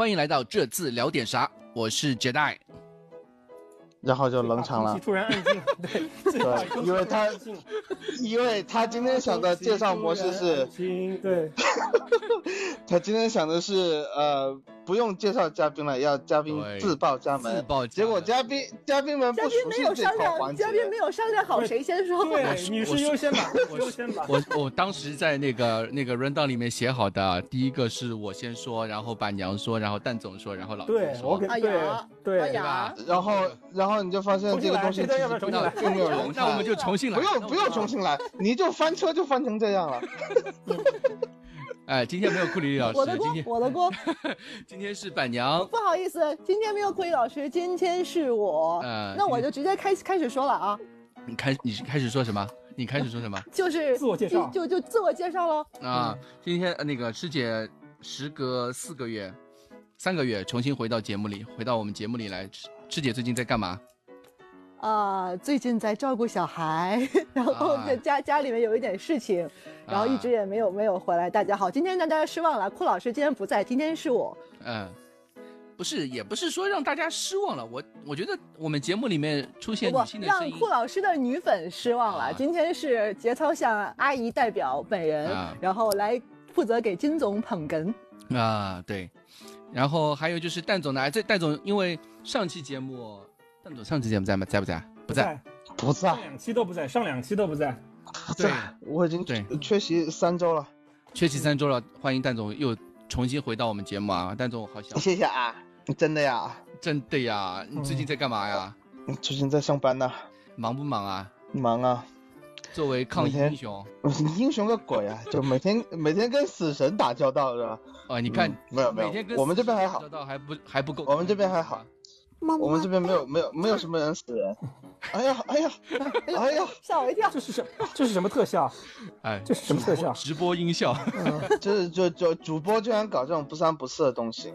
欢迎来到这次聊点啥，我是 Jedi。然后就冷场了。突然安静，对对，因为他，因为他今天想的介绍模式是，对，他今天想的是呃。不用介绍嘉宾了，要嘉宾自报家门。自报，结果嘉宾嘉宾们不熟悉这套环节。嘉宾没有商量好谁先说。对，女士优先吧，我优先吧。我我当时在那个那个 rundown 里面写好的，第一个是我先说，然后板娘说，然后蛋总说，然后老对，我给对对对吧？然后然后你就发现这个东西要不要重新来？并没有人，那我们就重新来。不用不用重新来，你就翻车就翻成这样了。哎，今天没有库里里老师，我的锅，我的锅。今天是板娘，不好意思，今天没有库里老师，今天是我。嗯，那我就直接开开始说了啊。你开，你开始说什么？你开始说什么？就是 自我介绍，就就自我介绍喽。啊，今天那个师姐，时隔四个月、三个月，重新回到节目里，回到我们节目里来。师姐最近在干嘛？啊，最近在照顾小孩，然后在家家里面有一点事情，然后一直也没有没有回来。大家好，今天让大家失望了，库老师今天不在，今天是我。嗯，不是，也不是说让大家失望了，我我觉得我们节目里面出现女性的声音，让库老师的女粉失望了。今天是节操向阿姨代表本人，然后来负责给金总捧哏。啊，对，然后还有就是蛋总呢，这蛋总因为上期节目。邓总上期节目在吗？在不在？不在，不在。上两期都不在，上两期都不在。对，我已经对缺席三周了，缺席三周了。欢迎蛋总又重新回到我们节目啊！蛋总好像谢谢啊，真的呀，真的呀。你最近在干嘛呀？最近在上班呢。忙不忙啊？忙啊。作为抗疫英雄，英雄个鬼啊！就每天每天跟死神打交道是吧？啊，你看，没有没有，我们这边还好，还不还不够，我们这边还好。我们这边没有没有没有什么人死人，哎呀哎呀 哎呀，吓我一跳！这是什这是什么特效？哎，这是什么特效？直播音效，就是就就主播居然搞这种不三不四的东西。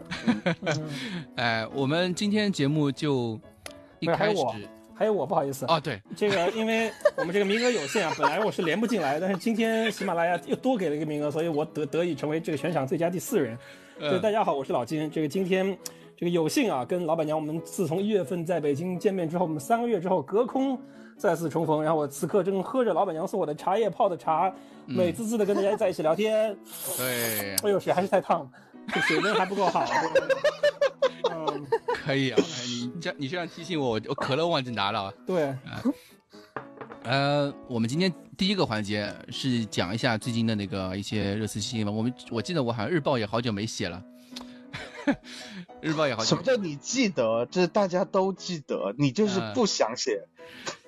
哎，我们今天节目就一开始还有我不好意思啊，对这个，因为我们这个名额有限啊，本来我是连不进来，但是今天喜马拉雅又多给了一个名额，所以我得得以成为这个全场最佳第四人。所以大家好，我是老金，这个今天。这个有幸啊，跟老板娘我们自从一月份在北京见面之后，我们三个月之后隔空再次重逢。然后我此刻正喝着老板娘送我的茶叶泡的茶，美滋滋的跟大家在一起聊天。对，哎呦，水还是太烫，这水温还不够好。嗯，可以啊，你这你这样提醒我，我我可乐忘记拿了。对，呃，我们今天第一个环节是讲一下最近的那个一些热词新闻。我们我记得我好像日报也好久没写了。日报也好，什么叫你记得？这大家都记得，你就是不想写，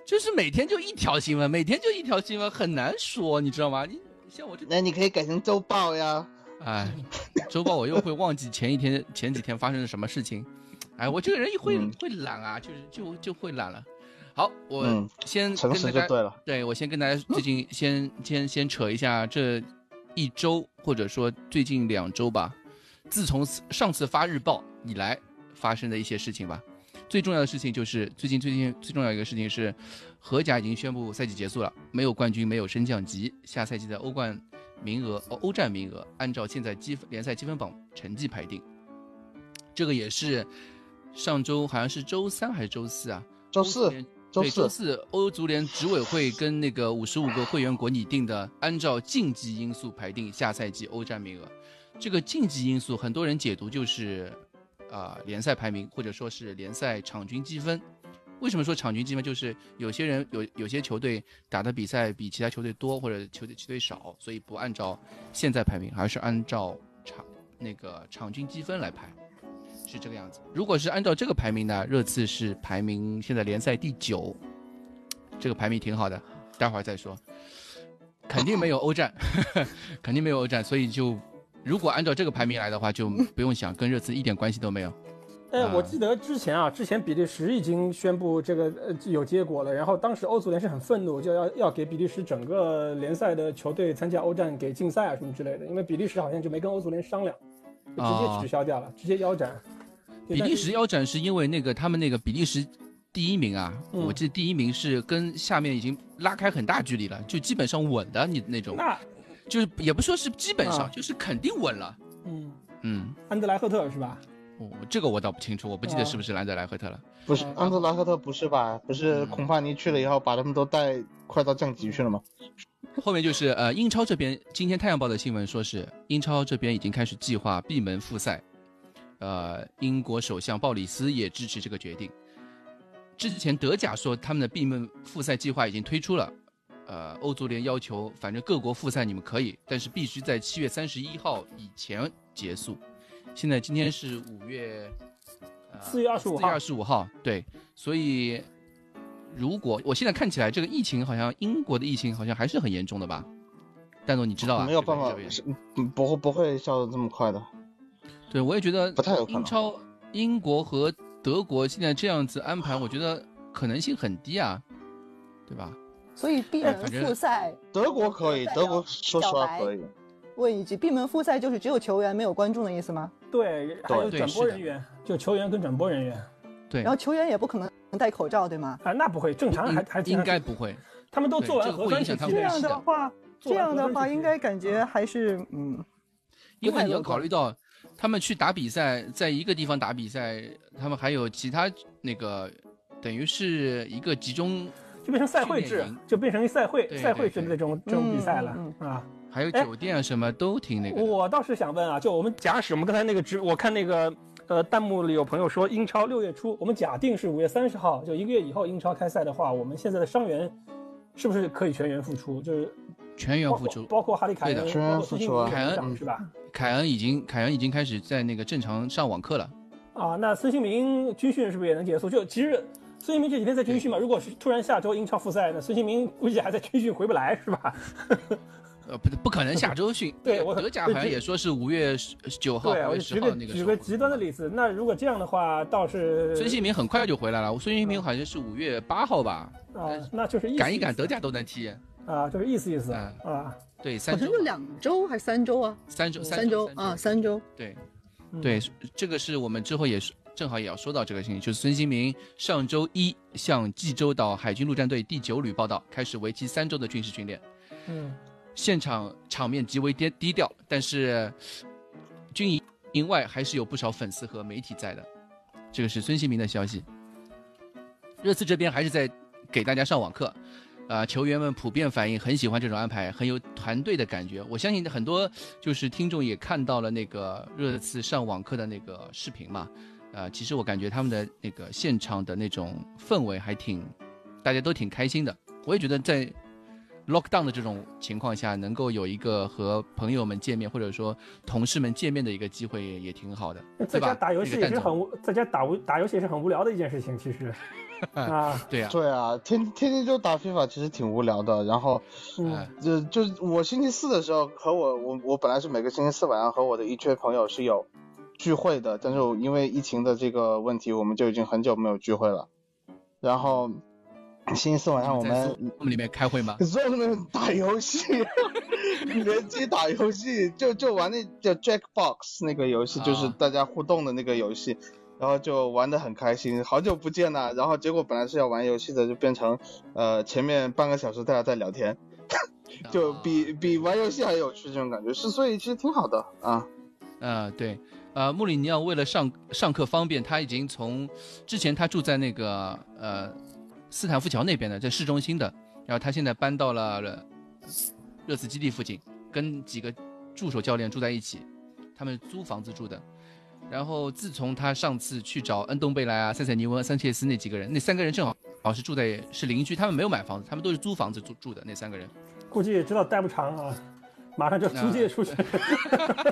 就是每天就一条新闻，每天就一条新闻，很难说，你知道吗？你像我这，那你可以改成周报呀。哎，周报我又会忘记前一天、前几天发生了什么事情。哎，我这个人一会会懒啊，就是就就会懒了。好，我先诚实就对了。对我先跟大家最近 先先先扯一下这一周，或者说最近两周吧。自从上次发日报以来发生的一些事情吧，最重要的事情就是最近最近最重要一个事情是，荷甲已经宣布赛季结束了，没有冠军，没有升降级，下赛季的欧冠名额哦欧战名额按照现在积联赛积分榜成绩排定，这个也是上周好像是周三还是周四啊？周四，周四，周四欧足联执委会跟那个五十五个会员国拟定的，按照竞技因素排定下赛季欧战名额。这个竞技因素，很多人解读就是，啊，联赛排名或者说是联赛场均积分。为什么说场均积分？就是有些人有有些球队打的比赛比其他球队多，或者球队球队少，所以不按照现在排名，而是按照场那个场均积分来排，是这个样子。如果是按照这个排名呢，热刺是排名现在联赛第九，这个排名挺好的，待会儿再说。肯定没有欧战，肯定没有欧战，所以就。如果按照这个排名来的话，就 不用想，跟热刺一点关系都没有。哎，我记得之前啊，之前比利时已经宣布这个呃有结果了，然后当时欧足联是很愤怒，就要要给比利时整个联赛的球队参加欧战给禁赛啊什么之类的，因为比利时好像就没跟欧足联商量，直接取消掉了，直接腰斩。比利时腰斩是因为那个他们那个比利时第一名啊，我记得第一名是跟下面已经拉开很大距离了，就基本上稳的你那种。那就是也不说是基本上，啊就是肯定稳了。嗯，嗯，安德莱赫特是吧？哦，这个我倒不清楚，我不记得是不是安德莱赫特了。不是嗯安德莱赫特不是吧？不是嗯孔帕尼去了以后把他们都带快到降级去了吗？后面就是呃，英超这边，今天《太阳报》的新闻说是英超这边已经开始计划闭门复赛，呃，英国首相鲍里斯也支持这个决定。之前德甲说他们的闭门复赛计划已经推出了，呃，欧足联要求反正各国复赛你们可以，但是必须在七月三十一号以前结束。现在今天是五月，呃4月25四月二十五号，对，所以如果我现在看起来这个疫情好像英国的疫情好像还是很严重的吧？蛋总你知道啊？没有办法是嗯不会不会消的这么快的。对，我也觉得不太有可能英超、英国和德国现在这样子安排，我觉得可能性很低啊，对吧？所以闭门复赛，德国可以，德国说实话可以。问一句，闭门复赛就是只有球员没有观众的意思吗？对，还有转播人员，就球员跟转播人员对然，后球员也不可能戴口罩，对吗？啊，那不会，正常还还应应该不会。他们都做完核酸体会影响他们这样的的话，这样的话应该感觉还是嗯，因为你要考虑到，他们去打比赛，在一个地方打比赛，他们还有其他那个，等于是一个集中，就变成赛会制就变成一赛会对赛会制的对这种这种比赛了嗯啊。还有哎酒店啊什么都挺那个。我倒是想问啊，就我们假使我们刚才那个直，我看那个呃弹幕里有朋友说英超六月初，我们假定是五月三十号，就一个月以后英超开赛的话，我们现在的伤员是不是可以全员复出？就是全员复出，包括哈利凯恩，凯恩是吧？凯恩已经凯恩已经开始在那个正常上网课了。啊，那孙兴民军训是不是也能结束？就其实孙兴民这几天在军训嘛，如果是突然下周英超复赛，那孙兴民估计还在军训回不来是吧？呃，不不可能下周训。对我德甲好像也说是五月十九号、对，五我月十号就举个那个时候。举个极端的例子，那如果这样的话，倒是孙兴民很快就回来了，孙兴民好像是五月八号吧，啊，那就是赶一赶德甲都能踢。啊，就是意思意思嗯啊。对，三周吧，像就两周还是三周啊？三周，三周啊，三周。对嗯对，这个是我们之后也是正好也要说到这个事情，就是孙兴民上周一向济州岛海军陆战队第九旅报道，开始为期三周的军事训练。嗯，现场场面极为低低调，但是军营营外还是有不少粉丝和媒体在的。这个是孙兴民的消息。热刺这边还是在给大家上网课，啊、球员们普遍反映很喜欢这种安排，很有团队的感觉。我相信很多就是听众也看到了那个热刺上网课的那个视频嘛，呃，其实我感觉他们的那个现场的那种氛围还挺，大家都挺开心的。我也觉得在 lockdown 的这种情况下，能够有一个和朋友们见面，或者说同事们见面的一个机会也，也挺好的，对吧？在家打游戏也是很无，在家打无打游戏也是很无聊的一件事情，其实 啊，对呀、对啊，天天天就打 FIFA，其实挺无聊的。然后，嗯哎就就我星期四的时候和我我我本来是每个星期四晚上和我的一圈朋友是有聚会的，但是我因为疫情的这个问题，我们就已经很久没有聚会了。然后星期四晚上我们 Zoom 里面开会吗？Zoom 里面打游戏，联机打游戏，就就玩那叫 Jackbox 那个游戏，就是啊大家互动的那个游戏，然后就玩的很开心，好久不见了。然后结果本来是要玩游戏的，就变成呃前面半个小时大家在聊天，就比比玩游戏还有趣这种感觉，是所以其实挺好的啊。呃，对，呃，穆里尼奥为了上上课方便，他已经从之前他住在那个呃斯坦福桥那边的，在市中心的，然后他现在搬到了热刺基地附近，跟几个助手教练住在一起，他们租房子住的。然后自从他上次去找恩东贝莱啊、塞塞尼翁、桑切斯那几个人，那三个人正好好是住在是邻居，他们没有买房子，他们都是租房子住住的那三个人。估计也知道待不长啊，马上就租借出去。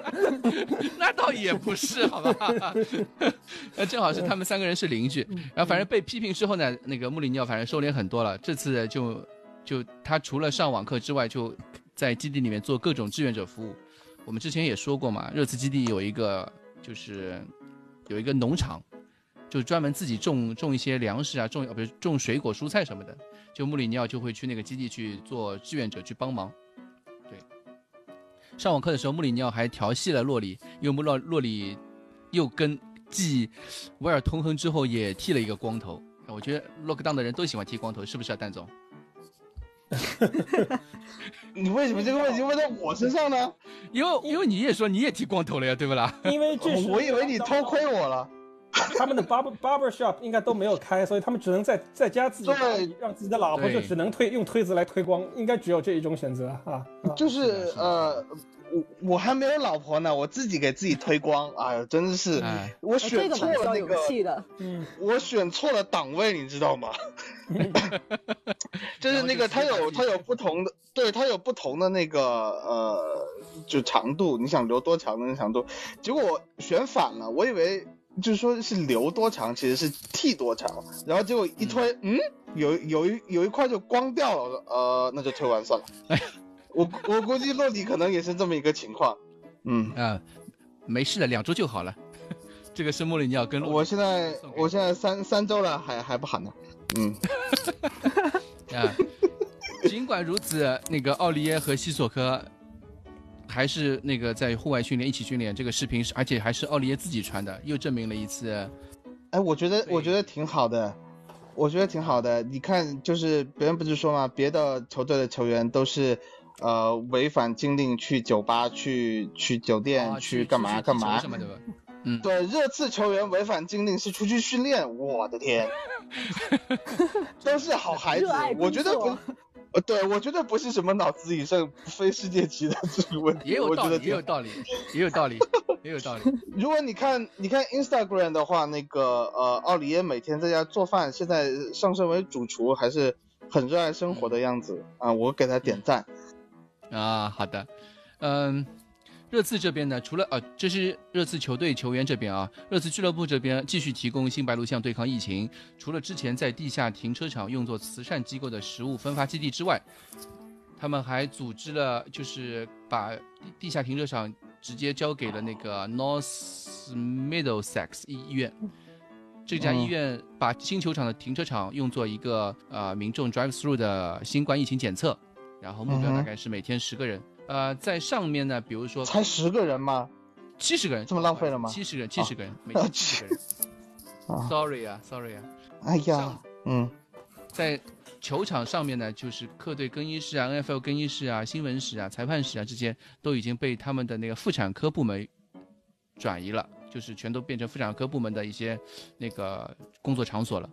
那倒也不是，好吧？那正好是他们三个人是邻居，然后反正被批评之后呢，那个穆里尼奥反正收敛很多了。这次就就他除了上网课之外，就在基地里面做各种志愿者服务。我们之前也说过嘛，热刺基地有一个就是有一个农场，就专门自己种种一些粮食啊，种呃不是种水果蔬菜什么的。就穆里尼奥就会去那个基地去做志愿者去帮忙。对，上网课的时候，穆里尼奥还调戏了洛里，因为穆洛洛里又跟继维尔通亨之后也剃了一个光头。我觉得 lockdown 的人都喜欢剃光头，是不是啊，蛋总？你为什么这个问题问在我身上呢？因为因为你也说你也剃光头了呀，对不啦？因为这是我以为你偷窥我了。他们的 barber barber shop 应该都没有开，所以他们只能在在家自己对。让自己的老婆就只能推用推子来推光，应该只有这一种选择啊。啊。就是呃，我我还没有老婆呢，我自己给自己推光，哎呀，真的是哎我选错了那个，我选错了档位，你知道吗？就是那个它有它有不同的，对它有不同的那个呃，就长度，你想留多长的那长度，结果我选反了，我以为就是说是留多长，其实是剃多长，然后结果一推，嗯，有有一有一块就光掉了，我说呃，那就推完算了。我我估计洛迪可能也是这么一个情况，嗯。啊，没事的，两周就好了。这个是莫里尼奥跟我现在我现在三三周了，还还不喊呢。嗯，啊，尽管如此，那个奥利耶和西索科还是那个在户外训练一起训练。这个视频是，而且还是奥利耶自己传的，又证明了一次。哎，我觉得我觉得挺好的，我觉得挺好的。你看，就是别人不是说嘛，别的球队的球员都是呃违反禁令去酒吧、去去酒店、啊去干嘛干嘛什。么的吧？嗯，对，热刺球员违反禁令是出去训练，我的天，都是好孩子我觉得不，呃，对我觉得不是什么脑子以上非世界级的这个问题，也有道理，我觉得也有道理，也有道理，也有道理。如果你看你看 Instagram 的话，那个呃奥里耶每天在家做饭，现在上升为主厨，还是很热爱生活的样子啊、我给他点赞。啊，好的，嗯，热刺这边呢，除了呃，这是热刺球队球员这边啊，热刺俱乐部这边继续提供新白鹿巷对抗疫情，除了之前在地下停车场用作慈善机构的食物分发基地之外，他们还组织了，就是把地地下停车场直接交给了那个 North Middlesex 医院。这家医院把新球场的停车场用作一个呃民众 drive through 的新冠疫情检测，然后目标大概是每天十个人。呃，在上面呢，比如说才十个人吗？七十个人，这么浪费了吗七十个人，七十个人，每天七十个人。啊，Sorry 啊，Sorry 啊，哎呀，嗯，在球场上面呢，就是客队更衣室啊、NFL 更衣室啊、新闻室啊、裁判室啊这些都已经被他们的那个妇产科部门转移了，就是全都变成妇产科部门的一些那个工作场所了。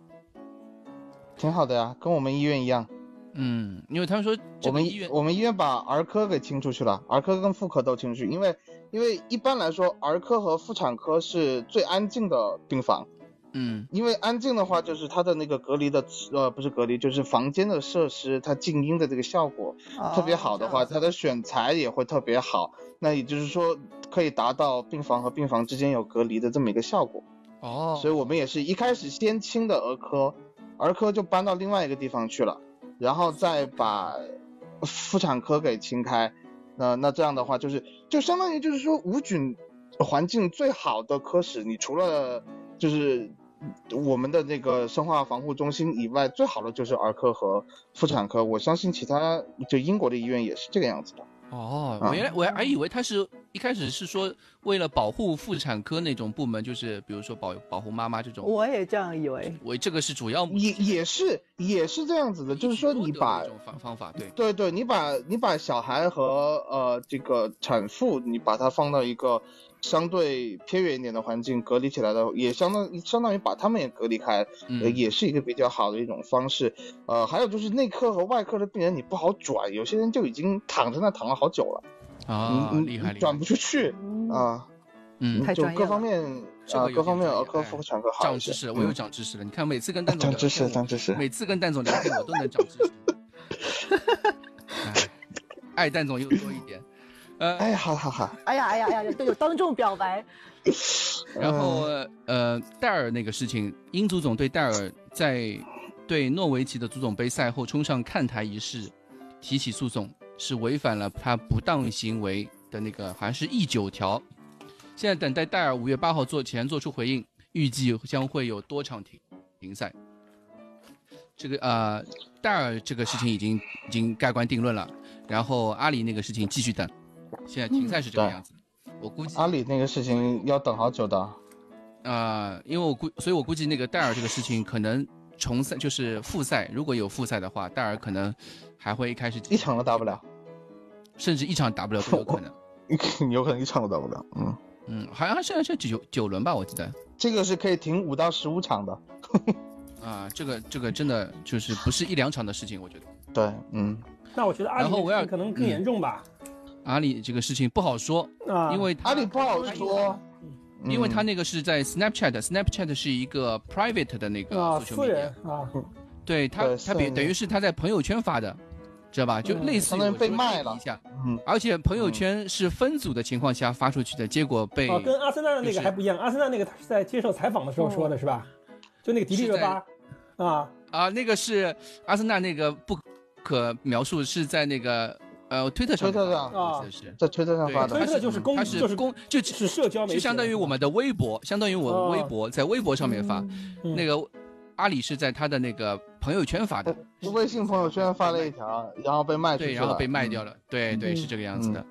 挺好的呀，跟我们医院一样。嗯，因为他们说我们医院我们医院把儿科给清出去了，儿科跟妇科都清出去，因为因为一般来说儿科和妇产科是最安静的病房，嗯。因为安静的话就是它的那个隔离的呃不是隔离就是房间的设施它静音的这个效果特别好的话，它的选材也会特别好，那也就是说可以达到病房和病房之间有隔离的这么一个效果，哦，所以我们也是一开始先清的儿科，儿科就搬到另外一个地方去了，然后再把妇产科给清开，那那这样的话就是就相当于就是说无菌环境最好的科室，你除了就是我们的那个生化防护中心以外，最好的就是儿科和妇产科，我相信其他就英国的医院也是这个样子的。哦，原来我还以为他是一开始是说为了保护妇产科那种部门，就是比如说保保护妈妈这种，我也这样以为。我这个是主要目也也是也是这样子的，就是说你把这种方方法，对，对对，你把你把小孩和呃这个产妇，你把它放到一个相对偏远一点的环境隔离起来的，也相当相当于把他们也隔离开，也是一个比较好的一种方式。呃，还有就是内科和外科的病人你不好转，有些人就已经躺在那躺了好久了，啊，你厉害厉害你转，不出去嗯啊，嗯，太就专业了各方面啊、这个有各方面儿科妇产科好。长知识，我又嗯长知识了。你看，每次跟蛋总聊长知识，长知识。每次跟蛋总聊天，我都能长知识。哎爱蛋总又多一点，呃，哎，好好好。哎呀哎呀哎呀，都有当众表白。然后呃，戴尔那个事情，英足总对戴尔在对诺维奇的足总杯赛后冲上看台一事提起诉讼，是违反了他不当行为的那个好像是 E 九条。现在等待戴尔五月八号做前做出回应，预计将会有多场停停赛。这个呃，戴尔这个事情已经已经盖棺定论了，然后阿里那个事情继续等，现在停赛是这个样子。我估计阿里那个事情要等好久的。啊、因为我估，所以我估计那个戴尔这个事情可能重赛就是复赛，如果有复赛的话，戴尔可能还会一开始一场都打不了，甚至一场打不了都有可能，有可能一场都打不了。嗯嗯，好像现在是九九轮吧，我记得。这个是可以停五到十五场的。啊，这个这个真的就是不是一两场的事情，我觉得。对，嗯。那我觉得阿里可能更严重吧。阿里这个事情不好说，啊，因为阿里不好说，因为他那个是在 Snapchat，Snapchat 是一个 private 的那个私人啊，对他他比等于是他在朋友圈发的，知道吧？就类似于被卖了。一下，嗯，而且朋友圈是分组的情况下发出去的，结果被哦，跟阿森纳的那个还不一样，阿森纳那个他是在接受采访的时候说的是吧？就那个迪丽热巴，啊。啊，那个是阿森纳那个不可描述是在那个。呃，推特上，推特上啊，在推特上发的，推特就是公，就是公，就是社交媒体，就相当于我们的微博，相当于我微博，在微博上面发。那个阿里是在他的那个朋友圈发的，微信朋友圈发了一条，然后被卖出去了，然后被卖掉了。对对，是这个样子的。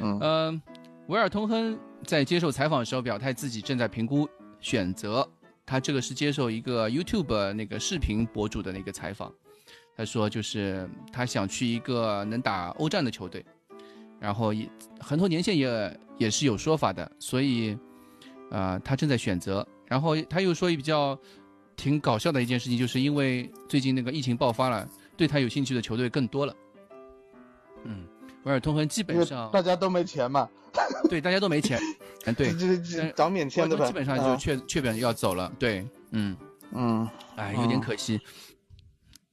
嗯，维尔通亨在接受采访的时候表态，自己正在评估选择。他这个是接受一个 YouTube 那个视频博主的那个采访。他说，就是他想去一个能打欧战的球队，然后也很多年限也也是有说法的，所以，呃，他正在选择。然后他又说，比较挺搞笑的一件事情，就是因为最近那个疫情爆发了，对他有兴趣的球队更多了。嗯，维尔通亨基本上大家都没钱嘛，对，大家都没钱，嗯，对，找免签的呗，基本上就确确本要走了，对，嗯嗯，哎，有点可惜。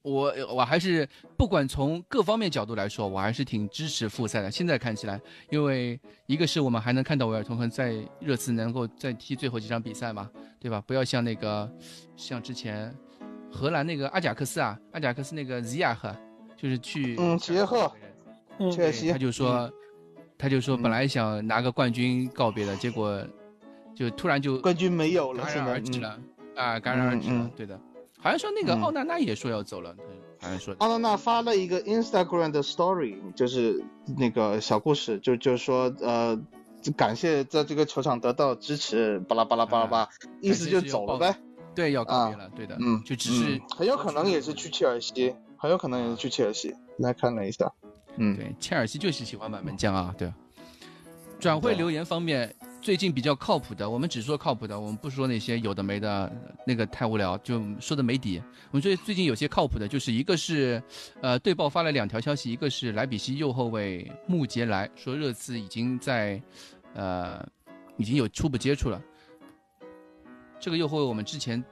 我我还是不管从各方面角度来说，我还是挺支持复赛的。现在看起来，因为一个是我们还能看到维尔通亨在热刺能够再踢最后几场比赛嘛，对吧？不要像那个像之前荷兰那个阿贾克斯啊，阿贾克斯那个 z 亚赫，就是去嗯齐耶赫，切尔西，他就说他就说本来想拿个冠军告别的，结果就突然就冠军没有了，戛然而止了啊，戛然而止了，对的。好像说那个奥娜娜也说要走了，好像说奥娜娜发了一个 Instagram 的 story，就是那个小故事，就就是说呃感谢在这个球场得到支持，巴拉巴拉巴拉巴，意思就走了呗。对，要告别了，对的，嗯，就只是很有可能也是去切尔西，很有可能也是去切尔西。来看了一下，嗯，对，切尔西就是喜欢买门将啊，对。转会留言方面。最近比较靠谱的，我们只说靠谱的，我们不说那些有的没的，那个太无聊，就说的没底。我们最最近有些靠谱的，就是一个是，呃，队报发了两条消息，一个是莱比锡右后卫穆杰莱说热刺已经在，呃，已经有初步接触了。这个右后卫我们之前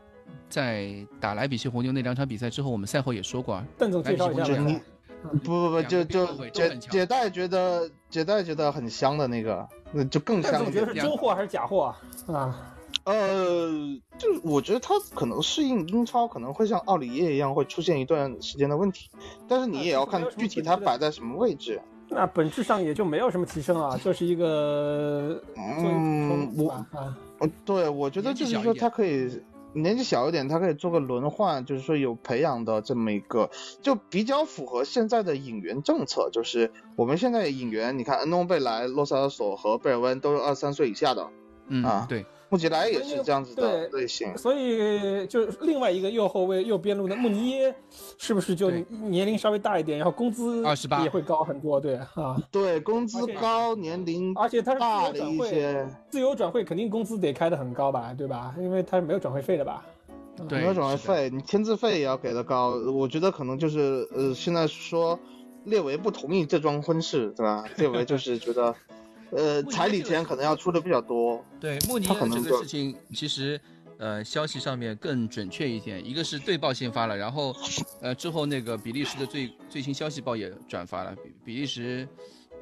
在打莱比锡红牛那两场比赛之后，我们赛后也说过啊。邓总介绍一下。不不不，就就解解带觉得解带觉得很香的那个。那就更香。你觉得是真货还是假货啊？啊，呃，就我觉得他可能适应英超，可能会像奥里耶一样会出现一段时间的问题，但是你也要看具体它摆在什么位置。那本质上也就没有什么提升啊，就是一个嗯，我啊，对，我觉得就是说他可以。年纪小一点，他可以做个轮换，就是说有培养的这么一个，就比较符合现在的引援政策。就是我们现在引援，你看恩东贝莱、洛萨尔索和贝尔温都是二三岁以下的，嗯啊，对。穆吉莱也是这样子的类型，所以就是另外一个右后卫右边路的穆尼耶，是不是就年龄稍微大一点，然后工资二十八也会高很多？对啊，对，工资高，年龄而且他是大了一些，自由转会肯定工资得开的很高吧，对吧？因为他是没有转会费的吧？没有转会费，你签字费也要给的高。我觉得可能就是呃，现在说列维不同意这桩婚事，对吧？列维就是觉得。呃，彩礼钱可能要出的比较多。对，穆尼的这个事情，其实，呃，消息上面更准确一点。一个是对报先发了，然后，呃，之后那个比利时的最最新消息报也转发了。比比利时，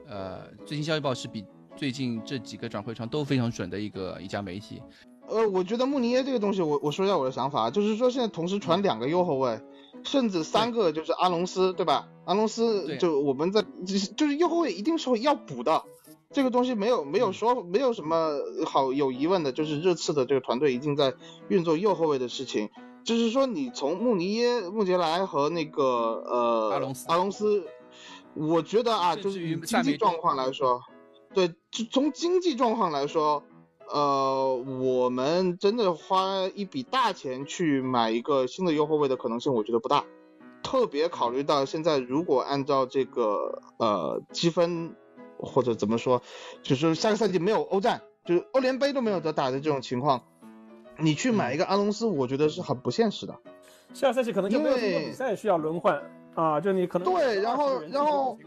呃，最新消息报是比最近这几个转会窗都非常准的一个一家媒体。呃，我觉得穆尼耶这个东西，我我说一下我的想法，就是说现在同时传两个右后卫，甚至三个，就是阿隆斯，对吧？阿隆斯就我们在就是右后卫一定是会要补的。这个东西没有没有说没有什么好有疑问的，就是热刺的这个团队已经在运作右后卫的事情。就是说，你从穆尼耶、穆杰莱和那个呃阿隆斯，阿隆斯，我觉得啊，就是从经济状况来说，对，就从经济状况来说，呃，我们真的花一笔大钱去买一个新的右后卫的可能性，我觉得不大。特别考虑到现在，如果按照这个呃积分或者怎么说，就是下个赛季没有欧战，就是欧联杯都没有得打的这种情况，你去买一个阿隆斯，我觉得是很不现实的。下个赛季可能就没有这么多比赛需要轮换啊，就你可能对，然后然后。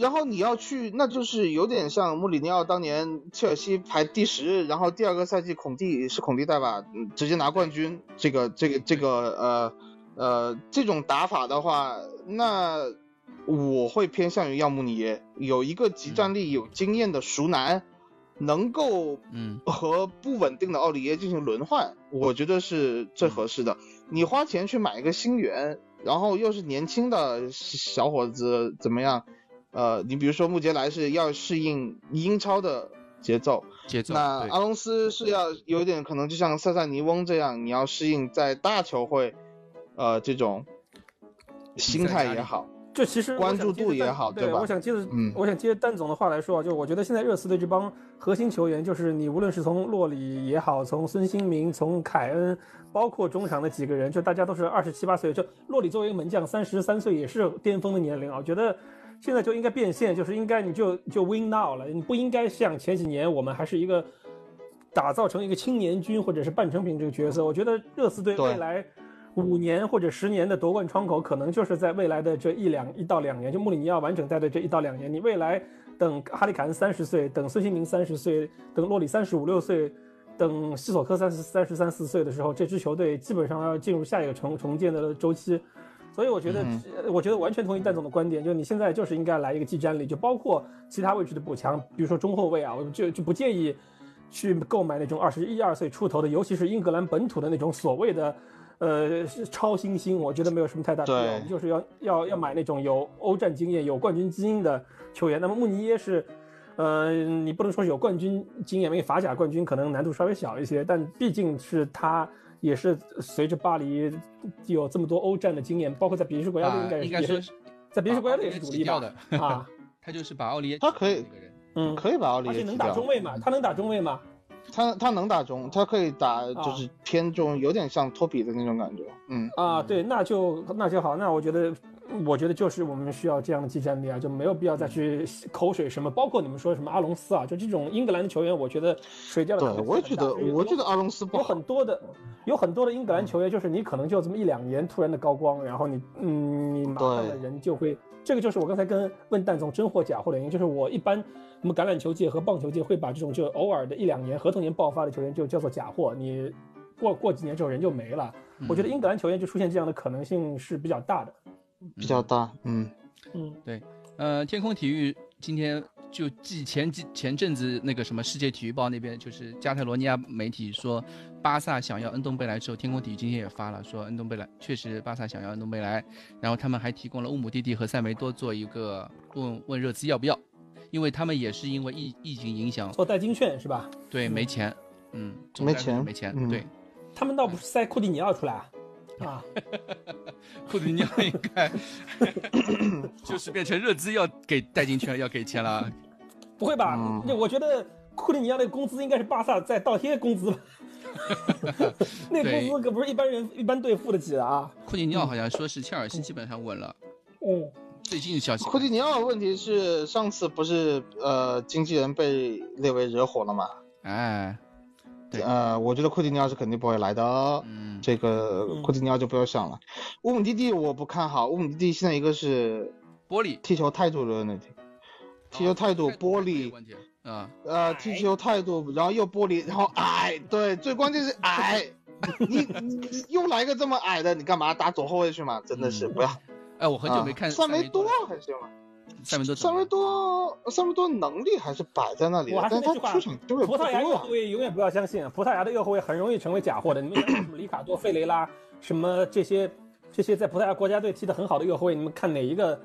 然后你要去，那就是有点像穆里尼奥当年切尔西排第十，然后第二个赛季孔蒂是孔蒂带吧，直接拿冠军。这个这个这个呃呃这种打法的话，那我会偏向于要穆尼耶，有一个集战力、有经验的熟男，能够嗯。和不稳定的奥里耶进行轮换，我觉得是最合适的。你花钱去买一个新援，然后又是年轻的小伙子，怎么样？呃，你比如说穆杰莱是要适应英超的节奏，节奏。那阿隆斯是要有点可能就像塞萨尼翁这样，你要适应在大球会，呃，这种心态也好，就其实关注度也好，对吧？我想接着，嗯，我想接着蛋总的话来说啊，就我觉得现在热刺队这帮核心球员，就是你无论是从洛里也好，从孙兴民，从凯恩，包括中场的几个人，就大家都是二十七八岁，就洛里作为一个门将，三十三岁也是巅峰的年龄啊，我觉得。现在就应该变现，就是应该你就就 win now 了，你不应该像前几年我们还是一个打造成一个青年军或者是半成品这个角色。我觉得热刺队未来五年或者十年的夺冠窗口，可能就是在未来的这一两一到两年，就穆里尼奥完整带队这一到两年。你未来等哈里凯恩三十岁，等孙兴民三十岁，等洛里三十五六岁，等西索科三十三十三四岁的时候，这支球队基本上要进入下一个重重建的周期。所以我觉得，我觉得完全同意蛋总的观点，就是你现在就是应该来一个技战力，就包括其他位置的补强，比如说中后卫啊，我就就不建议去购买那种二十一二岁出头的，尤其是英格兰本土的那种所谓的呃超新星，我觉得没有什么太大必要。就是要要要买那种有欧战经验、有冠军基因的球员。那么穆尼耶是，呃，你不能说有冠军经验，因为法甲冠军可能难度稍微小一些，但毕竟是他。也是随着巴黎有这么多欧战的经验，包括在比利时国家队应该应该说，在比利时国家队也是主力的啊。他就是把奥利耶，他可以，嗯，可以把奥利耶，而且能打中卫嘛？他能打中卫吗？他他能打中，他可以打就是偏中，有点像托比的那种感觉。嗯啊，对，那就那就好，那我觉得。我觉得就是我们需要这样的技战力啊，就没有必要再去口水什么，包括你们说什么阿隆斯啊，就这种英格兰的球员，我觉得水掉了。对，我也觉得，我觉得阿隆斯有很多的，有很多的英格兰球员，就是你可能就这么一两年突然的高光，然后你嗯，你麻烦的人就会，这个就是我刚才跟问蛋总真货假货的原因，就是我一般我们橄榄球界和棒球界会把这种就偶尔的一两年合同年爆发的球员就叫做假货，你过过几年之后人就没了。我觉得英格兰球员就出现这样的可能性是比较大的。比较大，嗯嗯，对，呃，天空体育今天就记前几前阵子那个什么世界体育报那边，就是加泰罗尼亚媒体说巴萨想要恩东贝莱之后，天空体育今天也发了说恩东贝莱确实巴萨想要恩东贝莱，然后他们还提供了乌姆蒂蒂和塞梅多做一个问问热刺要不要，因为他们也是因为疫疫情影响做代金券是吧？对，没钱，嗯，没钱没钱，对，他们倒不是塞库蒂尼奥出来。啊，库蒂尼奥应该 就是变成热资要给代金券要给钱了，不会吧？那我觉得库蒂尼奥那个工资应该是巴萨在倒贴工资吧？那工资可不是一般人一般队付得起的啊。库蒂尼奥好像说是切尔西基本上稳了。嗯，最近的消息。库蒂尼奥问题是上次不是呃经纪人被列为惹火了吗？哎。呃，我觉得库蒂尼奥是肯定不会来的，嗯，这个库蒂尼奥就不要想了。乌姆蒂蒂我不看好，乌姆蒂蒂现在一个是玻璃踢球态度的问题，踢球态度玻璃，啊，呃，踢球态度，然后又玻璃，然后矮，对，最关键是矮，你你又来个这么矮的，你干嘛打左后卫去嘛？真的是不要。哎，我很久没看算没多还行吗？塞维多，塞维多，塞维多能力还是摆在那里，但他出场机会葡萄牙右后卫永远不要相信，葡萄牙的右后卫很容易成为假货的。你们什么里卡多、费雷拉，什么这些这些在葡萄牙国家队踢得很好的右后卫，你们看哪一个？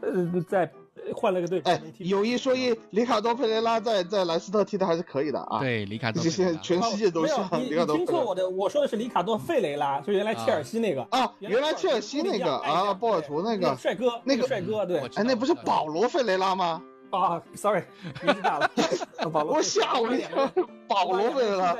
呃，在。换了个队，哎，有一说一，里卡多·佩雷拉在在莱斯特踢的还是可以的啊。对，里卡多，这些全世界都是。你你听错我的，我说的是里卡多·费雷拉，就原来切尔西那个啊，原来切尔西那个啊，波尔图那个帅哥，那个帅哥，对。哎，那不是保罗·费雷拉吗？啊，sorry，年纪大了，保罗，我吓我一跳，保罗费雷拉，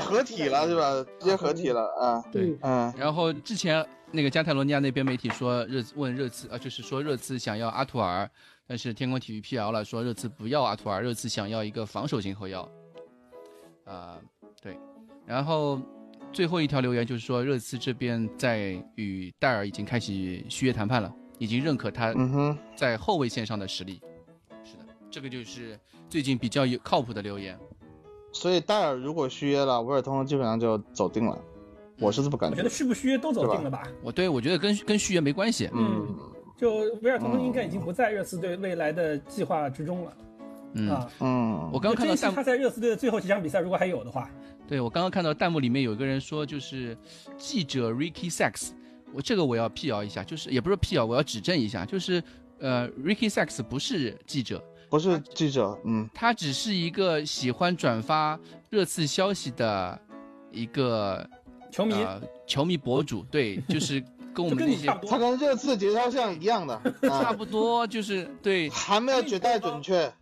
合体了是吧？直接合体了啊，对，嗯然后之前那个加泰罗尼亚那边媒体说热问热刺啊，就是说热刺想要阿图尔，但是天空体育辟谣了，说热刺不要阿图尔，热刺想要一个防守型后腰。啊、对，然后最后一条留言就是说热刺这边在与戴尔已经开始续约谈判了，已经认可他嗯哼，在后卫线上的实力。是的，这个就是最近比较有靠谱的留言。所以戴尔如果续约了，维尔通基本上就走定了，我是这么感觉我觉得。续不续约都走定了吧？我对我觉得跟跟续约没关系。嗯，就维尔通亨应该已经不在热刺队未来的计划之中了嗯，啊。嗯，我刚刚看到他在热刺队的最后几场比赛，如果还有的话，对我刚刚看到弹幕里面有一个人说，就是记者 Ricky Sacks，我这个我要辟谣一下，就是也不是辟谣，我要指正一下，就是呃 Ricky Sacks 不是记者，不是记者，嗯他只是一个喜欢转发热刺消息的一个球迷呃球迷博主，对，就是跟我们那些。他跟热刺节操像一样的，差 啊，不多，就是对还没有绝对准确。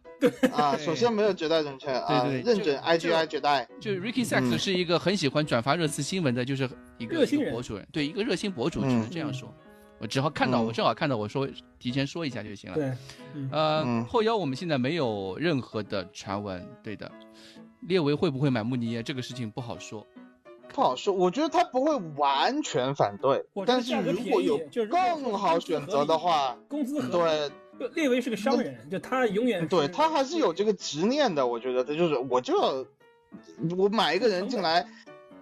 啊，首先没有绝对准确啊，对对认准 IGI 绝代，就 Ricky Sacks 嗯是一个很喜欢转发热刺新闻的，就是一个热心人一个博主，对，一个热心博主，只嗯能这样说。我只好看到，嗯我正好看到，我说提前说一下就行了。对，呃，嗯后腰我们现在没有任何的传闻，对的。列维会不会买穆尼耶这个事情不好说。不好说。我觉得他不会完全反对但是如果有就是更好选择的话，工资。对列维是个商人，就他永远对，他还是有这个执念的。我觉得他就是，我就要我买一个人进来，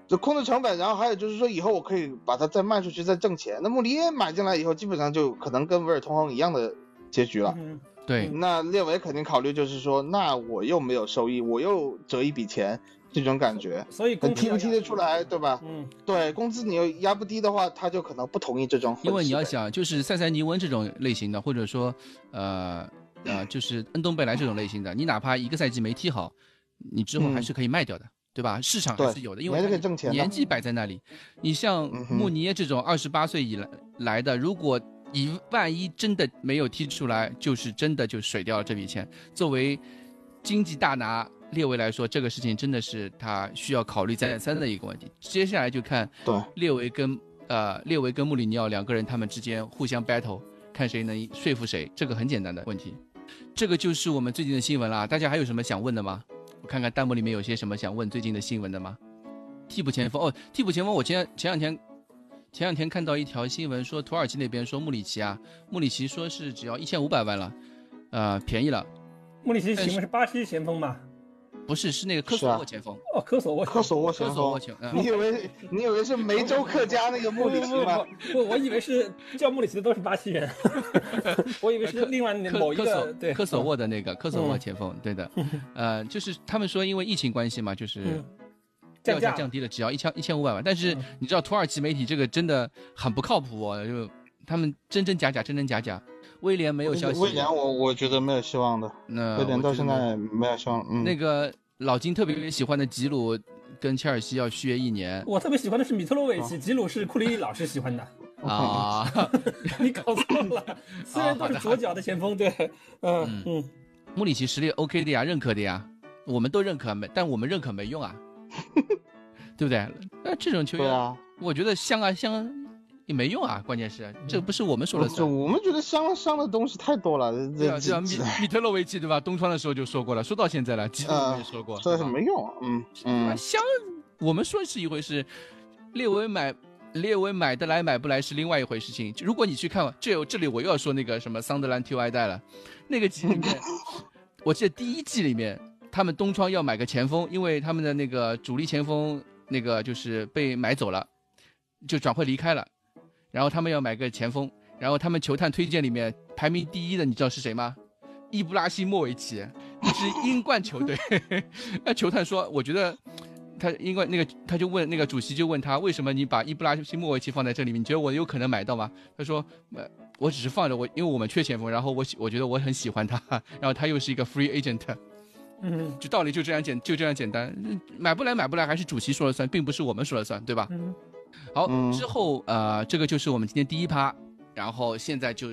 就控制成本，然后还有就是说以后我可以把它再卖出去再挣钱。那穆里耶买进来以后，基本上就可能跟维尔通亨一样的结局了。嗯对，那列维肯定考虑就是说，那我又没有收益，我又折一笔钱，这种感觉，所以工资踢不踢得出来，对吧？嗯，对，工资你又压不低的话，他就可能不同意这种因为你要想，就是塞塞尼翁这种类型的，或者说，呃呃，就是恩东贝莱这种类型的，你哪怕一个赛季没踢好，你之后还是可以卖掉的，对吧？市场还是有的，因你还是可以为挣钱的年纪摆在那里。你像穆尼耶这种二十八岁以来来的，如果一万一真的没有踢出来，就是真的就水掉了这笔钱。作为经济大拿列维来说，这个事情真的是他需要考虑再三的一个问题。接下来就看对，列维跟呃列维跟穆里尼奥两个人他们之间互相 battle，看谁能说服谁，这个很简单的问题。这个就是我们最近的新闻啦，大家还有什么想问的吗？我看看弹幕里面有些什么想问最近的新闻的吗？替补前锋哦，替补前锋，我前前两天前两天看到一条新闻说土耳其那边说穆里奇啊，穆里奇说是只要一千五百万了，呃，便宜了，穆里奇请问是巴西前锋吗？不是是那个科索沃前锋，哦，科索沃。科索沃科前锋，索沃前，锋你以为你以为是梅州客家那个穆里奇吗？不不不，我以为是叫穆里奇的都是巴西人，我以为是另外科某一科索个对科索沃的那个科索沃嗯前锋，对的，呃，就是他们说因为疫情关系嘛，就是嗯票价价降低了，只要一千一千五百万。但是嗯你知道土耳其媒体这个真的很不靠谱哦，就他们真真假假，真真假假。威廉没有消息，威廉我我觉得没有希望的，那威廉到现在没有希望。嗯，那个老金特别喜欢的吉鲁跟切尔西要续约一年我特别喜欢的是米特洛维哦奇，吉鲁是库里老师喜欢的，啊，你搞错了，虽然都是左脚的前锋，对，嗯嗯嗯，穆里奇实力 OK 的呀，认可的呀，我们都认可没，但我们认可没用啊，对不对？那这种球员，啊，我觉得香啊香也没用啊，关键是这不是我们说了就算。我们觉得香香的东西太多了，对啊，这对啊，米米特洛维奇对吧？东窗的时候就说过了，说到现在了，吉鲁呃也说过，这对吧是没用。嗯啊，嗯，香，我们说是一回事，列维买列维买得来买不来是另外一回事情。如果你去看，这有这里我又要说那个什么桑德兰 T Y 带了，那个集里面，我记得第一季里面他们东窗要买个前锋，因为他们的那个主力前锋那个就是被买走了，就转会离开了，然后他们要买个前锋，然后他们球探推荐里面排名第一的，你知道是谁吗？伊布拉希莫维奇，一支英冠球队。那球探说，我觉得他英冠那个，他就问那个主席就问他，为什么你把伊布拉希莫维奇放在这里面？你觉得我有可能买到吗？他说，呃，我只是放着我，因为我们缺前锋，然后我喜我觉得我很喜欢他，然后他又是一个 free agent，嗯就道理就这样简就这样简单，嗯买不来买不来还是主席说了算，并不是我们说了算，对吧？嗯，好，嗯之后呃，这个就是我们今天第一趴，然后现在就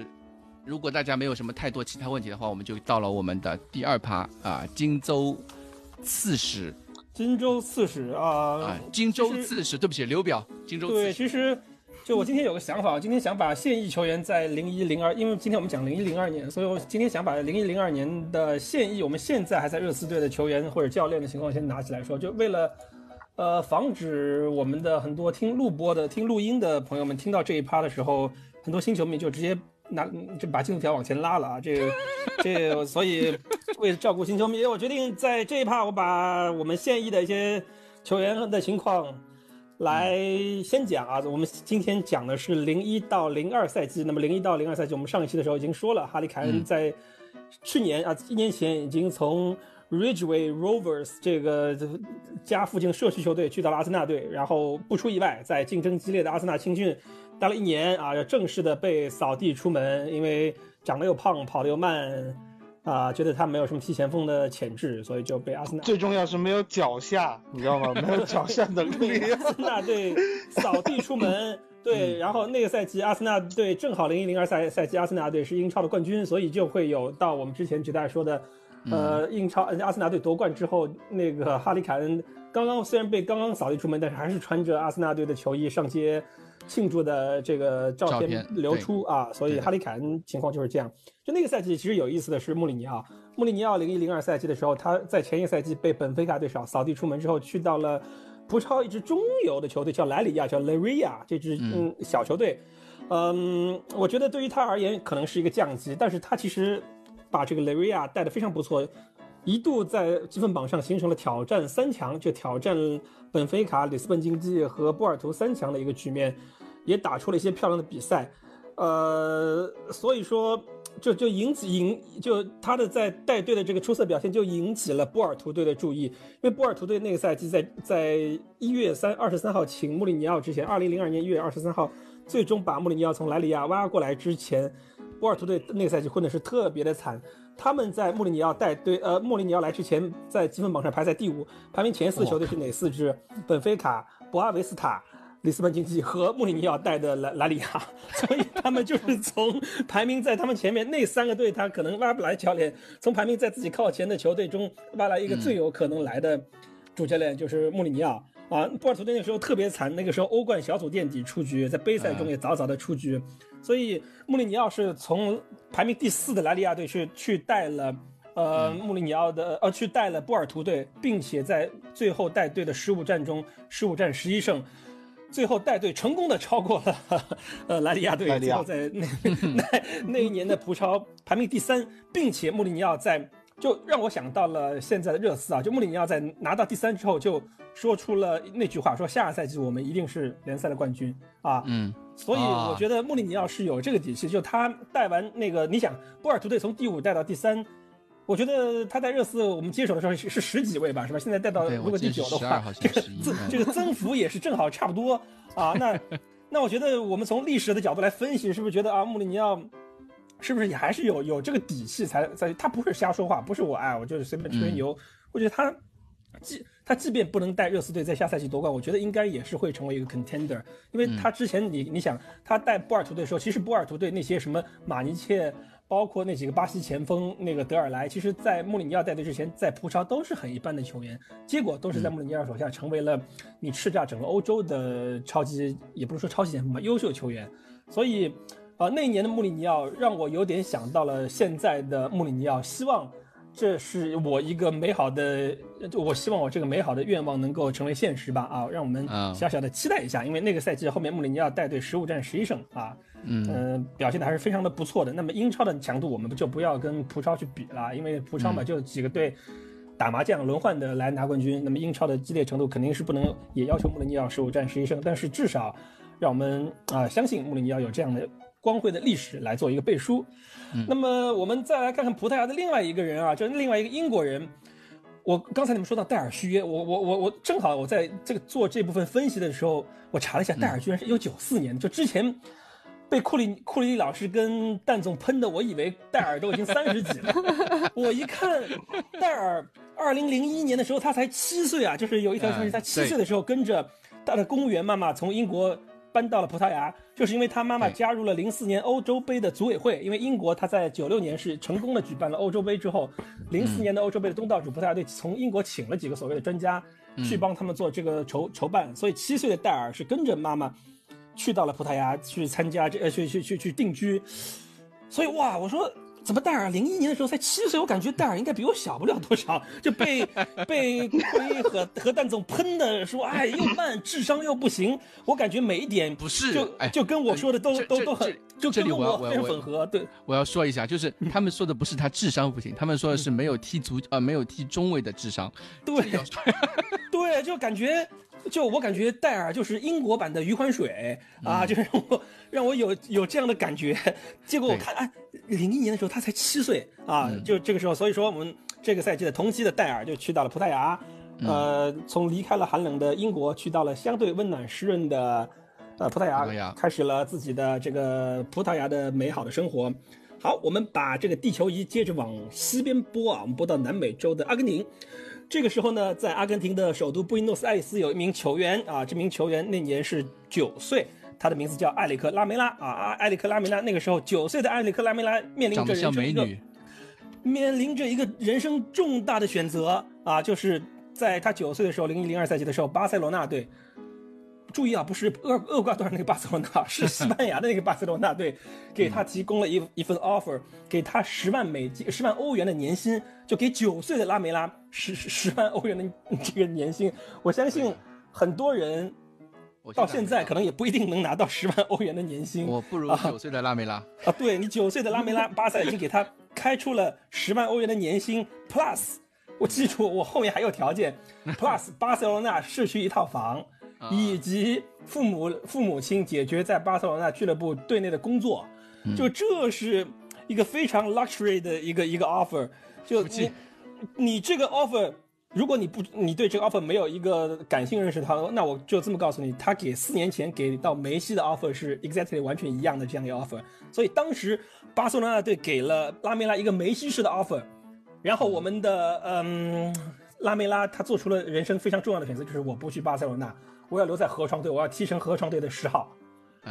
如果大家没有什么太多其他问题的话，我们就到了我们的第二趴啊，荆州刺史。荆州刺史啊，啊，荆州刺史，对不起，刘表，荆州刺史。对，其实就我今天有个想法，今天想把现役球员在零一零二，因为今天我们讲零一零二年，所以我今天想把零一零二年的现役，我们现在还在热刺队的球员或者教练的情况先拿起来说，就为了呃防止我们的很多听录播的、听录音的朋友们听到这一趴的时候，很多新球迷就直接。拿就把进度条往前拉了啊，这 这，所以为了照顾新球迷，我决定在这一趴我把我们现役的一些球员的情况来先讲啊。我们今天讲的是零一到零二赛季，那么零一到零二赛季，我们上一期的时候已经说了，哈利凯恩在去年啊一年前已经从 Ridgeway Rovers 这个家附近社区球队去到了阿森纳队，然后不出意外，在竞争激烈的阿森纳青训。待了一年啊，要正式的被扫地出门，因为长得又胖，跑得又慢，啊，觉得他没有什么踢前锋的潜质，所以就被阿森纳。最重要是没有脚下，你知道吗？没有脚下能力。阿森纳队扫地出门，对，然后那个赛季阿森纳队正好零一零二赛赛季，阿森纳队是英超的冠军，所以就会有到我们之前给大家说的，呃，英超阿森纳队夺冠之后，那个哈里凯恩刚刚虽然被刚刚扫地出门，但是还是穿着阿森纳队的球衣上街。庆祝的这个照片流出啊，所以哈里凯恩情况就是这样。就那个赛季，其实有意思的是穆里尼奥。穆里尼奥零一零二赛季的时候，他在前一个赛季被本菲卡队扫扫地出门之后，去到了葡超一支中游的球队，叫莱里亚，叫 Leria 这支嗯小球队。嗯，我觉得对于他而言可能是一个降级，但是他其实把这个雷瑞亚带的非常不错，一度在积分榜上形成了挑战三强，就挑战本菲卡、里斯本竞技和波尔图三强的一个局面。也打出了一些漂亮的比赛，呃，所以说就就引起引就他的在带队的这个出色表现就引起了波尔图队的注意，因为波尔图队那个赛季在在一月三二十三号请穆里尼奥之前，二零零二年一月二十三号最终把穆里尼奥从莱里亚挖过来之前，波尔图队那个赛季混的是特别的惨，他们在穆里尼奥带队呃穆里尼奥来之前在积分榜上排在第五，排名前四球队是哪四支？本菲卡、博阿维斯塔。里斯本竞技和穆里尼奥带的莱莱里亚，所以他们就是从排名在他们前面那三个队，他可能挖不来教练，从排名在自己靠前的球队中挖来一个最有可能来的主教练，就是穆里尼奥啊。波尔图队那时候特别惨，那个时候欧冠小组垫底出局，在杯赛中也早早的出局，所以穆里尼奥是从排名第四的莱利亚队去去带了呃穆里尼奥的呃去带了波尔图队，并且在最后带队的十五战中十五战十一胜。最后带队成功的超过了呃莱利亚队，最后在那 那那一年的葡超排名第三，并且穆里尼奥在就让我想到了现在的热刺啊，就穆里尼奥在拿到第三之后就说出了那句话，说下个赛季我们一定是联赛的冠军啊，嗯，所以我觉得穆里尼奥是有这个底气，就他带完那个你想波尔图队从第五带到第三。我觉得他在热刺我们接手的时候是是十几位吧，是吧？现在带到如果第九的话，这个增这个增幅也是正好差不多啊。那 那我觉得我们从历史的角度来分析，是不是觉得啊穆里尼奥是不是也还是有有这个底气才在？他不是瞎说话，不是我哎，我就是随便吹牛。我觉得他即他即便不能带热刺队在下赛季夺冠，我觉得应该也是会成为一个 contender，因为他之前你你想他带波尔图队的时候，其实波尔图队那些什么马尼切。包括那几个巴西前锋，那个德尔莱，其实，在穆里尼奥带队之前，在葡超都是很一般的球员，结果都是在穆里尼奥手下成为了你叱咤整个欧洲的超级，也不是说超级前锋吧，优秀球员。所以，啊，那一年的穆里尼奥让我有点想到了现在的穆里尼奥，希望。这是我一个美好的，我希望我这个美好的愿望能够成为现实吧啊！让我们小小的期待一下，因为那个赛季后面穆里尼奥带队十五战十一胜啊，嗯，表现的还是非常的不错的。那么英超的强度我们就不要跟葡超去比了，因为葡超嘛就几个队打麻将轮换的来拿冠军，那么英超的激烈程度肯定是不能也要求穆里尼奥十五战十一胜，但是至少让我们啊相信穆里尼奥有这样的。光辉的历史来做一个背书，那么我们再来看看葡萄牙的另外一个人啊，就是另外一个英国人。我刚才你们说到戴尔续约，我我我我正好我在这个做这部分分析的时候，我查了一下，戴尔居然是一九九四年，就之前被库里库里老师跟蛋总喷的，我以为戴尔都已经三十几了，我一看戴尔二零零一年的时候他才七岁啊，就是有一条消息，他七岁的时候跟着他的公务员妈妈从英国。搬到了葡萄牙，就是因为他妈妈加入了零四年欧洲杯的组委会。因为英国他在九六年是成功的举办了欧洲杯之后，零四年的欧洲杯的东道主葡萄牙队从英国请了几个所谓的专家去帮他们做这个筹筹办，所以七岁的戴尔是跟着妈妈去到了葡萄牙去参加这呃去去去去定居。所以哇，我说。怎么戴尔零一年的时候才七岁？我感觉戴尔应该比我小不了多少，就被 被奎和和蛋总喷的说，哎，又慢，智商又不行。我感觉每一点不是，就就跟我说的都都都很，就跟我非常吻合。对，我要说一下，就是他们说的不是他智商不行，他们说的是没有踢足呃没有踢中卫的智商。对，对，就感觉。就我感觉戴尔就是英国版的余欢水啊，就是让我让我有有这样的感觉。结果我看，哎，零一年的时候他才七岁啊，就这个时候，所以说我们这个赛季的同期的戴尔就去到了葡萄牙，呃，从离开了寒冷的英国，去到了相对温暖湿润的呃葡萄牙，开始了自己的这个葡萄牙的美好的生活。好，我们把这个地球仪接着往西边拨啊，我们拨到南美洲的阿根廷。这个时候呢，在阿根廷的首都布宜诺斯艾利斯有一名球员啊，这名球员那年是九岁，他的名字叫埃里克拉梅拉啊，埃埃里克拉梅拉那个时候九岁的埃里克拉梅拉面临着人生一个面临着一个人生重大的选择啊，就是在他九岁的时候，零一零二赛季的时候，巴塞罗那队。注意啊，不是厄厄瓜多尔那个巴塞罗那，是西班牙的那个巴塞罗那队，给他提供了一 一份 offer，给他十万美金、十万欧元的年薪，就给九岁的拉梅拉十十万欧元的 这个年薪。我相信很多人到现在可能也不一定能拿到十万欧元的年薪。我不如九岁的拉梅拉啊！对你九岁的拉梅拉，巴萨已经给他开出了十万欧元的年薪 plus，我记住我后面还有条件 plus，巴塞罗那市区一套房。以及父母父母亲解决在巴塞罗那俱乐部队内的工作，就这是一个非常 luxury 的一个一个 offer。就你你这个 offer，如果你不你对这个 offer 没有一个感性认识，他那我就这么告诉你，他给四年前给到梅西的 offer 是 exactly 完全一样的这样一个 offer。所以当时巴塞罗那队给了拉梅拉一个梅西式的 offer，然后我们的嗯拉梅拉他做出了人生非常重要的选择，就是我不去巴塞罗那。我要留在河床队，我要踢成河床队的十号，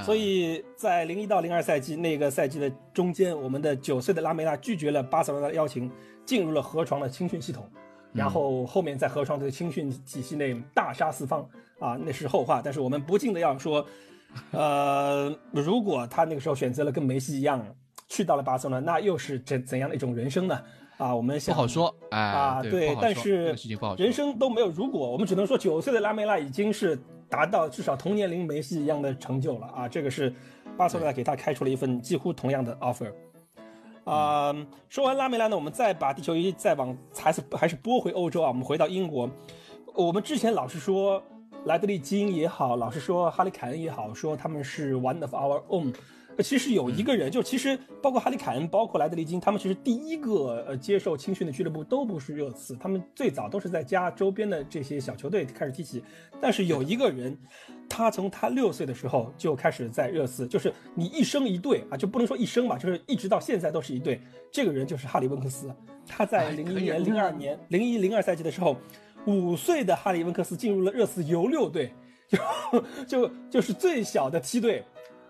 所以在零一到零二赛季那个赛季的中间，我们的九岁的拉梅拉拒绝了巴塞罗那的邀请，进入了河床的青训系统，然后后面在河床队的青训体系内大杀四方啊，那是后话。但是我们不禁的要说，呃，如果他那个时候选择了跟梅西一样去到了巴塞罗那，那又是怎怎样的一种人生呢？啊，我们不好说，啊，对，但是人生都没有如果，我们只能说九岁的拉梅拉已经是达到至少同年龄梅西一样的成就了啊，这个是巴塞罗那给他开出了一份几乎同样的 offer。啊，说完拉梅拉呢，我们再把地球仪再往还是还是拨回欧洲啊，我们回到英国，我们之前老是说莱德利金也好，老是说哈利凯恩也好，说他们是 one of our own。其实有一个人，就其实包括哈利凯恩，包括莱德利金，他们其实第一个呃接受青训的俱乐部都不是热刺，他们最早都是在家周边的这些小球队开始踢起。但是有一个人，他从他六岁的时候就开始在热刺，就是你一生一队啊，就不能说一生吧，就是一直到现在都是一队。这个人就是哈利温克斯，他在零一年、零二年、零一零二赛季的时候，五岁的哈利温克斯进入了热刺 U 六队，就就就是最小的梯队。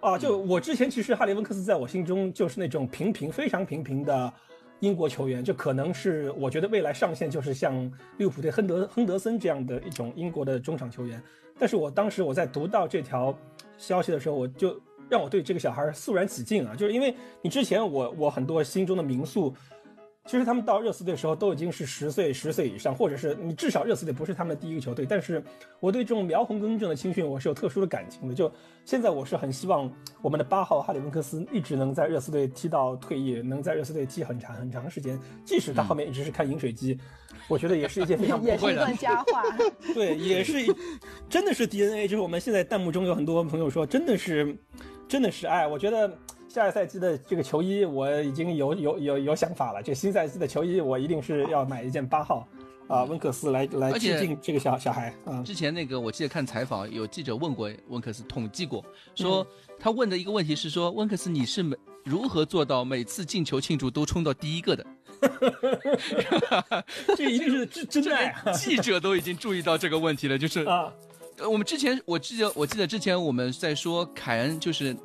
啊，就我之前其实哈利温克斯在我心中就是那种平平非常平平的英国球员，就可能是我觉得未来上限就是像利物浦队亨德亨德森这样的一种英国的中场球员。但是我当时我在读到这条消息的时候，我就让我对这个小孩肃然起敬啊，就是因为你之前我我很多心中的名宿。其实他们到热刺队的时候都已经是十岁、十岁以上，或者是你至少热刺队不是他们的第一个球队。但是我对这种苗红根正的青训我是有特殊的感情的。就现在我是很希望我们的八号哈里温克斯一直能在热刺队踢到退役，能在热刺队踢很长很长时间。即使他后面一直是看饮水机，我觉得也是一件非常也是一段佳话。对，也是真的是 DNA。就是我们现在弹幕中有很多朋友说，真的是，真的是爱，我觉得。下个赛季的这个球衣我已经有有有有想法了，这新赛季的球衣我一定是要买一件八号，啊，温克斯来来致敬这个小小孩嗯。之前那个我记得看采访，有记者问过温克斯，统计过，说他问的一个问题是说，温克斯你是每如何做到每次进球庆祝都冲到第一个的？这一定是真真爱。记者都已经注意到这个问题了，就是啊。呃，我们之前我记得我记得之前我们在说凯恩就是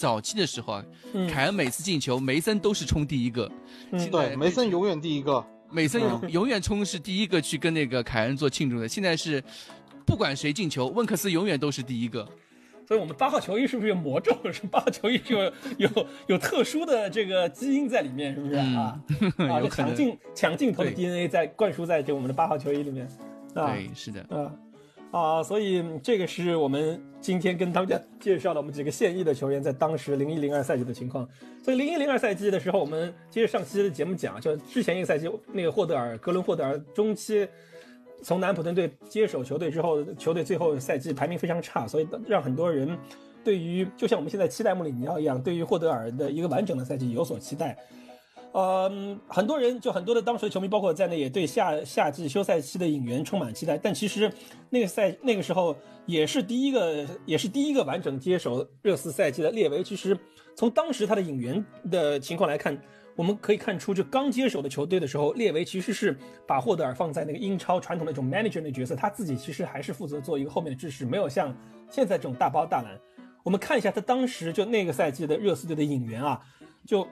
早期的时候啊，嗯凯恩每次进球，梅森都是冲第一个。嗯对，梅森永远第一个。梅森永嗯永远冲是第一个去跟那个凯恩做庆祝的。现在是不管谁进球，温克斯永远都是第一个。所以我们八号球衣是不是有魔咒？是八号球衣是有 有有特殊的这个基因在里面，是不是啊？啊，有可能抢镜抢镜头的 DNA 在灌输在这我们的八号球衣里面。啊，对，是的。啊啊，所以这个是我们今天跟大家介绍了我们几个现役的球员在当时零一零二赛季的情况。所以零一零二赛季的时候，我们接着上期的节目讲，就之前一个赛季那个霍德尔格伦霍德尔中期从南安普顿队接手球队之后，球队最后赛季排名非常差，所以让很多人对于就像我们现在期待穆里尼奥一样，对于霍德尔的一个完整的赛季有所期待。呃，很多人就很多的当时的球迷，包括在内，也对下夏季休赛期的引援充满期待。但其实那个赛那个时候也是第一个，也是第一个完整接手热刺赛季的列维。其实从当时他的引援的情况来看，我们可以看出，就刚接手的球队的时候，列维其实是把霍德尔放在那个英超传统的一种 manager 的角色，他自己其实还是负责做一个后面的支持，没有像现在这种大包大揽。我们看一下他当时就那个赛季的热刺队的引援啊，就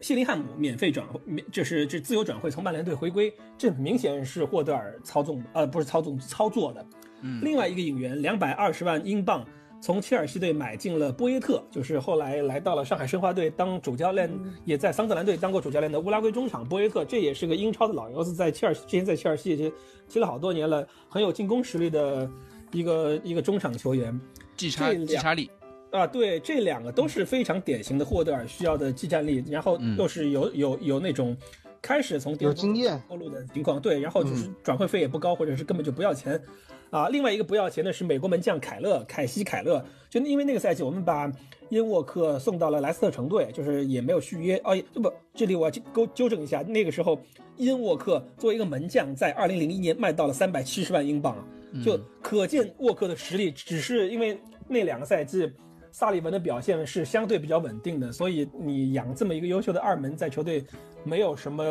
谢林汉姆免费转，免这是这自由转会从曼联队回归，这明显是霍德尔操纵，呃，不是操纵操作的。嗯另外一个引援两百二十万英镑从切尔西队买进了波耶特，就是后来来到了上海申花队当主教练，也在桑德兰队当过主教练的乌拉圭中场波耶特，这也是个英超的老油子，在切尔西之前在切尔西已经踢了好多年了，很有进攻实力的一个一个中场球员。季查查理，啊，对，这两个都是非常典型的霍德尔需要的技战力，然后嗯又是有有有那种开始从有经验透露的情况，对，然后就是转会费也不高，或者是根本就不要钱。啊，另外一个不要钱的是美国门将凯勒，凯西凯勒，就因为那个赛季我们把因沃克送到了莱斯特城队，就是也没有续约。哦，这不，这里我要纠纠正一下，那个时候因沃克作为一个门将，在二零零一年卖到了三百七十万英镑啊，就可见沃克的实力。只是因为那两个赛季萨利文的表现是相对比较稳定的，所以你养这么一个优秀的二门在球队没有什么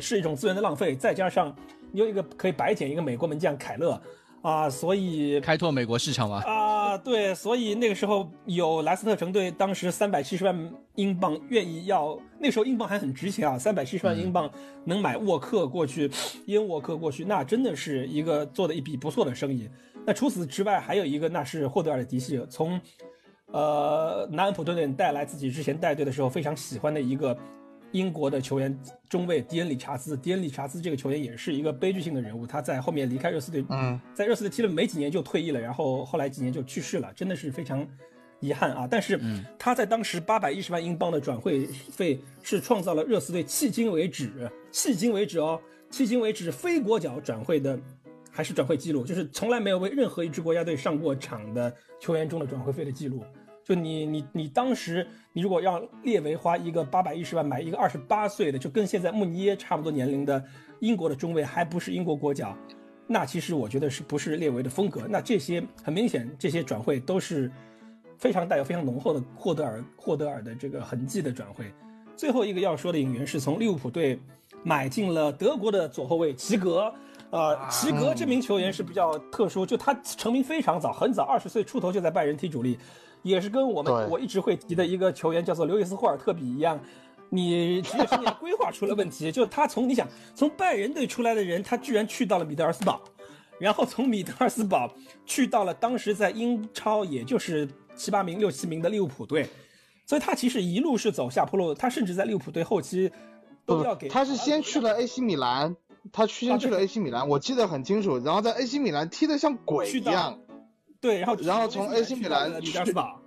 是一种资源的浪费，再加上你有一个可以白捡一个美国门将凯勒啊，所以开拓美国市场嘛。啊，对，所以那个时候有莱斯特城队当时三百七十万英镑愿意要，那时候英镑还很值钱啊，三百七十万英镑能买沃克过去，伊恩沃克过去，那真的是一个做的一笔不错的生意。那除此之外，还有一个那是霍德尔的嫡系，从呃南安普顿队带来自己之前带队的时候非常喜欢的一个英国的球员中卫迪恩理查兹。迪恩理查兹这个球员也是一个悲剧性的人物，他在后面离开热刺队，嗯，在热刺队踢了没几年就退役了，然后后来几年就去世了，真的是非常遗憾啊。但是他在当时八百一十万英镑的转会费是创造了热刺队迄今为止，迄今为止哦，迄今为止非国脚转会的还是转会记录，就是从来没有为任何一支国家队上过场的球员中的转会费的记录。就你你你当时你如果让列维花一个八百一十万买一个二十八岁的，就跟现在穆尼耶差不多年龄的英国的中卫，还不是英国国脚，那其实我觉得是不是列维的风格？那这些很明显，这些转会都是非常带有非常浓厚的霍德尔霍德尔的这个痕迹的转会。最后一个要说的引援是从利物浦队买进了德国的左后卫齐格。呃，齐格这名球员是比较特殊，就他成名非常早，很早，二十岁出头就在拜仁踢主力，也是跟我们我一直会提的一个球员叫做刘易斯霍尔特比一样，你职业生涯规划出了问题，就他从你想从拜仁队出来的人，他居然去到了米德尔斯堡，然后从米德尔斯堡去到了当时在英超也就是七八名、六七名的利物浦队，所以他其实一路是走下坡路，他甚至在利物浦队后期都要给他是先去了 AC 米兰，他先去了 AC 米兰，我记得很清楚。然后在 AC 米兰踢得像鬼一样，对，然后然后从 AC 米兰去到了米德尔斯堡。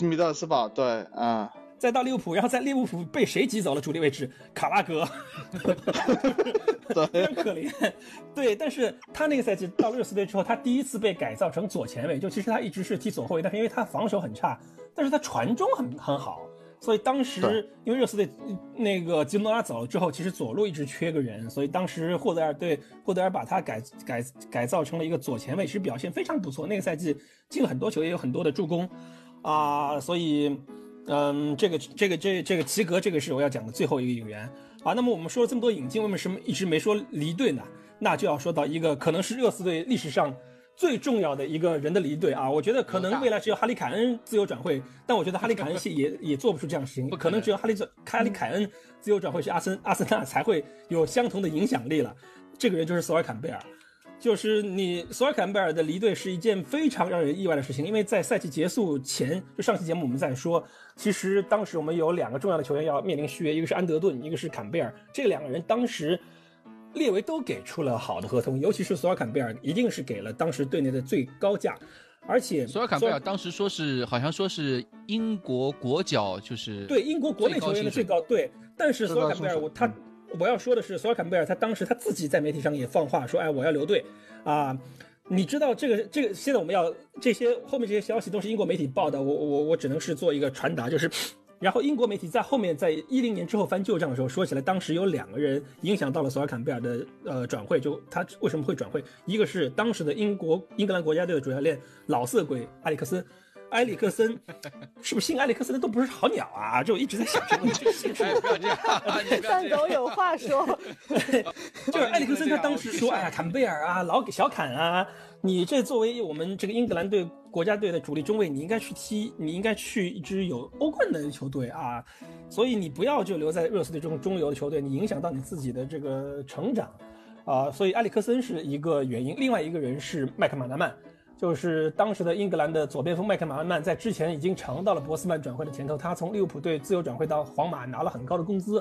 米德尔斯堡对，嗯，再到利物浦，然后在利物浦被谁挤走了主力位置？卡拉格，非常可怜。对，但是他那个赛季到热刺队之后，他第一次被改造成左前卫，就其实他一直是踢左后卫，但是因为他防守很差，但是他传中很很好，所以当时因为热刺队嗯那个吉诺拉走了之后，其实左路一直缺个人，所以当时霍德尔对霍德尔把他改改改造成了一个左前卫，其实表现非常不错。那个赛季进了很多球，也有很多的助攻啊，所以。嗯，这个这个这这个齐格，这个是我要讲的最后一个引援啊。那么我们说了这么多引进，为什么一直没说离队呢？那就要说到一个可能是热刺队历史上最重要的一个人的离队啊，我觉得可能未来只有哈利凯恩自由转会，但我觉得哈利凯恩系也 也做不出这样的事情，可能只有哈利哈利凯恩自由转会去阿森阿森纳才会有相同的影响力了。这个人就是索尔坎贝尔，就是你索尔坎贝尔的离队是一件非常让人意外的事情，因为在赛季结束前，就上期节目我们在说，其实当时我们有两个重要的球员要面临续约，一个是安德顿，一个是坎贝尔，这两个人当时。列维都给出了好的合同，尤其是索尔坎贝尔，一定是给了当时队内的最高价，而且索尔坎贝尔当时说是好像说是英国国脚，就是对英国国内球员的最高对，但是索尔坎贝尔我他我要说的是索尔坎贝尔他当时他自己在媒体上也放话说，哎我要留队啊，你知道这个这个现在我们要这些后面这些消息都是英国媒体报的，我我我只能是做一个传达，就是。然后英国媒体在后面，在一零年之后翻旧账的时候，说起来当时有两个人影响到了索尔坎贝尔的呃转会，就他为什么会转会？一个是当时的英国英格兰国家队的主教练老色鬼阿里克斯，埃里克森是不是姓埃里克森的都不是好鸟啊？就一直在想这个问题。不要这样，范总有话说，就是埃里克森他当时说，哎呀，坎贝尔啊，老给小坎啊。你这作为我们这个英格兰队国家队的主力中卫，你应该去踢，你应该去一支有欧冠的球队啊，所以你不要就留在热刺队这种中游的球队，你影响到你自己的这个成长，啊，所以埃里克森是一个原因，另外一个人是麦克马纳曼，就是当时的英格兰的左边锋麦克马纳曼，在之前已经尝到了博斯曼转会的甜头，他从利物浦队自由转会到皇马拿了很高的工资，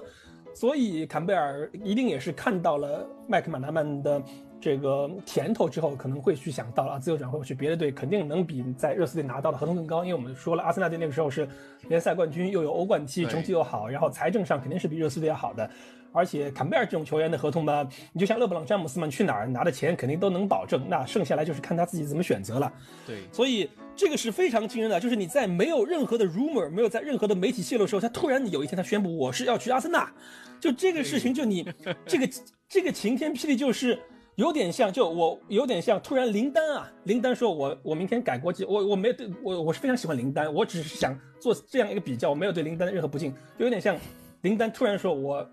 所以坎贝尔一定也是看到了麦克马纳曼的。这个甜头之后可能会去想到了啊，自由转会去别的队，肯定能比在热刺队拿到的合同更高。因为我们说了，阿森纳队那个时候是联赛冠军，又有欧冠踢，成绩又好，然后财政上肯定是比热刺队要好的。而且坎贝尔这种球员的合同嘛，你就像勒布朗詹姆斯嘛，去哪儿拿的钱肯定都能保证。那剩下来就是看他自己怎么选择了。对，所以这个是非常惊人的，就是你在没有任何的 rumor，没有在任何的媒体泄露的时候，他突然有一天他宣布我是要去阿森纳，就这个事情，就你这个这个晴天霹雳就是。有点像，就我有点像，突然林丹啊，林丹说，我我明天改国籍，我我没有对我我是非常喜欢林丹，我只是想做这样一个比较，我没有对林丹的任何不敬，就有点像，林丹突然说我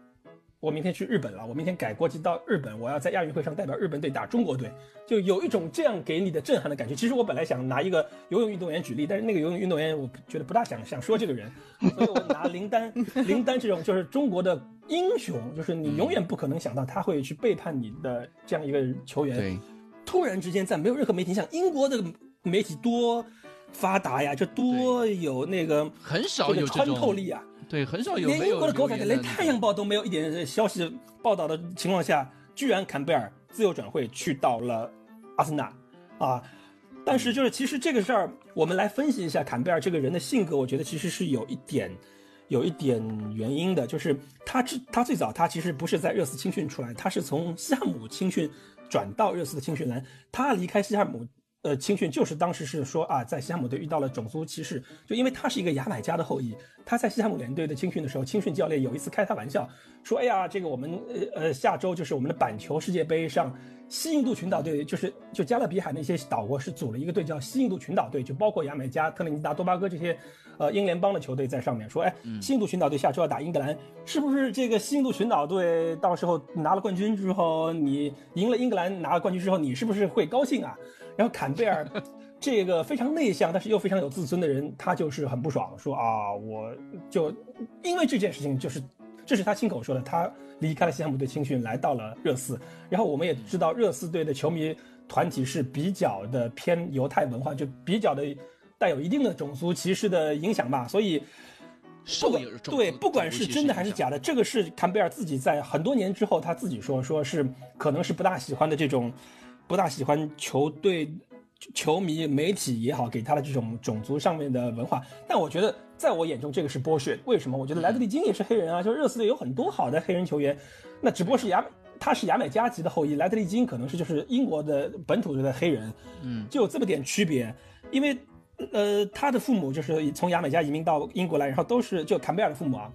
我明天去日本了，我明天改国籍到日本，我要在亚运会上代表日本队打中国队，就有一种这样给你的震撼的感觉。其实我本来想拿一个游泳运动员举例，但是那个游泳运动员我觉得不大想想说这个人，所以我拿林丹林丹这种就是中国的。英雄就是你永远不可能想到他会去背叛你的这样一个球员。对，突然之间在没有任何媒体，像英国的媒体多发达呀，就多有那个很少有穿透力啊。对，很少有。连英国的狗仔队，连《太阳报》都没有一点消息报道的情况下，居然坎贝尔自由转会去到了阿森纳啊！但是就是其实这个事儿，我们来分析一下坎贝尔这个人的性格，我觉得其实是有一点。有一点原因的，就是他之他最早他其实不是在热刺青训出来，他是从西汉姆青训转到热刺的青训来。他离开西汉姆呃青训，就是当时是说啊，在西汉姆队遇到了种族歧视，就因为他是一个牙买加的后裔。他在西汉姆联队的青训的时候，青训教练有一次开他玩笑说：“哎呀，这个我们呃呃下周就是我们的板球世界杯上。”西印度群岛队就是就加勒比海那些岛国是组了一个队叫西印度群岛队，就包括牙买加、特立尼达、多巴哥这些，呃，英联邦的球队在上面。说，哎，西印度群岛队下周要打英格兰，是不是这个西印度群岛队到时候拿了冠军之后，你赢了英格兰拿了冠军之后，你是不是会高兴啊？然后坎贝尔 这个非常内向但是又非常有自尊的人，他就是很不爽，说啊，我就因为这件事情就是。这是他亲口说的，他离开了西汉姆队青训，来到了热刺。然后我们也知道，热刺队的球迷团体是比较的偏犹太文化，就比较的带有一定的种族歧视的影响吧。所以，受对，不管是真的还是假的，这个是坎贝尔自己在很多年之后他自己说，说是可能是不大喜欢的这种，不大喜欢球队。球迷、媒体也好，给他的这种种族上面的文化，但我觉得，在我眼中，这个是剥削。为什么？我觉得莱德利金也是黑人啊，就热刺队有很多好的黑人球员，那只不过是牙，他是牙买加籍的后裔，莱德利金可能是就是英国的本土的黑人，嗯，就有这么点区别。因为，呃，他的父母就是从牙买加移民到英国来，然后都是就坎贝尔的父母啊。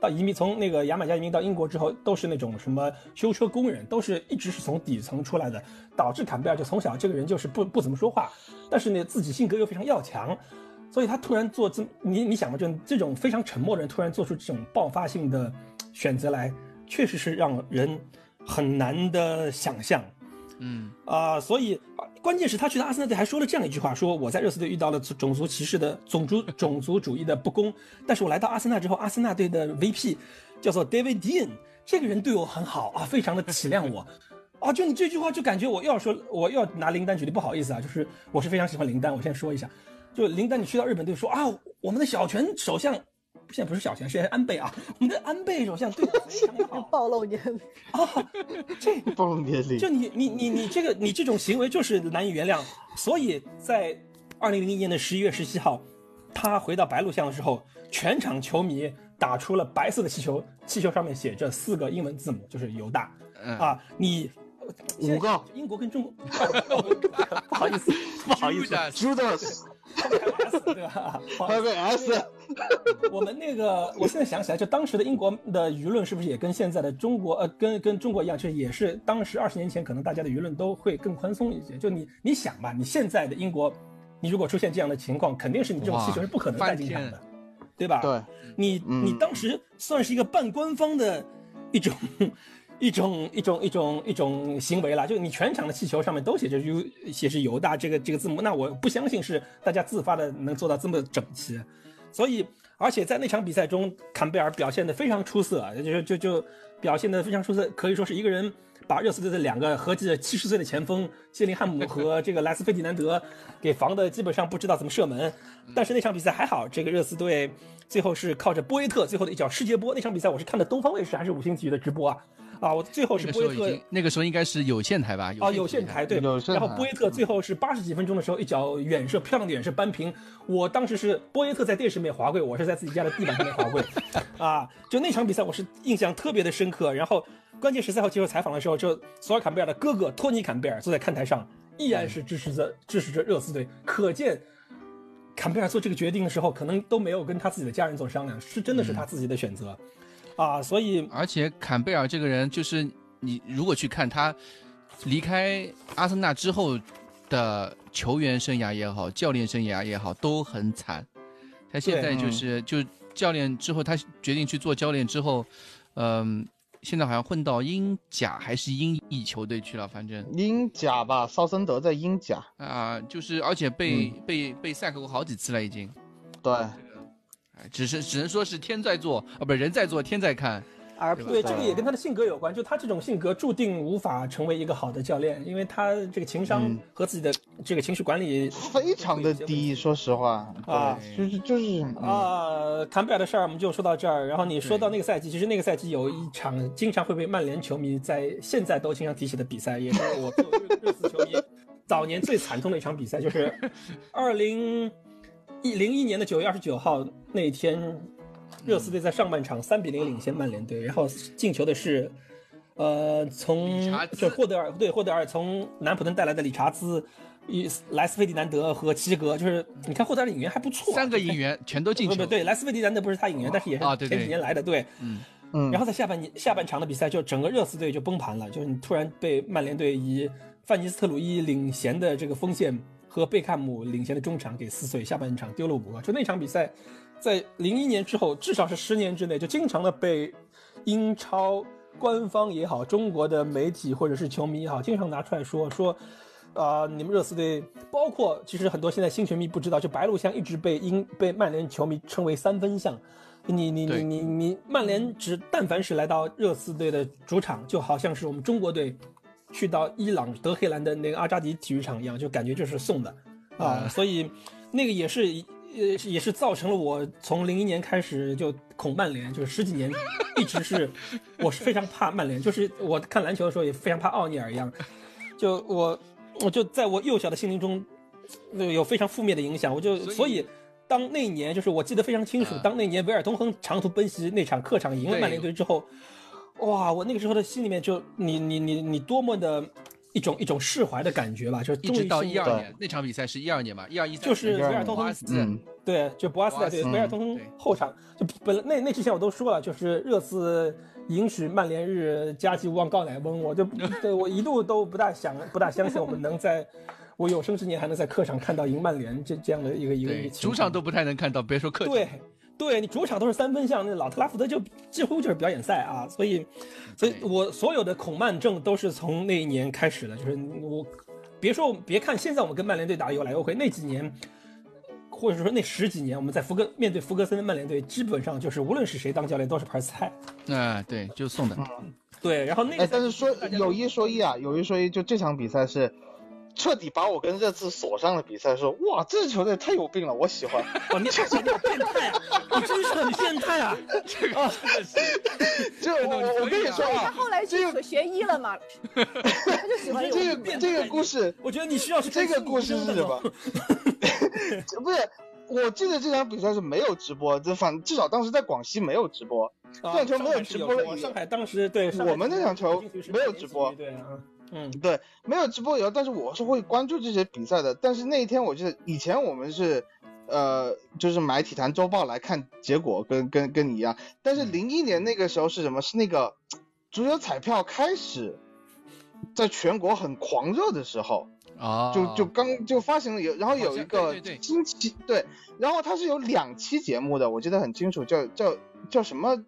到移民从那个牙买加移民到英国之后，都是那种什么修车工人，都是一直是从底层出来的，导致坎贝尔就从小这个人就是不不怎么说话，但是呢自己性格又非常要强，所以他突然做这你你想嘛，就这种非常沉默的人突然做出这种爆发性的选择来，确实是让人很难的想象。嗯啊、所以关键是他去的阿森纳队还说了这样一句话：说我在热刺队遇到了种族歧视的种族种族主义的不公，但是我来到阿森纳之后，阿森纳队的 VP 叫做 David Dean，这个人对我很好啊，非常的体谅我。啊，就你这句话，就感觉我又要说，我又要拿林丹举例，不好意思啊，就是我是非常喜欢林丹，我先说一下，就林丹，你去到日本队说啊，我们的小泉首相，现在不是小泉，是安倍啊，我们的安倍首相对我非常的好。暴露年龄，啊，这 暴露年龄。就你你你你这个你这种行为就是难以原谅，所以在二零零一年的十一月十七号，他回到白鹿巷的时候，全场球迷打出了白色的气球，气球上面写着四个英文字母，就是犹大嗯。啊，你。五个，英国跟中国，不好意思，不好意思，Judas 对吧？不好意思还有个 S，我们那个，我现在想起来，就当时的英国的舆论是不是也跟现在的中国，呃，跟跟中国一样，就是也是当时二十年前可能大家的舆论都会更宽松一些。就你你想吧，你现在的英国，你如果出现这样的情况，肯定是你这种哇气球是不可能带进场翻的，对吧？对，你嗯你当时算是一个半官方的一种一种一种一种一种行为了，就你全场的气球上面都写着 U 写是犹大这个这个字母，那我不相信是大家自发的能做到这么整齐，所以而且在那场比赛中，坎贝尔表现得非常出色，就就就表现得非常出色，可以说是一个人。把热刺队的两个合计七十岁的前锋谢林汉姆 和这个莱斯费迪南德给防的基本上不知道怎么射门，但是那场比赛还好，这个热刺队最后是靠着波伊特最后的一脚世界波。那场比赛我是看的东方卫视还是五星体育的直播啊？啊，我最后是波耶特那个时候应该是有线台吧？啊，有线台对，然后波耶特最后是八十几分钟的时候一脚远射，漂亮的远射扳平。我当时是波耶特在电视面滑跪，我是在自己家的地板上面滑跪，啊，就那场比赛我是印象特别的深刻。然后关键十三号接受采访的时候，就索尔坎贝尔的哥哥托尼坎贝尔坐在看台上，依然是支持着支持着热刺队，可见。坎贝尔做这个决定的时候，可能都没有跟他自己的家人做商量，是真的是他自己的选择，啊，所以而且坎贝尔这个人，就是你如果去看他离开阿森纳之后的球员生涯也好，教练生涯也好，都很惨。他现在就是就教练之后，他决定去做教练之后，嗯、现在好像混到英甲还是英乙球队去了，反正。英甲吧，绍森德在英甲，啊、就是而且被、被被 sack 过好几次了，已经。对，哎，只是只能说是天在做啊，不是人在做，天在看。而对这个也跟他的性格有关。就他这种性格，注定无法成为一个好的教练，因为他这个情商嗯和自己的这个情绪管理非常的低，说实话，啊对，就是就是，嗯啊。坎贝尔的事儿我们就说到这儿。然后你说到那个赛季，其实那个赛季有一场经常会被曼联球迷在现在都经常提起的比赛，也是我 作为热刺球迷早年最惨痛的一场比赛，就是二零一零一年的九月二十九号那一天，热刺队在上半场三比零领先曼联队，然后进球的是，呃，从就霍德尔对霍德尔从南普顿带来的理查兹。与莱斯费迪南德和齐格，就是你看霍德尔的引援还不错，三个引援全都进球。不不对，莱斯费迪南德不是他引援，但是也是前几年来的，对。嗯，然后在下半年下半场的比赛，就整个热刺队就崩盘了，就是你突然被曼联队以范尼斯特鲁伊领衔的这个锋线和贝克汉姆领衔的中场给撕碎，下半场丢了五个。就那场比赛，在零一年之后，至少是十年之内，就经常的被英超官方也好，中国的媒体或者是球迷也好，经常拿出来说说。啊、你们热刺队，包括其实很多现在新球迷不知道，就白鹿巷一直被英被曼联球迷称为三分巷。你你你你你，曼联只但凡是来到热刺队的主场，就好像是我们中国队去到伊朗德黑兰的那个阿扎迪体育场一样，就感觉就是送的啊。所以那个也是呃也是造成了我从零一年开始就恐曼联，就是十几年一直是我是非常怕曼联，就是我看篮球的时候也非常怕奥尼尔一样，就我我就在我幼小的心灵中呃有非常负面的影响，我就所以。当那一年，就是我记得非常清楚，啊当那年维尔通亨长途奔袭那场客场赢了曼联队之后，哇，我那个时候的心里面就你你你你多么的一种一种释怀的感觉吧，就是一直到终于是一二年那场比赛是一二年吧，一二一三就是维尔通亨博阿斯嗯，对，就博阿斯带队，博尔通对。后场，就本来那那之前我都说了，就是热刺迎娶曼联日，家祭无望告乃翁，我就 对我一度都不大想不大相信我们能在我有生之年还能在客场看到赢曼联这这样的一个一个主场都不太能看到，别说客场。对对你主场都是三分项，那老特拉福德就几乎就是表演赛啊，所以，所以我所有的恐曼症都是从那一年开始的，就是我别说别看现在我们跟曼联队打有来有回，那几年。或者说那十几年，我们在福格面对福格森的曼联队，基本上就是无论是谁当教练都是盘菜。啊，对，就送的。对，然后那个，但是说有一说一啊，有一说一，就这场比赛是彻底把我跟热刺锁上了比赛。说哇，这支球队太有病了，我喜欢。哇，你确实有变态啊！你真是很变态啊！这个真的是，就我我跟你说啊，他后来就可学医了嘛，他就喜欢这个这个故事。我觉得你需要这个故事是什么？不是，我记得这场比赛是没有直播，这反至少当时在广西没有直播，这场球没有直播了。上海当时对我们那场球没有直播，对啊，嗯，对，没有直播以后，但是我是会关注这些比赛的。但是那一天我记得以前我们是，呃，就是买体坛周报来看结果，跟跟跟你一样。但是零一年那个时候是什么？是那个足球彩票开始在全国很狂热的时候。啊，就就刚就发行了有，然后有一个星期对，然后它是有两期节目的，我记得很清楚，叫叫叫什么，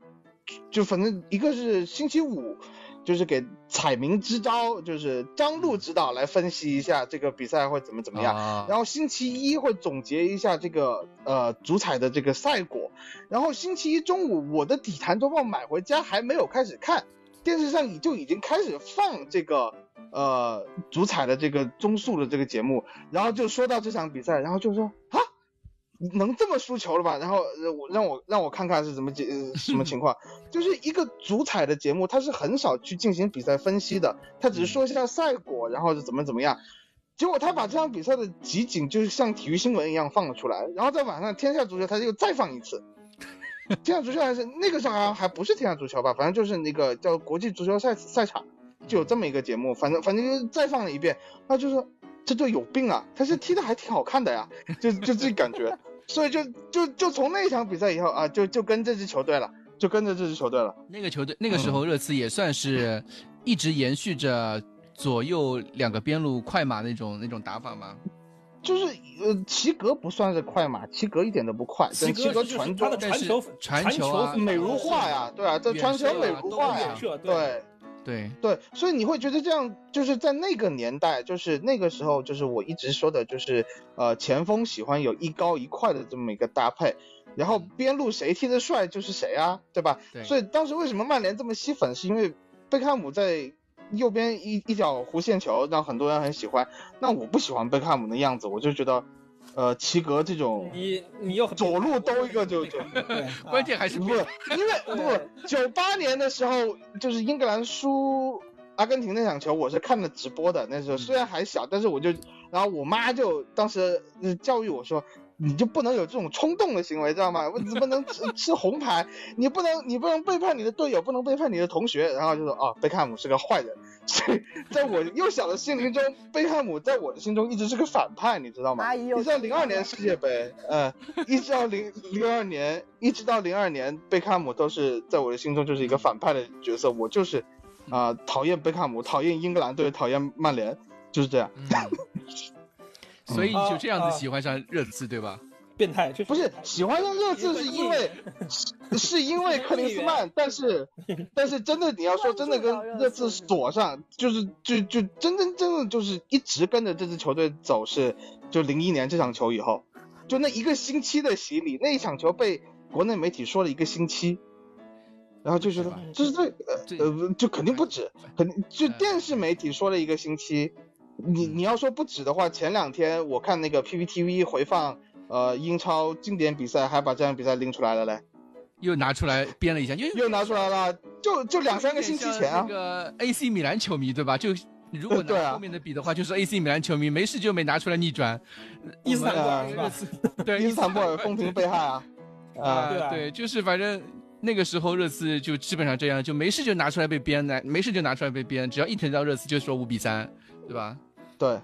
就反正一个是星期五，就是给彩民支招，就是张璐指导来分析一下这个比赛会怎么怎么样，然后星期一会总结一下这个呃足彩的这个赛果，然后星期一中午我的底坛周报买回家还没有开始看，电视上已就已经开始放这个。呃，足彩的这个综述的这个节目，然后就说到这场比赛，然后就说啊，能这么输球了吧？然后我让我让我看看是怎么解什么情况，就是一个足彩的节目，他是很少去进行比赛分析的，他只是说一下赛果，然后是怎么怎么样。结果他把这场比赛的集锦就是像体育新闻一样放了出来，然后在晚上天下足球他又再放一次，天下足球还是那个时候好像还不是天下足球吧，反正就是那个叫国际足球赛赛场。就有这么一个节目，反正反正就再放了一遍，那就是这就有病啊！他是踢的还挺好看的呀，就就这感觉，所以就就就从那场比赛以后啊，就就跟这支球队了，就跟着这支球队了。那个球队那个时候热刺也算是一直延续着左右两个边路快马那种那种打法吗？就是呃，齐格不算是快马，齐格一点都不快，齐格传他的传球传球美如画呀，对啊，这传球美如画呀，对。对对，所以你会觉得这样，就是在那个年代，就是那个时候，就是我一直说的，就是呃，前锋喜欢有一高一快的这么一个搭配，然后边路谁踢得帅就是谁啊，对吧？对。所以当时为什么曼联这么吸粉，是因为贝克汉姆在右边一一脚弧线球，让很多人很喜欢。那我不喜欢贝克汉姆的样子，我就觉得。呃，齐格这种，你你又左路兜一个就就，关键还是不，因为不九八年的时候，就是英格兰输阿根廷那场球，我是看了直播的。那时候虽然还小，但是我就，然后我妈就当时教育我说。你就不能有这种冲动的行为，知道吗？你 不能吃吃红牌，你不能你不能背叛你的队友，不能背叛你的同学。然后就说哦，贝克汉姆是个坏人。所 以在我幼小的心灵中，贝克汉姆在我的心中一直是个反派，你知道吗？一直到零二年世界杯，嗯，一直到零零二年，一直到零二年，贝克汉姆都是在我的心中就是一个反派的角色。我就是啊，讨厌贝克汉姆，讨厌英格兰队，讨厌曼联，就是这样。所以就这样子喜欢上热刺，对吧？变态，不是喜欢上热刺是因为 是因为克林斯曼，但是 但是真的你要说真的跟热刺。锁上，就是就就真真正正就是一直跟着这支球队走，是就零一年这场球以后，就那一个星期的洗礼，那一场球被国内媒体说了一个星期，然后就觉得就是这呃就肯定不止，肯定就电视媒体说了一个星期。你你要说不止的话，前两天我看那个 PPTV 回放，呃，英超经典比赛还把这场比赛拎出来了嘞，又拿出来编了一下，又又拿出来了，就就两三个星期前啊。那个 AC 米兰球迷对吧？就如果拿后面的比的话，就是 AC 米兰球迷没事就没拿出来逆转。伊斯坦布尔是吧？对，伊斯坦布尔风评被害啊。啊，对，就是反正那个时候热刺就基本上这样，就没事就拿出来被编的，没事就拿出来被编，只要一提到热刺就说五比三，对吧？对，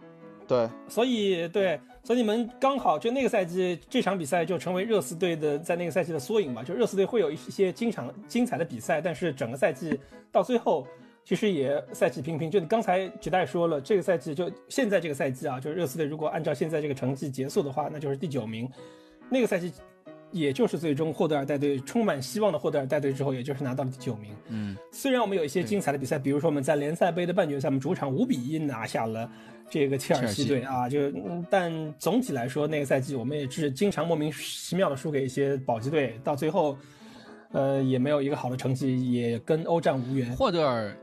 对，所以对，所以你们刚好就那个赛季这场比赛就成为热刺队的在那个赛季的缩影嘛。就热刺队会有一些经常精彩的比赛，但是整个赛季到最后其实也赛季平平。就你刚才吉代说了，这个赛季就现在这个赛季啊，就是热刺队如果按照现在这个成绩结束的话，那就是第九名。那个赛季也就是最终霍德尔带队充满希望的霍德尔带队之后，也就是拿到了第九名。嗯，虽然我们有一些精彩的比赛，比如说我们在联赛杯的半决赛，我们主场五比一拿下了这个切尔西队啊，就嗯但总体来说，那个赛季我们也是经常莫名其妙的输给一些保级队，到最后，呃，也没有一个好的成绩，也跟欧战无缘。霍德尔，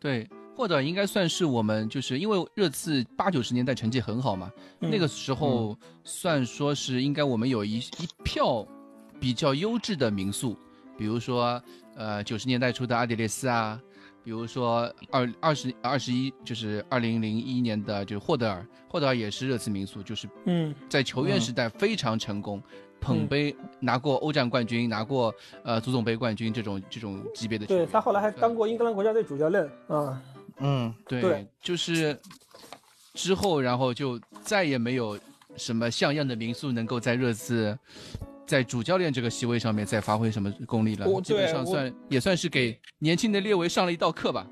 对。霍德尔应该算是我们，就是因为热刺八九十年代成绩很好嘛，嗯那个时候算说是应该我们有一一票比较优质的民宿，比如说呃九十年代初的阿迪列斯啊，比如说二二十二十一就是二零零一年的就是霍德尔，霍德尔也是热刺民宿，就是嗯在球员时代非常成功。捧杯拿过欧战冠军，拿过呃足总杯冠军这种这种级别的球员，对他后来还当过英格兰国家队主教练啊。嗯，对，对就是之后，然后就再也没有什么像样的民宿能够在热刺在主教练这个席位上面再发挥什么功力了我。基本上算也算是给年轻的列维上了一道课吧。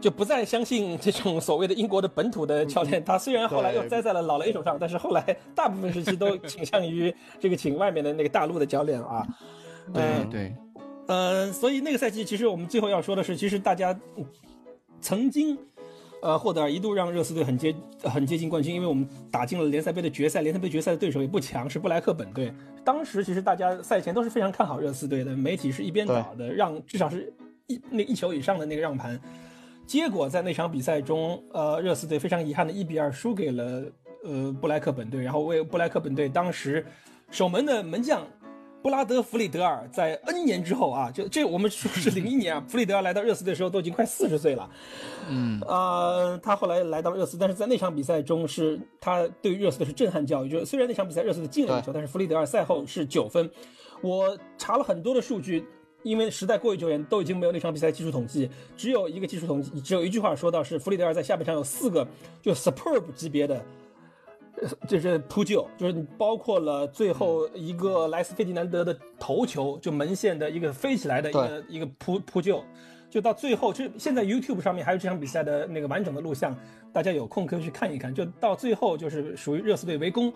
就不再相信这种所谓的英国的本土的教练。他虽然后来又栽在了老雷手上，但是后来大部分时期都 倾向于这个请外面的那个大陆的教练啊。对嗯对，呃，所以那个赛季，其实我们最后要说的是，其实大家嗯曾经，呃，霍德尔一度让热刺队很接很接近冠军，因为我们打进了联赛杯的决赛，联赛杯决赛的对手也不强，是布莱克本队。当时其实大家赛前都是非常看好热刺队的，媒体是一边倒的，让至少是一那一球以上的那个让盘。结果在那场比赛中，呃，热刺队非常遗憾的一比二输给了呃布莱克本队，然后为布莱克本队当时守门的门将布拉德弗里德尔在 N 年之后啊，就这我们说是零一年啊，弗里德尔来到热刺的时候都已经快四十岁了，嗯，啊，他后来来到热刺，但是在那场比赛中是他对热刺的是震撼教育，就是虽然那场比赛热刺的进了一球，但是弗里德尔赛后是九分，我查了很多的数据。因为时代过于久远，都已经没有那场比赛技术统计，只有一个技术统计，只有一句话说到是弗里德尔在下半场有四个就 superb 级别的，呃就是扑救，就是你包括了最后一个莱斯费迪南德的头球，就门线的一个飞起来的一个一个扑扑救，就到最后，就现在 YouTube 上面还有这场比赛的那个完整的录像，大家有空可以去看一看。就到最后就是属于热刺队围攻，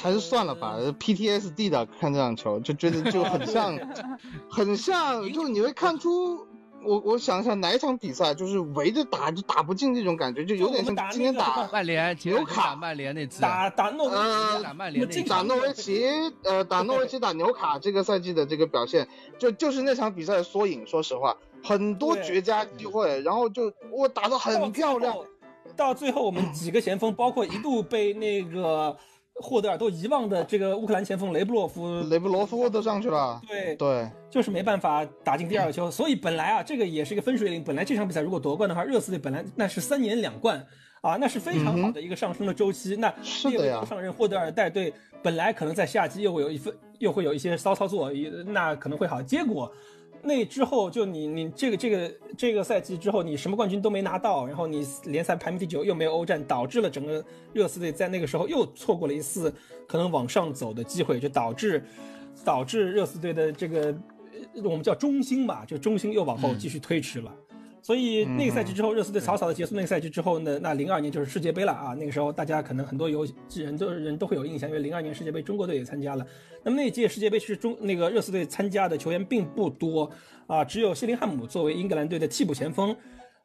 还是算了吧，PTSD 的看这场球就觉得就很像，很像，就你会看出。我我想一下哪一场比赛就是围着打就打不进这种感觉，就有点像今天打曼联，纽卡打曼联那次，打打诺维呃奇，打曼联那打诺维奇，呃，打诺维奇打纽卡这个赛季的这个表现，就就是那场比赛的缩影。说实话，很多绝佳机会，然后就我打的很漂亮。到最后，我们几个前锋，包括一度被那个霍德尔都遗忘的这个乌克兰前锋雷布洛夫，雷布罗夫都上去了，对，对，就是没办法打进第二个球。所以本来啊，这个也是一个分水岭。本来这场比赛如果夺冠的话，热刺队本来那是三年两冠啊，那是非常好的一个上升的周期。那是的呀列维上任霍德尔带队，本来可能在夏季又会有一份，又会有一些骚操作，也那可能会好。结果那之后就你你这个这个这个赛季之后，你什么冠军都没拿到，然后你联赛排名第九，又没有欧战，导致了整个热刺队在那个时候又错过了一次可能往上走的机会，就导致导致热刺队的这个呃我们叫中心吧，就中心又往后继续推迟了。所以那个赛季之后，热刺队草草的结束那个赛季之后呢，那零二年就是世界杯了啊。那个时候大家可能很多游人都人都会有印象，因为零二年世界杯中国队也参加了。那么那届世界杯是中那个热刺队参加的球员并不多啊，只有谢林汉姆作为英格兰队的替补前锋。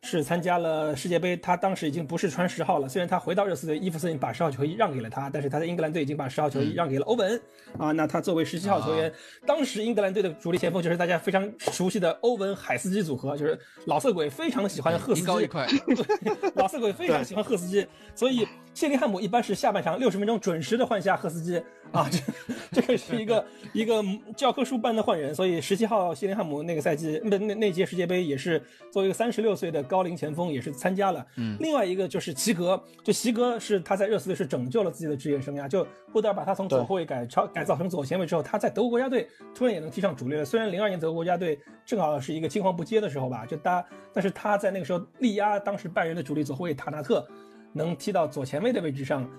是参加了世界杯，他当时已经不是穿十号了。虽然他回到热刺队，伊弗森把十号球衣让给了他，但是他在英格兰队已经把十号球衣让给了欧文、啊。那他作为十七号球员，当时英格兰队的主力前锋就是大家非常熟悉的欧文海斯基组合，就是老色鬼非常的喜欢赫斯基，一高一快，老色鬼非常喜欢赫斯基，所以谢林汉姆一般是下半场六十分钟准时的换下赫斯基啊，这这个是一个 一个教科书般的换人，所以十七号谢林汉姆那个赛季那那那届世界杯也是作为一个三十六岁的高龄前锋也是参加了。嗯，另外一个就是齐格，就齐格是他在热刺队是拯救了自己的职业生涯，就布德尔把他从左后卫改超改造成左前卫之后，他在德国国家队突然也能踢上主力了。虽然零二年德国国家队正好是一个青黄不接的时候吧，就他但是他在那个时候力压当时拜仁的主力左后卫塔纳特，能踢到左前卫的位置上。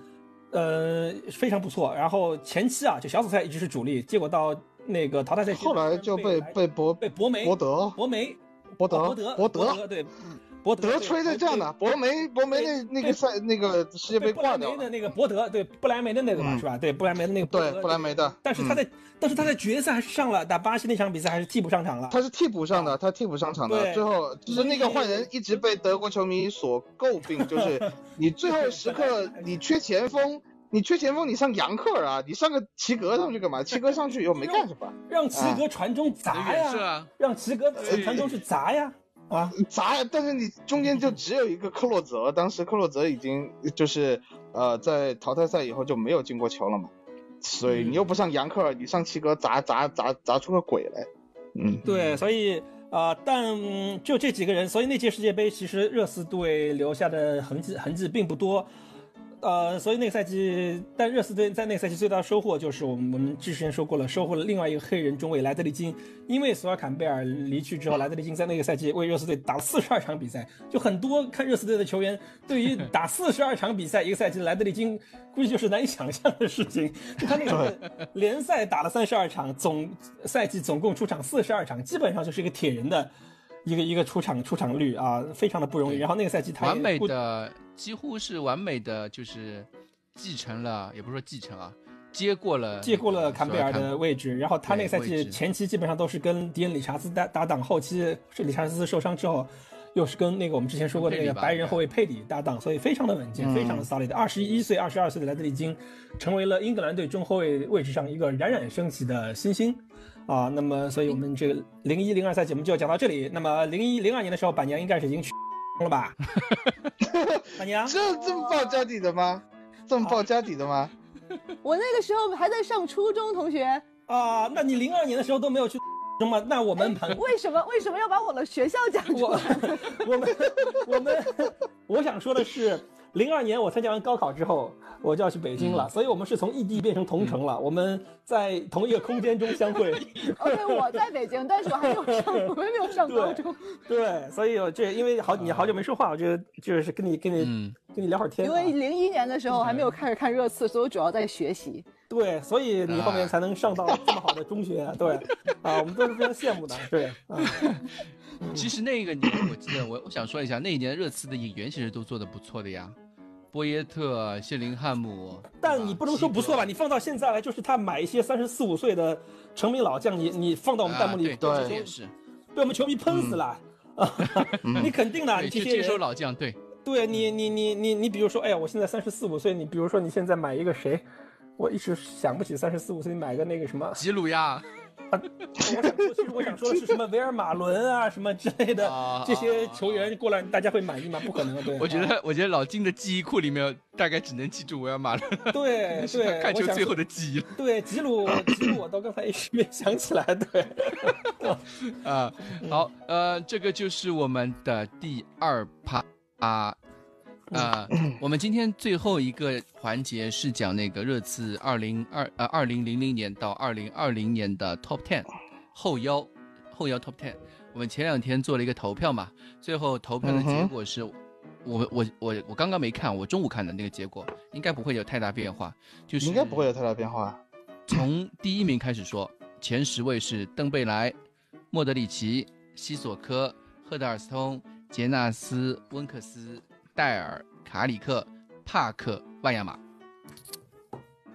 呃，非常不错。然后前期啊，就小组赛一直是主力，结果到那个淘汰赛后来就被被被博被博梅博德博梅博德啊博德博德德对博德德吹的这样的，博梅博梅那那个赛那个世界杯挂掉的那个博德，对不莱梅的那个嘛是吧？对不莱梅的那个对不莱梅的，但是他在但是他在决赛还是上了，打巴西那场比赛还是替补上场了。他是替补上的，他替补上场的，最后就是那个换人一直被德国球迷所诟病，就是 你最后时刻你缺前锋。你缺前锋，你上杨克尔啊？你上个齐格上去干嘛？齐格上去以后没干什么，让齐格传中砸呀，让齐格传中去砸呀，啊砸！但是你中间就只有一个克洛泽，当时克洛泽已经就是呃在淘汰赛以后就没有进过球了嘛，所以你又不上杨克尔，你上七哥砸砸砸砸出个鬼来，嗯，对，所以啊，但就这几个人，所以那届世界杯其实热刺队留下的痕迹痕迹并不多。呃，所以那个赛季，但热刺队在那个赛季最大的收获就是我们我们之前说过了，收获了另外一个黑人中卫莱德利金。因为索尔坎贝尔离去之后，莱德利金在那个赛季为热刺队打了四十二场比赛。就很多看热刺队的球员，对于打四十二场比赛一个赛季莱德利金，估计就是难以想象的事情。就他那个联赛打了三十二场，总赛季总共出场四十二场，基本上就是一个铁人的。一个一个出场出场率啊，非常的不容易。然后那个赛季他完美的几乎是完美的，就是继承了，也不是说继承啊，接过了接过了坎贝尔的位置。然后他那个赛季前期基本上都是跟迪恩理查兹搭搭档，后期是理查兹受伤之后，又是跟那个我们之前说过的那个白人后卫佩里搭档，所以非常的稳健，非常的 solid。二十一岁、二十二岁的莱德利金，成为了英格兰队中后卫位置上一个冉冉升起的新星。啊，那么，所以我们这个零一零二赛季我们就要讲到这里。那么零一零二年的时候，板娘应该是已经去了吧？板娘，这这么报家底的吗？这么报家底的吗？我那个时候还在上初中，同学。啊，那你零二年的时候都没有去吗？那我们为什么为什么要把我的学校讲出来？我们我们我想说的是。零二年我参加完高考之后，我就要去北京了，所以我们是从异地变成同城了。我们在同一个空间中相会。OK，我在北京，但是我还没有上，我还没有上高中。对，所以我这因为好你好久没说话，我就就是跟你跟你跟你聊会儿天。因为零一年的时候还没有开始看热刺，所以我主要在学习。对，所以你后面才能上到这么好的中学。对，啊，我们都是非常羡慕的。对，啊。其实那个年我记得我我想说一下，那一年热刺的演员其实都做的不错的呀。波耶特、谢林汉姆，但你不能说不错吧？你放到现在来，就是他买一些三十四五岁的成名老将，你你放到我们弹幕里，对，也是被我们球迷喷死了啊！你肯定的，你这些接收老将，对，对你你你你你，比如说，哎呀，我现在三十四五岁，你比如说你现在买一个谁？我一直想不起三十四五岁买个那个什么吉鲁亚。啊，我想说，其实我想说的是什么维尔马伦啊，什么之类的这些球员过来，大家会满意吗？不可能，对。我觉得，我觉得老金的记忆库里面大概只能记住维尔马伦。对对，看球最后的记忆。对，吉鲁，吉鲁，我到刚才一时没想起来。对。啊，好，呃，这个就是我们的第二趴啊。啊，我们今天最后一个环节是讲那个热刺二零二呃二零零零年到二零二零年的 Top Ten 后腰后腰 Top Ten。我们前两天做了一个投票嘛，最后投票的结果是，我我我我刚刚没看，我中午看的那个结果应该不会有太大变化，就是应该不会有太大变化。从第一名开始说，前十位是登贝莱、莫德里奇、西索科、赫德尔斯通、杰纳斯、温克斯。戴尔、卡里克、帕克、万亚马，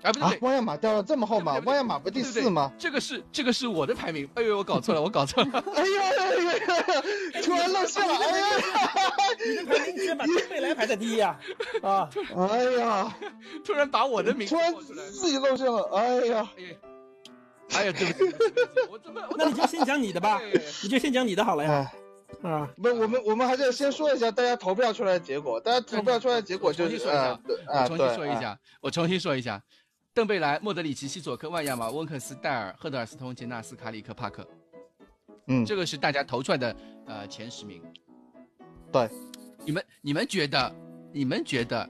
啊，不对，万亚马掉了这么后吗？万亚马不第四吗？这个是这个是我的排名。哎呦，我搞错了，我搞错了。哎呀哎呀，突然露馅了。哎呀，你的排名居然把贝莱排在第一啊！啊，哎呀，突然把我的名突然自己露馅了。哎呀，哎呀，对不起，我怎么？那你就先讲你的吧，你就先讲你的好了呀。啊，不，我们我们还是要先说一下大家投票出来的结果。大家投票出来的结果就是，啊，我重新说一下，我重新说一下，邓贝莱、莫德里奇、西佐科、万亚马、温克斯、戴尔、赫德尔斯通、杰纳斯、卡里克、帕克。嗯，这个是大家投出来的呃前十名。对，你们你们觉得你们觉得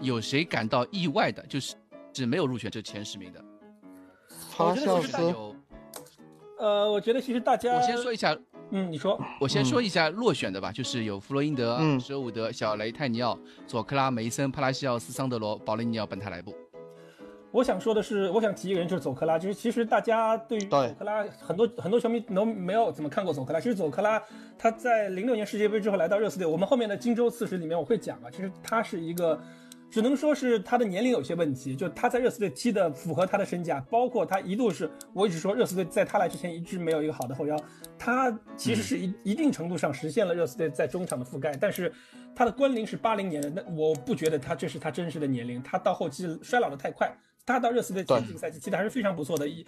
有谁感到意外的？就是是没有入选这前十名的。好像是有。呃，我觉得其实大家，我先说一下。嗯，你说，我先说一下落选的吧，就是有弗洛因德、舍伍德、小雷、泰尼奥、佐克拉、梅森、帕拉西奥斯、桑德罗、保利尼奥、本泰莱布。我想说的是，我想提一个人，就是佐克拉。就是其实大家对于佐克拉，很多很多球迷都没有怎么看过佐克拉。其实佐克拉他在零六年世界杯之后来到热刺队，我们后面的荆州刺史里面我会讲啊。其实他是一个，只能说是他的年龄有些问题。就他在热刺队踢的符合他的身价，包括他一度是，我一直说热刺队在他来之前一直没有一个好的后腰。他其实是一一定程度上实现了热刺队在中场的覆盖，但是他的关龄是八零年的，那我不觉得他这是他真实的年龄。他到后期衰老的太快。他到热刺队前几个赛季踢的还是非常不错的，一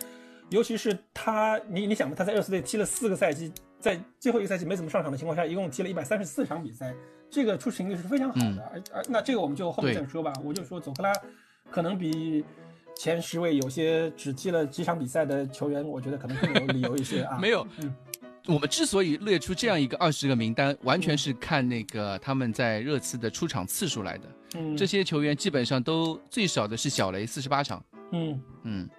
尤其是他，你你想吧，他在热刺队踢了四个赛季，在最后一个赛季没怎么上场的情况下，一共踢了一百三十四场比赛，这个出勤率是非常好的。而而那这个我们就后面再说吧。我就说佐克拉可能比前十位有些只踢了几场比赛的球员，我觉得可能更有理由一些啊。没有，嗯。我们之所以列出这样一个二十个名单，完全是看那个他们在热刺的出场次数来的。嗯，这些球员基本上都最少的是小雷四十八场。嗯嗯，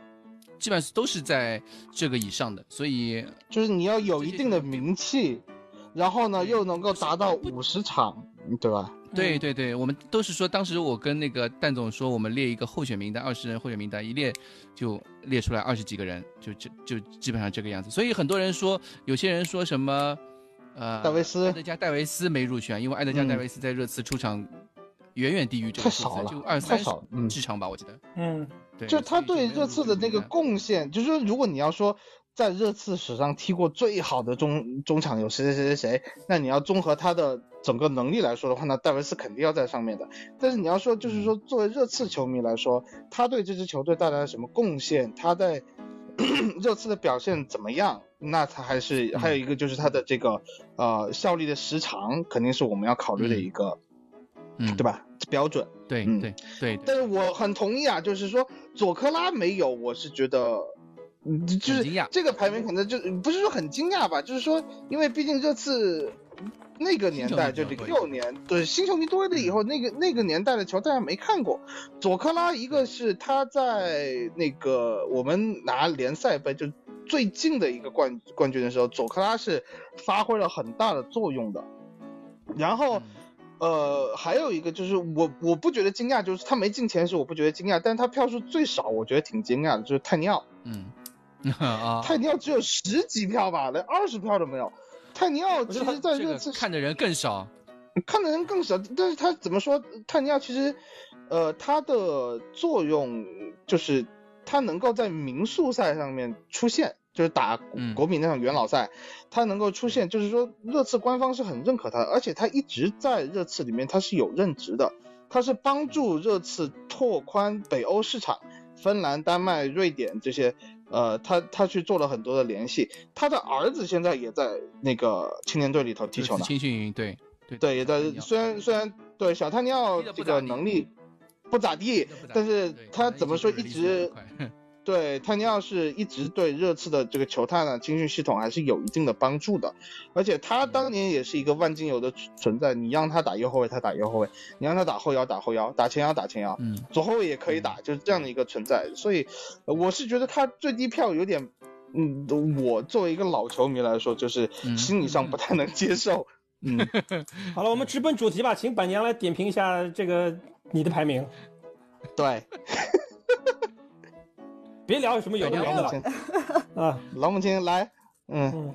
基本上都是在这个以上的，所以就是你要有一定的名气，然后呢又能够达到五十场，对吧？对对对，我们都是说，当时我跟那个蛋总说，我们列一个候选名单，二十人候选名单，一列就列出来二十几个人，就就就基本上这个样子。所以很多人说，有些人说什么，呃，戴维斯、埃德加·戴维斯没入选，因为埃德加·戴维斯在热刺出场远远低于这个数字，就二三十场吧，我记得。嗯，对，就他对热刺的那个贡献，就是说，如果你要说。在热刺史上踢过最好的中中场有谁谁谁谁谁？那你要综合他的整个能力来说的话，那戴维斯肯定要在上面的。但是你要说，就是说作为热刺球迷来说，他对这支球队带来了什么贡献？他在 热刺的表现怎么样？那他还是还有一个就是他的这个呃效力的时长，肯定是我们要考虑的一个，嗯，对吧？标准。对，对，对。但是我很同意啊，就是说佐科拉没有，我是觉得。嗯，就是这个排名可能就不是说很惊讶吧，就是说，因为毕竟这次那个年代就零六年，对新球迷多了以后，那个那个年代的球大家没看过。佐科拉一个是他在那个我们拿联赛杯就最近的一个冠冠军的时候，佐科拉是发挥了很大的作用的。然后，呃，还有一个就是我我不觉得惊讶，就是他没进前十我不觉得惊讶，但是他票数最少，我觉得挺惊讶的，就是泰尼奥。嗯。啊，泰尼奥只有十几票吧，连二十票都没有。泰尼奥其实在热刺看的人更少，看的人更少。但是他怎么说？泰尼奥其实，呃，他的作用就是他能够在民宿赛上面出现，就是打国米那场元老赛，他能够出现，就是说热刺官方是很认可他的，而且他一直在热刺里面他是有任职的，他是帮助热刺拓宽北欧市场，芬兰、丹麦、瑞典这些。呃，他他去做了很多的联系，他的儿子现在也在那个青年队里头踢球呢。青训营，对对对，也在。虽然虽然对小泰尼奥这个能力不咋地，但是他怎么说一直。对，泰尼奥是一直对热刺的这个球探呢青训系统还是有一定的帮助的，而且他当年也是一个万金油的存在。你让他打右后卫，他打右后卫；你让他打后腰，打后腰；打前腰，打前腰。嗯，左后卫也可以打，就是这样的一个存在。所以，我是觉得他最低票有点，嗯，我作为一个老球迷来说，就是心理上不太能接受。嗯，好了，我们直奔主题吧，请板娘来点评一下这个你的排名。对。别聊什么有的没的了 啊！老母亲来，嗯，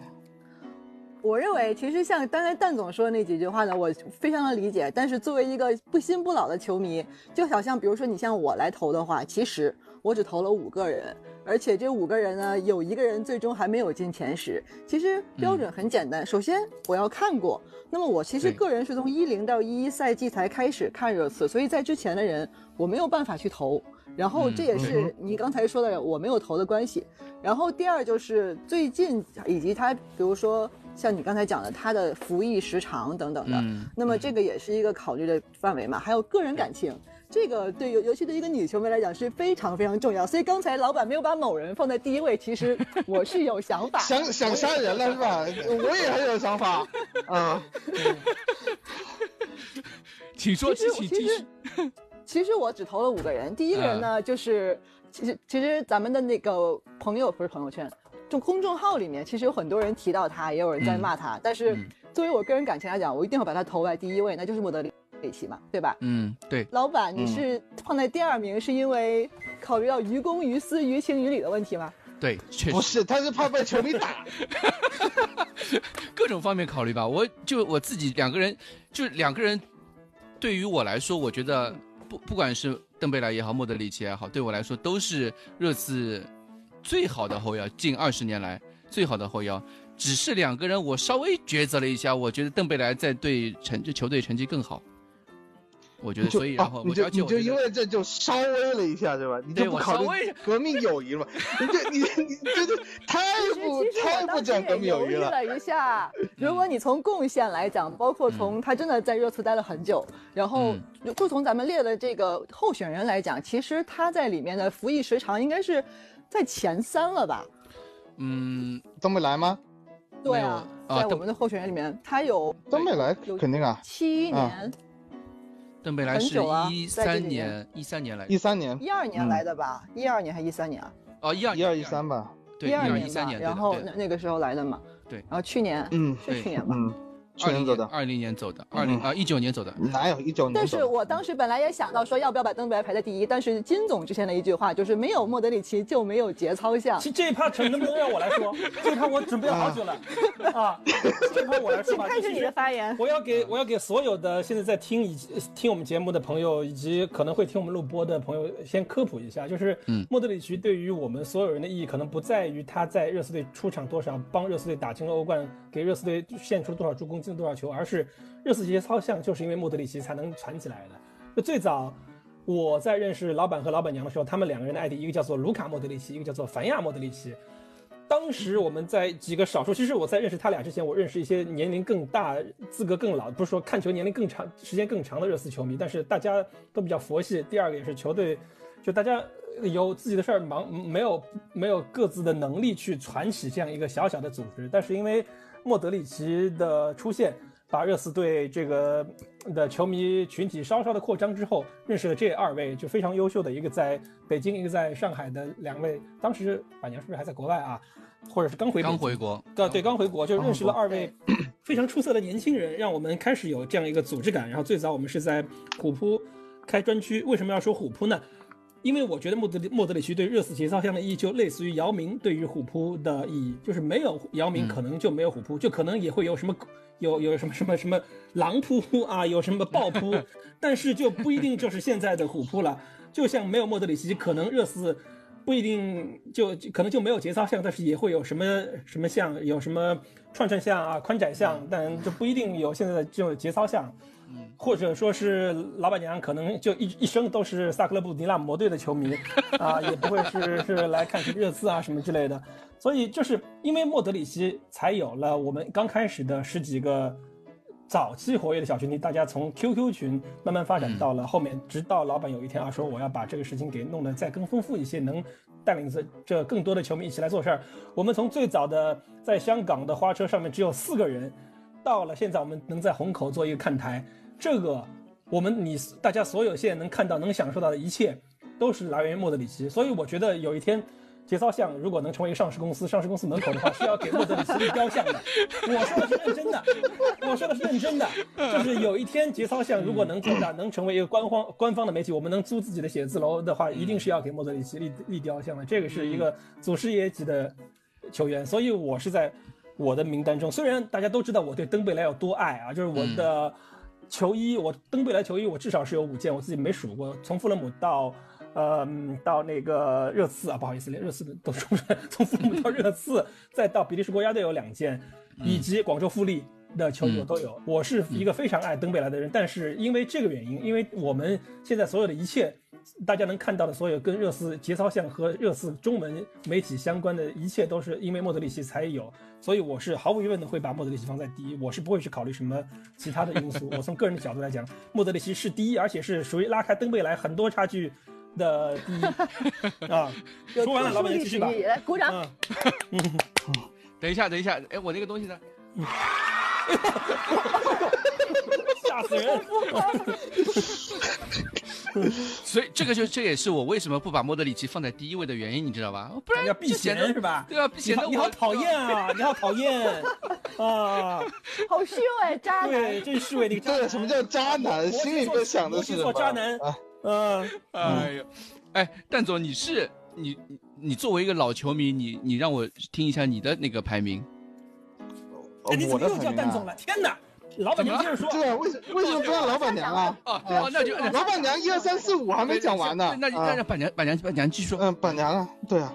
我认为其实像刚才蛋总说的那几句话呢，我非常的理解。但是作为一个不新不老的球迷，就好像比如说你像我来投的话，其实我只投了五个人，而且这五个人呢，有一个人最终还没有进前十。其实标准很简单，首先我要看过。那么我其实个人是从一零到一一赛季才开始看热刺，所以在之前的人我没有办法去投。然后这也是你刚才说的我没有投的关系。然后第二就是最近以及他，比如说像你刚才讲的他的服役时长等等的，那么这个也是一个考虑的范围嘛。还有个人感情，这个对尤尤其对一个女球迷来讲是非常非常重要。所以刚才老板没有把某人放在第一位，其实 我是有想法，想想杀人了是吧？我也很有想法啊。请说，请继续。其实我只投了五个人，第一个人呢，就是其实其实咱们的那个朋友不是朋友圈，就公众号里面，其实有很多人提到他，也有人在骂他。但是作为我个人感情来讲，我一定会把他投在第一位，那就是莫德里奇嘛，对吧？嗯，对。老板，你是放在第二名，是因为考虑到于公于私、于情于理的问题吗？对，确实不是，他是怕被球迷打。各种方面考虑吧。我就我自己两个人，就两个人，对于我来说，我觉得不不管是邓贝莱也好，莫德里奇也好，对我来说都是热刺最好的后腰，近二十年来最好的后腰。只是两个人，我稍微抉择了一下，我觉得邓贝莱在对成就球队成绩更好。我觉得，所以然后你就你就因为这就稍微了一下，对吧？你就不考虑革命友谊了？你这你你这这 太不太不讲革命友谊了。了一下，如果你从贡献来讲，包括从他真的在热刺待了很久，然后就从咱们列的这个候选人来讲，其实他在里面的服役时长应该是在前三了吧？嗯，邓贝莱吗？对啊，在我们的候选人里面，他有邓贝莱肯定啊，七年。邓贝莱是一三年，一三年来，一三年，一二年来的吧？一二年还一三年啊？哦，一二一二一三吧？对，一二一三年，然后那那个时候来的嘛？对，然后去年，嗯，是去年吧？嗯。去年走的，二零年走的，二零啊一九年走的，哪有一九年？但是我当时本来也想到说要不要把登贝莱排在第一，但是金总之前的一句话就是没有莫德里奇就没有节操项。其实这一趴成能不能让我来说？这一趴我准备了好久了啊！这一趴我来说吧。开始你的发言。我要给我要给所有的现在在听以及听我们节目的朋友，以及可能会听我们录播的朋友，先科普一下，就是莫德里奇对于我们所有人的意义，可能不在于他在热刺队出场多少，帮热刺队打进了欧冠，给热刺队献出了多少助攻，进了多少球，而是。热刺这些操像就是因为莫德里奇才能传起来的。就最早我在认识老板和老板娘的时候，他们两个人的 ID 一个叫做卢卡莫德里奇，一个叫做凡亚莫德里奇。当时我们在几个少数，其实我在认识他俩之前，我认识一些年龄更大、资格更老，不是说看球年龄更长、时间更长的热刺球迷，但是大家都比较佛系。第二个也是球队，就大家有自己的事儿忙，没有没有各自的能力去传起这样一个小小的组织。但是因为莫德里奇的出现。把热刺队这个的球迷群体稍稍的扩张之后，认识了这二位就非常优秀的一个在北京，一个在上海的两位。当时板娘是不是还在国外啊？或者是刚回刚回国？对对，刚回国就认识了二位非常出色的年轻人，让我们开始有这样一个组织感。然后最早我们是在虎扑开专区，为什么要说虎扑呢？因为我觉得莫德里莫德里奇对热刺节操项的意义，就类似于姚明对于虎扑的意义，就是没有姚明可能就没有虎扑，就可能也会有什么。有有什么什么什么狼扑啊，有什么豹扑，但是就不一定就是现在的虎扑了。就像没有莫德里奇，可能热刺不一定就可能就没有节操项，但是也会有什么什么项，有什么串串项啊、宽窄项，但就不一定有现在的这种节操项。或者说是老板娘可能就一一生都是萨克勒布迪纳摩队的球迷 啊，也不会是是来看什么热刺啊什么之类的。所以就是因为莫德里奇，才有了我们刚开始的十几个早期活跃的小群体，大家从 QQ 群慢慢发展到了后面，直到老板有一天啊说我要把这个事情给弄得再更丰富一些，能带领着这更多的球迷一起来做事儿。我们从最早的在香港的花车上面只有四个人，到了现在我们能在虹口做一个看台。这个，我们你大家所有现在能看到、能享受到的一切，都是来源于莫德里奇。所以我觉得有一天，节操像如果能成为一个上市公司，上市公司门口的话是要给莫德里奇立雕像的。我说的是认真的，我说的是认真的，就是有一天节操像如果能做大，能成为一个官方官方的媒体，我们能租自己的写字楼的话，一定是要给莫德里奇立立雕像的。这个是一个祖师爷级的球员，所以我是在我的名单中。虽然大家都知道我对登贝莱有多爱啊，就是我的。球衣，我登贝莱球衣，我至少是有五件，我自己没数过。从富勒姆到，呃，到那个热刺啊，不好意思，连热刺的都说不出来。从富勒姆到热刺，再到比利时国家队有两件，以及广州富力的球衣我都有。我是一个非常爱登贝莱的人，但是因为这个原因，因为我们现在所有的一切。大家能看到的所有跟热刺节操项和热刺中文媒体相关的一切，都是因为莫德里奇才有，所以我是毫无疑问的会把莫德里奇放在第一，我是不会去考虑什么其他的因素。我从个人的角度来讲，莫德里奇是第一，而且是属于拉开登贝莱很多差距的第一啊。说完了，老板继续吧。来鼓掌。嗯，等一下，等一下，哎，我那个东西呢？吓死人！所以这个就这也是我为什么不把莫德里奇放在第一位的原因，你知道吧？不然要避嫌是吧？对啊，避嫌的 你好讨厌啊！你 好讨厌啊！好虚伪，渣男！对，真虚伪的渣男。什么叫渣男？心里边想的是什么渣男。嗯，哎呦，哎，蛋总，你是你你你作为一个老球迷，你你让我听一下你的那个排名。哎，你怎么又叫蛋总了？天哪！老板娘接着说。对啊，为什为什么不让老板娘啊？哦那就老板娘一二三四五还没讲完呢。那那啊让板娘板娘板娘继续说。嗯，板娘啊，对啊，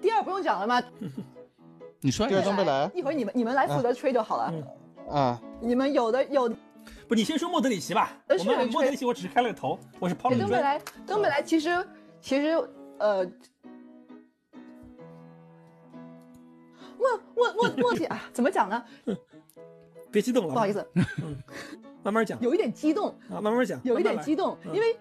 第二不用讲了吗？你说第二东北来一会儿你们你们来负责吹就好了。嗯啊，你们有的有不，你先说莫德里奇吧。我们莫德里奇我只是开了个头，我是抛了个砖。东北来，东北来其实其实呃，莫莫莫莫姐啊，怎么讲呢？别激动了，不好意思，慢慢讲。有一点激动，啊，慢慢讲，有一点激动，嗯。因为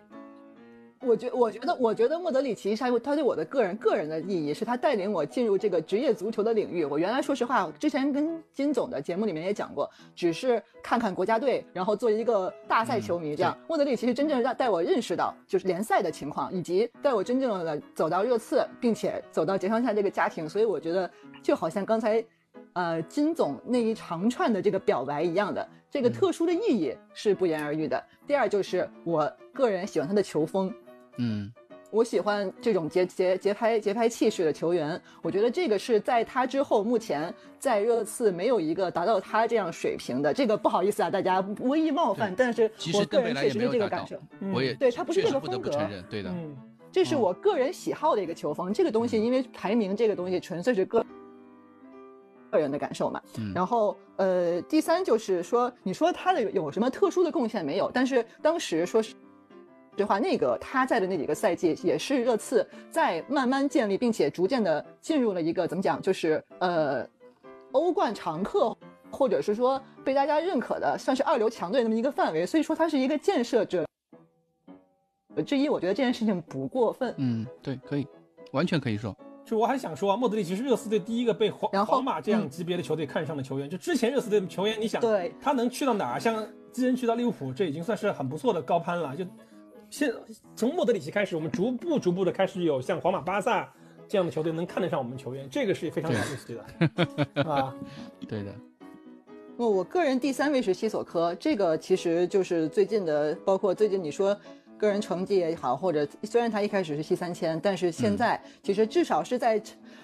我觉我觉得我觉得莫德里奇他他对我的个人个人的意义是他带领我进入这个职业足球的领域。我原来说实话，之前跟金总的节目里面也讲过，只是看看国家队，然后做一个大赛球迷这样。莫德里奇是真正让带我认识到就是联赛的情况，以及带我真正的走到热刺，并且走到杰桑夏这个家庭。所以我觉得就好像刚才。呃，金总那一长串的这个表白一样的，这个特殊的意义是不言而喻的。第二就是我个人喜欢他的球风，嗯我喜欢这种节节节拍节拍气势的球员，我觉得这个是在他之后，目前在热刺没有一个达到他这样水平的。这个不好意思啊，大家无意冒犯，但是我个人确实是这个感受，，嗯我也对他不是这个风格对的。嗯，这是我个人喜好的一个球风。这个东西因为排名这个东西纯粹是个个人的感受嘛。嗯然后呃，第三就是说，你说他的有什么特殊的贡献没有？但是当时说实实话，那个他在的那几个赛季，也是热刺在慢慢建立，并且逐渐的进入了一个怎么讲，就是呃欧冠常客。或者是说被大家认可的，算是二流强队那么一个范围，所以说他是一个建设者之一。我觉得这件事情不过分。嗯，对，可以，完全可以说。就我还想说啊，莫德里奇是热刺队第一个被皇皇马这样嗯级别的球队看上的球员。就之前热刺队的球员，你想，对他能去到哪儿？像基恩去到利物浦，这已经算是很不错的高攀了。就现从莫德里奇开始，我们逐步逐步的开始有像皇马、巴萨这样的球队能看得上我们球员，这个是非常了不起的啊。对的，那我个人第三位是西索科，这个其实就是最近的，包括最近你说个人成绩也好，或者虽然他一开始是西三千，但是现在其实至少是在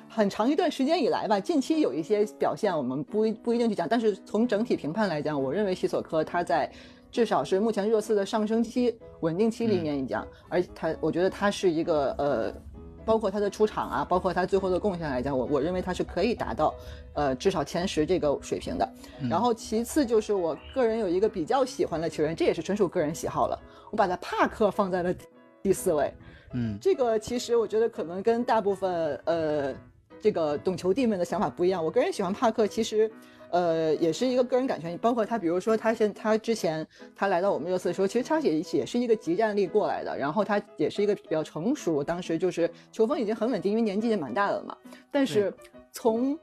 很长一段时间以来吧，近期有一些表现，我们不一不一定去讲，但是从整体评判来讲，我认为西索科他在至少是目前热刺的上升期、稳定期里面已讲，而他我觉得他是一个呃。包括他的出场啊，包括他最后的贡献来讲，我我认为他是可以达到，呃，至少前十这个水平的。然后其次就是我个人有一个比较喜欢的球员，这也是纯属个人喜好了，我把他帕克放在了第四位。嗯这个其实我觉得可能跟大部分呃这个懂球帝们的想法不一样。我个人喜欢帕克，其实呃也是一个个人感觉，包括他，比如说他现他之前他来到我们热刺的时候，其实他也也是一个集战力过来的，然后他也是一个比较成熟，当时就是球风已经很稳定，因为年纪也蛮大的了嘛。但是从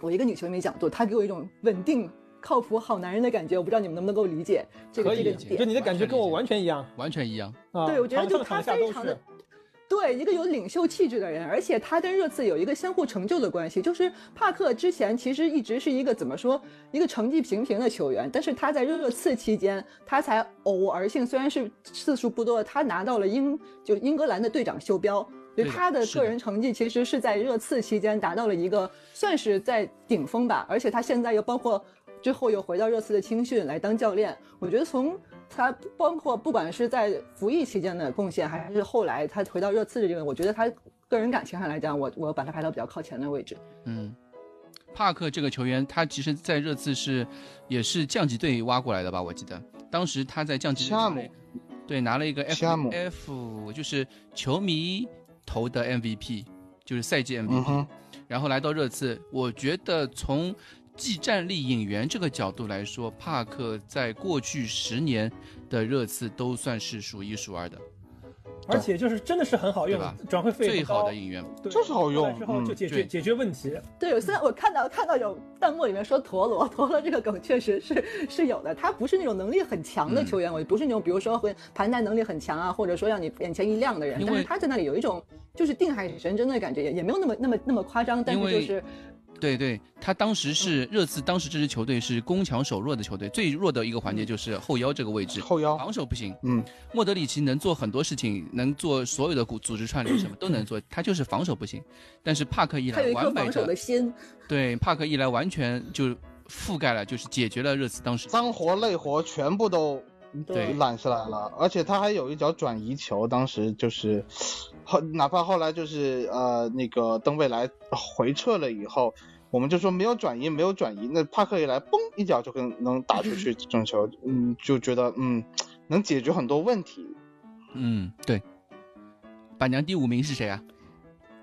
我一个女球迷角度，他给我一种稳定。靠谱好男人的感觉，我不知道你们能不能够理解这个这个点。就你的感觉跟我完全一样完全一样。啊。对，我觉得就他非常的，对一个有领袖气质的人，而且他跟热刺有一个相互成就的关系。就是帕克之前其实一直是一个怎么说，一个成绩平平的球员，但是他在热刺期间，他才偶尔性，虽然是次数不多，他拿到了英就英格兰的队长袖标。所以他的个人成绩其实是在热刺期间达到了一个算是在顶峰吧，而且他现在又包括之后又回到热刺的青训来当教练，我觉得从他包括不管是在服役期间的贡献，还是后来他回到热刺的这个，我觉得他个人感情上来讲，我我把他排到比较靠前的位置。嗯，帕克这个球员，他其实在热刺是也是降级队挖过来的吧？我记得当时他在降级队对拿了一个 F 夏姆 F，就是球迷投的 MVP，就是赛季 MVP，、嗯，然后来到热刺，我觉得从技战力引援这个角度来说，帕克在过去十年的热刺都算是数一数二的，而且就是真的是很好用转会费最高好的引援。对就是好用就解决解决问题。对，虽然我看到看到有弹幕里面说陀螺，陀螺这个梗确实是是有的。他不是那种能力很强的球员，我不是那种比如说会盘带能力很强啊，或者说让你眼前一亮的人。因为但是他在那里有一种就是定海神针的感觉，也也没有那么那么那么夸张，但是就是对对，他当时是热刺，当时这支球队是攻强守弱的球队，最弱的一个环节就是后腰这个位置，后腰，防守不行。嗯，莫德里奇能做很多事情，能做所有的组组织串联，什么都能做，他就是防守不行。但是帕克一来，完美的心。对，帕克一来完全就覆盖了，就是解决了热刺当时脏活累活全部都对揽下来了，而且他还有一脚转移球，当时就是后哪怕后来就是呃那个登贝莱回撤了以后，我们就说没有转移没有转移，那帕克一来嘣一脚就跟能打出去这种球，嗯就觉得嗯能解决很多问题。嗯，对。板娘第五名是谁啊？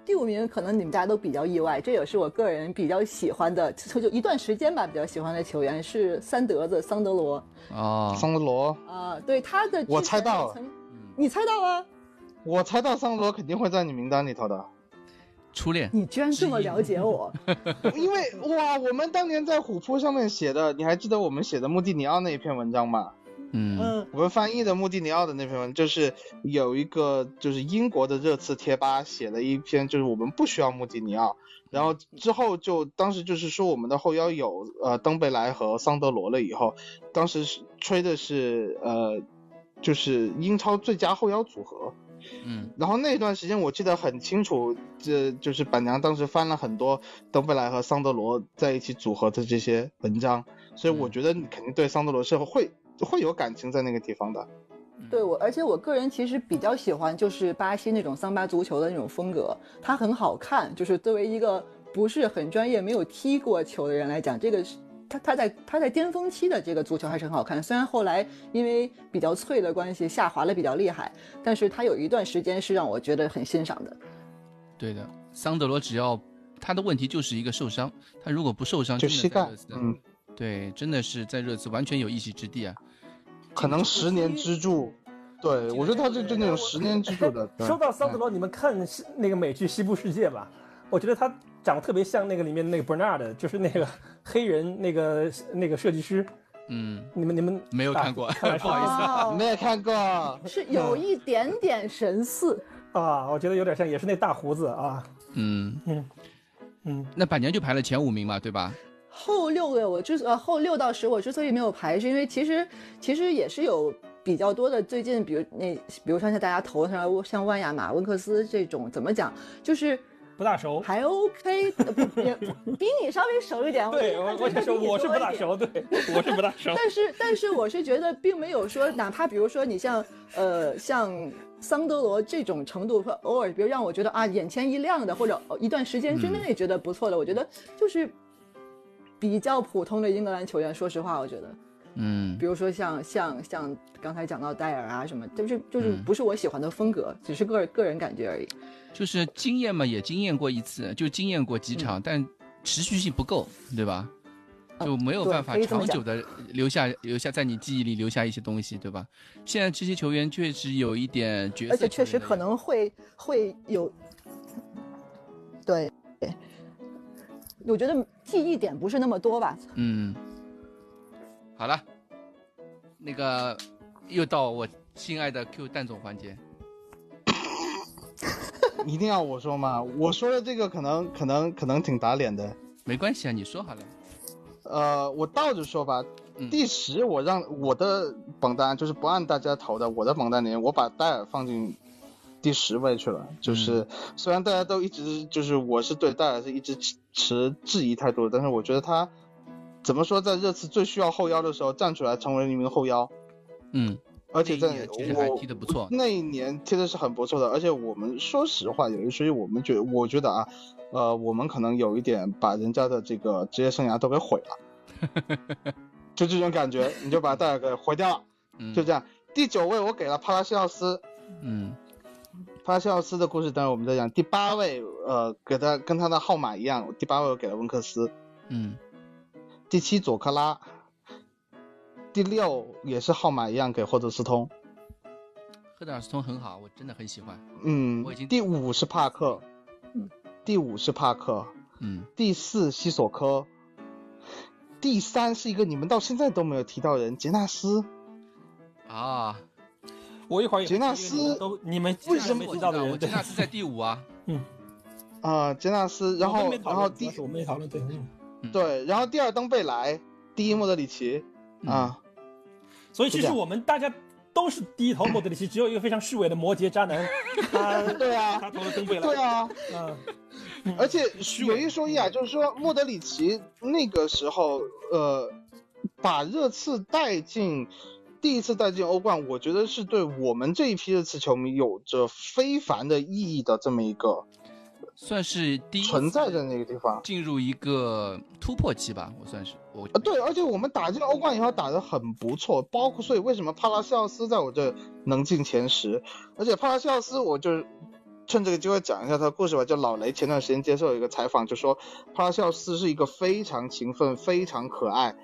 第五名可能你们大家都比较意外，这也是我个人比较喜欢的，就就一段时间吧，比较喜欢的球员是三德子桑德罗哦，桑德罗，啊、对他的我猜到你猜到了？我猜到桑德罗肯定会在你名单里头的，初恋。你居然这么了解我？因为哇，我们当年在虎扑上面写的，你还记得我们写的穆蒂尼奥那一篇文章吗？嗯嗯，我们翻译的穆蒂尼奥的那篇文，就是有一个就是英国的热刺贴吧写了一篇，就是我们不需要穆蒂尼奥，然后之后就当时就是说我们的后腰有呃登贝莱和桑德罗了以后，当时是吹的是呃就是英超最佳后腰组合，嗯然后那段时间我记得很清楚，这就是板娘当时翻了很多登贝莱和桑德罗在一起组合的这些文章，所以我嗯觉得你肯定对桑德罗是会会有感情在那个地方的。对我，而且我个人其实比较喜欢就是巴西那种桑巴足球的那种风格，它很好看。就是作为一个不是很专业、没有踢过球的人来讲，这个是他他在他在巅峰期的这个足球还是很好看的。虽然后来因为比较脆的关系下滑的比较厉害，但是他有一段时间是让我觉得很欣赏的。对的，桑德罗只要他的问题就是一个受伤，他如果不受伤，就膝盖嗯，对，真的是在热刺完全有一席之地啊。可能十年支柱。对，我觉得他就就那种十年支柱的。对 说到桑德罗，你们看那个美剧《西部世界》吧？我觉得他长得特别像那个里面那个 Bernard，就是那个 黑人那个那个设计师。嗯，你们你们啊没有看过不好意思哦没有看过。是有一点点神似。啊，我觉得有点像，也是那大胡子啊。嗯嗯嗯，那板娘就排了前五名嘛，对吧？后六个我之呃后六到十我之所以没有排，是因为其实其实也是有比较多的最近，比如那比如说像大家头上像万亚马温克斯这种怎么讲，就是不大熟。还 OK，也比你稍微熟一点。对，我我想说我是不大。熟，对，我是不大熟。但是但是我是觉得并没有说，哪怕比如说你像呃像桑德罗这种程度，说偶尔比如让我觉得啊眼前一亮的，或者一段时间之内觉得不错的，我觉得就是比较普通的英格兰球员。说实话，我觉得。嗯比如说像像像刚才讲到戴尔啊什么，就是就是嗯不是我喜欢的风格，只是个个人感觉而已。就是经验嘛，也经验过一次，就经验过几嗯场，但持续性不够，对吧？就没有办法长久的留下留下在你记忆里留下一些东西，对吧？现在这些球员确实有一点角色，而且确实可，能会会有，对，我觉得记忆点不是那么多吧。嗯，好了，那个又到我心爱的 Q 蛋总环节，一定要我说吗？我说的这个可能可能可能挺打脸的。没关系啊，你说好了。呃，我倒着说吧，嗯第十我让我的榜单就是不按大家投的，我的榜单里面我把戴尔放进第十位去了。就是、虽然大家都一直就是我是对戴尔是一直持持质疑态度的，但是我觉得他怎么说，在热刺最需要后腰的时候站出来成为了一名后腰，嗯，而且在那一年其实还我踢得不错那一年踢的是很不错的，而且我们说实话，有一说一，我们觉我觉得啊，呃，我们可能有一点把人家的这个职业生涯都给毁了，就这种感觉，你就把戴尔给毁掉了，嗯就这样。第九位我给了帕拉西奥斯，嗯帕拉西奥斯的故事等会我们再讲。第八位，呃，给他跟他的号码一样，第八位我给了温克斯，嗯第七佐克拉，第六也是号码一样给霍德斯通，赫德尔斯通很好，我真的很喜欢。嗯我已经，第五是帕克，第五是帕克，嗯。第四西索科，第三是一个你们到现在都没有提到的人杰纳斯，啊，我一会儿也杰纳斯都你们为什么没提到的人，我杰纳斯在第五啊。嗯，啊，杰纳斯，然后然后第我们没讨论对，对，然后第二登贝莱，第一莫德里奇。啊，所以其实我们大家都是第一投莫德里奇，只有一个非常虚伪的摩羯渣男，他 对啊，他投了东贝莱，对啊，嗯，而且有一说一啊，就是说莫德里奇那个时候，呃，把热刺带进。第一次带进欧冠，我觉得是对我们这一批热刺球迷有着非凡的意义的这么一个，算是第一存在的那个地方，进入一个突破期吧，我算是我啊对，而且我们打进欧冠以后打得很不错，包括所以为什么帕拉西奥斯在我这能进前十，而且帕拉西奥斯我就趁这个机会讲一下他的故事吧，就老雷前段时间接受一个采访，就说帕拉西奥斯是一个非常勤奋、非常可爱，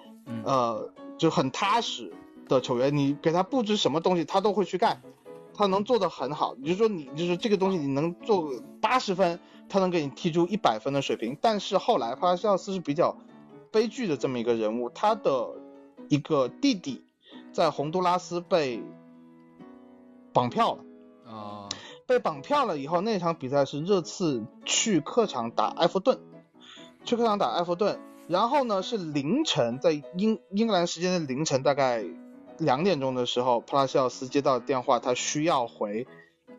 呃，就很踏实。的球员，你给他布置什么东西，他都会去干，他能做得很好。你就说你就是这个东西，你能做八十分，他能给你踢出一百分的水平。但是后来帕拉西奥斯是比较悲剧的这么一个人物，他的一个弟弟在洪都拉斯被绑票了啊，被绑票了以后，那场比赛是热刺去客场打埃弗顿，去客场打埃弗顿，然后呢是凌晨，在英英格兰时间的凌晨大概。两点钟的时候，帕拉西奥斯接到电话，他需要回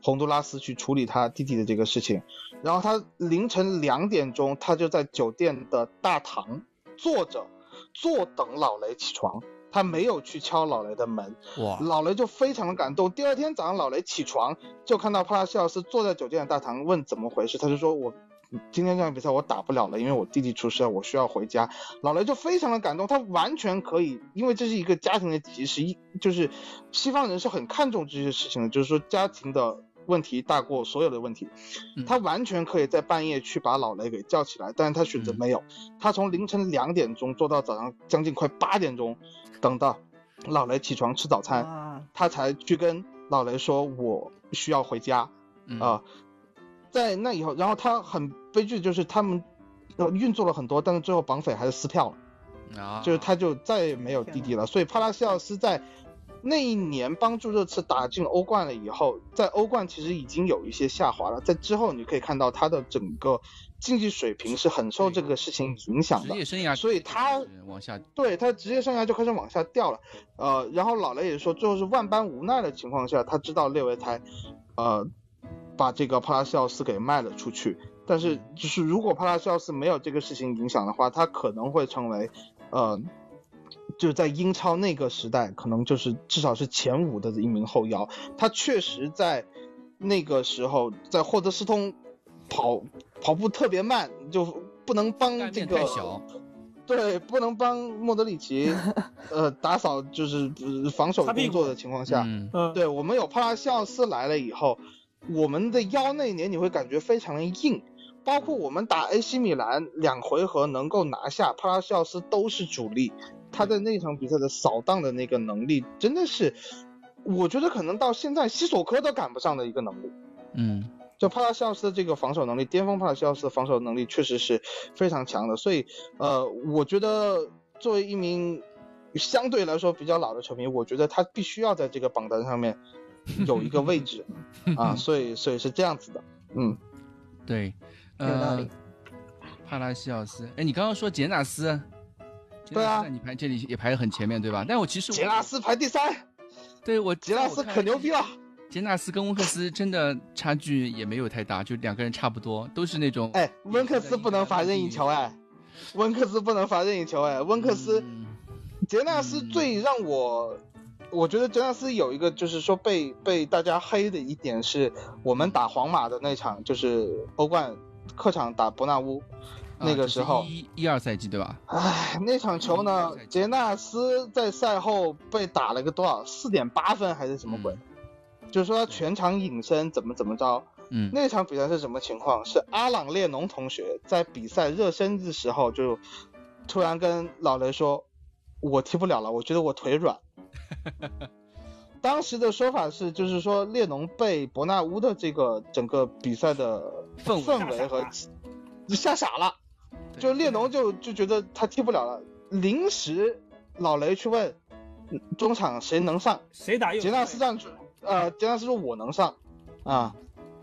洪都拉斯去处理他弟弟的这个事情。然后他凌晨两点钟，他就在酒店的大堂坐着，坐等老雷起床。他没有去敲老雷的门。哇！老雷就非常的感动。第二天早上，老雷起床就看到帕拉西奥斯坐在酒店的大堂，问怎么回事。他就说：“我。”今天这场比赛我打不了了，因为我弟弟出事了，我需要回家。老雷就非常的感动，他完全可以，因为这是一个家庭的急事，一就是西方人是很看重这些事情的，就是说家庭的问题大过所有的问题。他完全可以在半夜去把老雷给叫起来，但是他选择没有，他从凌晨两点钟做到早上将近快八点钟，等到老雷起床吃早餐，他才去跟老雷说我需要回家啊。在那以后，然后他很悲剧，就是他们运作了很多，但是最后绑匪还是撕票了，啊，就是他就再也没有弟弟了。所以帕拉西奥斯在那一年帮助热刺打进欧冠了以后，在欧冠其实已经有一些下滑了。在之后你可以看到他的整个竞技水平是很受这个事情影响的，职业生涯，所以他往下，对他职业生涯就开始往下掉了。呃，然后老雷也说，最后是万般无奈的情况下，他知道列维才，呃。把这个帕拉西奥斯给卖了出去，但是就是如果帕拉西奥斯没有这个事情影响的话，他可能会成为，呃，就是在英超那个时代，可能就是至少是前五的一名后腰。他确实在那个时候在霍德斯通跑跑步特别慢，就不能帮这个对，不能帮莫德里奇 呃打扫就是防守工作的情况下，嗯对我们有帕拉西奥斯来了以后。我们的腰那年你会感觉非常的硬，包括我们打 AC 米兰两回合能够拿下帕拉西奥斯都是主力，他在那场比赛的扫荡的那个能力真的是，我觉得可能到现在西索科都赶不上的一个能力。嗯，就帕拉西奥斯的这个防守能力，巅峰帕拉西奥斯的防守能力确实是非常强的，所以呃，我觉得作为一名相对来说比较老的球迷，我觉得他必须要在这个榜单上面。有一个位置 啊，所以所以是这样子的，嗯，对，有道理。帕拉西奥斯，哎，你刚刚说杰纳斯，对啊，你排这里也排的很前面，对吧？但我其实杰纳斯排第三，对我杰纳斯可牛逼了。杰纳斯跟温克斯真的差距也没有太大，就两个人差不多，都是那种。哎，温克斯不能罚任意球哎，温克斯不能罚任意球哎，温克斯，杰纳斯最让我。我觉得杰纳斯有一个，就是说被被大家黑的一点是，我们打皇马的那场，就是欧冠客场打伯纳乌，那个时候一一二赛季对吧？唉，那场球呢，杰纳斯在赛后被打了个多少四点八分还是什么鬼？就是说全场隐身怎么怎么着？嗯，那场比赛是什么情况？是阿朗列侬同学在比赛热身的时候就突然跟老雷说：“我踢不了了，我觉得我腿软。”当时的说法是，就是说列侬被伯纳乌的这个整个比赛的氛围和吓傻了，就列侬就就觉得他踢不了了。临时老雷去问中场谁能上，谁打杰纳斯站出，呃，杰纳斯说我能上，啊，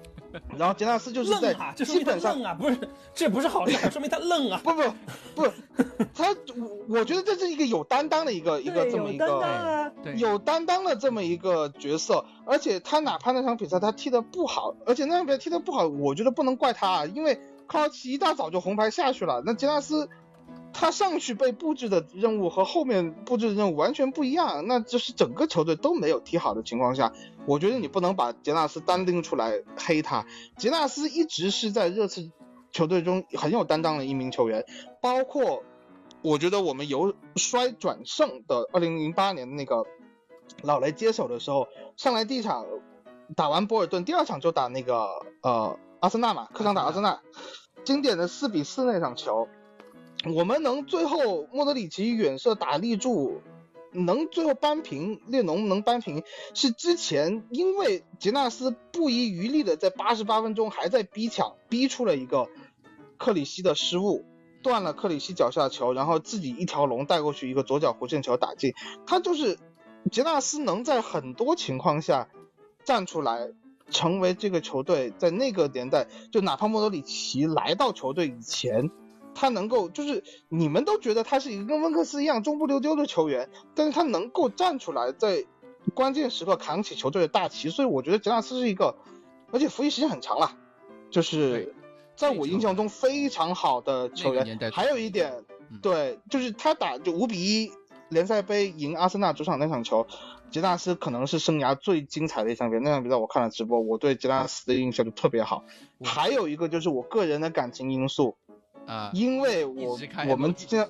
然后杰纳斯就是在基本上愣啊，不是，这不是好事，说明他愣啊。不不不，他我我觉得这是一个有担当的一个一个，这么一有担当个啊，有担当的这么一个角色，而且他哪怕那场比赛他踢的不好，而且那场比赛踢的不好，我觉得不能怪他，啊，因为克劳奇一大早就红牌下去了，那杰纳斯他上去被布置的任务和后面布置的任务完全不一样，那就是整个球队都没有踢好的情况下，我觉得你不能把杰纳斯单拎出来黑他，杰纳斯一直是在热刺球队中很有担当的一名球员，包括我觉得我们由衰转胜的二零零八年的那个老雷接手的时候，上来第一场打完博尔顿，第二场就打那个呃阿森纳嘛，客场打阿森纳，经典的四比四那场球，我们能最后莫德里奇远射打立柱。能最后扳平列侬能扳平，是之前因为杰纳斯不遗余力的在八十八分钟还在逼抢，逼出了一个克里希的失误，断了克里希脚下球，然后自己一条龙带过去一个左脚弧线球打进。他就是杰纳斯能在很多情况下站出来，成为这个球队在那个年代，就哪怕莫德里奇来到球队以前。他能够就是你们都觉得他是一个跟温克斯一样中不溜丢的球员，但是他能够站出来在关键时刻扛起球队的大旗，所以我觉得杰纳斯是一个，而且服役时间很长了，就是在我印象中非常好的球员。还有一点，对，就是他打就五比一联赛杯赢阿森纳主场那场球，杰纳斯可能是生涯最精彩的一场比赛。那场比赛我看了直播，我对杰纳斯的印象就特别好。还有一个就是我个人的感情因素。啊，因为我我们这样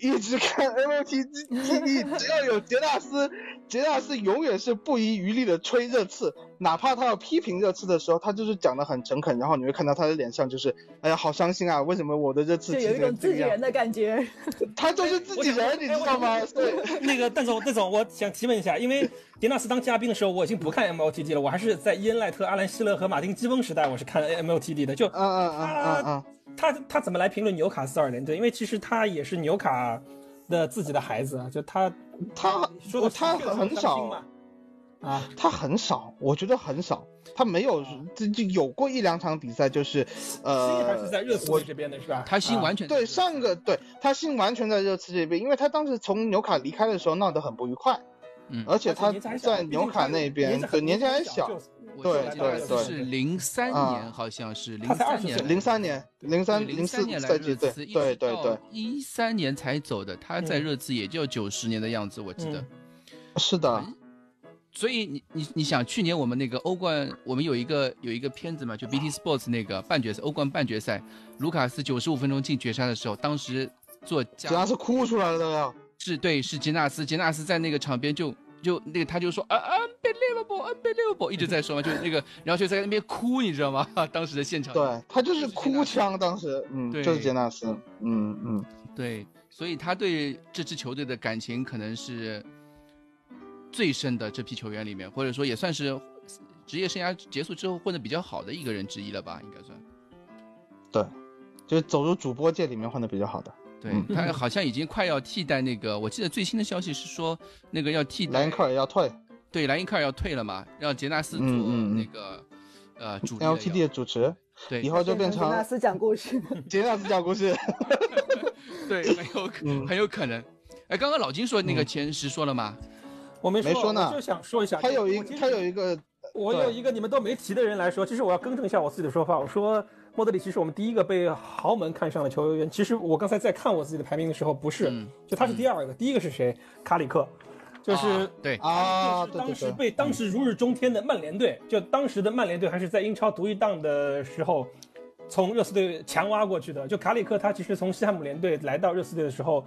一直看 MOT 你你，只要有杰纳斯，杰纳斯永远是不遗余力的吹热刺，哪怕他要批评热刺的时候，他就是讲的很诚恳，然后你会看到他的脸上就是，哎呀，好伤心啊，为什么我的热刺就有一种自己人的感觉，他就是自己人，你知道吗？对，那个邓总，邓总，我想提问一下，因为杰纳斯当嘉宾的时候，我已经不看 MOTD 了，我还是在伊恩赖特、阿兰希勒和马丁基翁时代，我是看 MOTD 的，就嗯嗯嗯嗯嗯。他他怎么来评论纽卡斯尔联队？因为其实他也是纽卡的自己的孩子啊，就他他说他很少啊，他很少，我觉得很少，他没有这就有过一两场比赛，就是呃，还是在热刺这边的是吧？他心完全对上个对他心完全在热刺这边，因为他当时从纽卡离开的时候闹得很不愉快，嗯，而且他在纽卡那边对年纪还小。对对对，是零三年，好像是零三年，零三年，零三零四赛季，对对对对，一三年才走的，他在热刺也就九十年的样子，我记得。是的，所以你你你想，去年我们那个欧冠，我们有一个有一个片子嘛，就 BT Sports 那个半决赛，欧冠半决赛，卢卡斯九十五分钟进绝杀的时候，当时做杰纳斯哭出来了都要，是对，是杰纳斯，杰纳斯在那个场边就。就那个他就说啊，unbelievable，unbelievable，一直在说嘛，就那个，然后就在那边哭，你知道吗？当时的现场，对他就是哭腔，当时，嗯，对就是杰纳斯，嗯嗯，对，所以他对这支球队的感情可能是最深的这批球员里面，或者说也算是职业生涯结束之后混得比较好的一个人之一了吧，应该算。对，就是走入主播界里面混得比较好的。对他好像已经快要替代那个，我记得最新的消息是说，那个要替代莱因克尔要退，对，莱因克尔要退了嘛，让杰纳斯做那个呃主 LTD 的主持，对，以后就变成杰纳斯讲故事，杰纳斯讲故事，对，很有 很有可能。哎，刚刚老金说那个前十说了吗？我没说呢，就想说一下，他有一他有一个，我有一个你们都没提的人来说，其实我要更正一下我自己的说法，我说。莫德里奇是我们第一个被豪门看上的球员。其实我刚才在看我自己的排名的时候，不是，就他是第二个。第一个是谁？卡里克，就是对啊，当时被当时如日中天的曼联队，就当时的曼联队还是在英超独一档的时候，从热刺队强挖过去的。就卡里克，他其实从西汉姆联队来到热刺队的时候。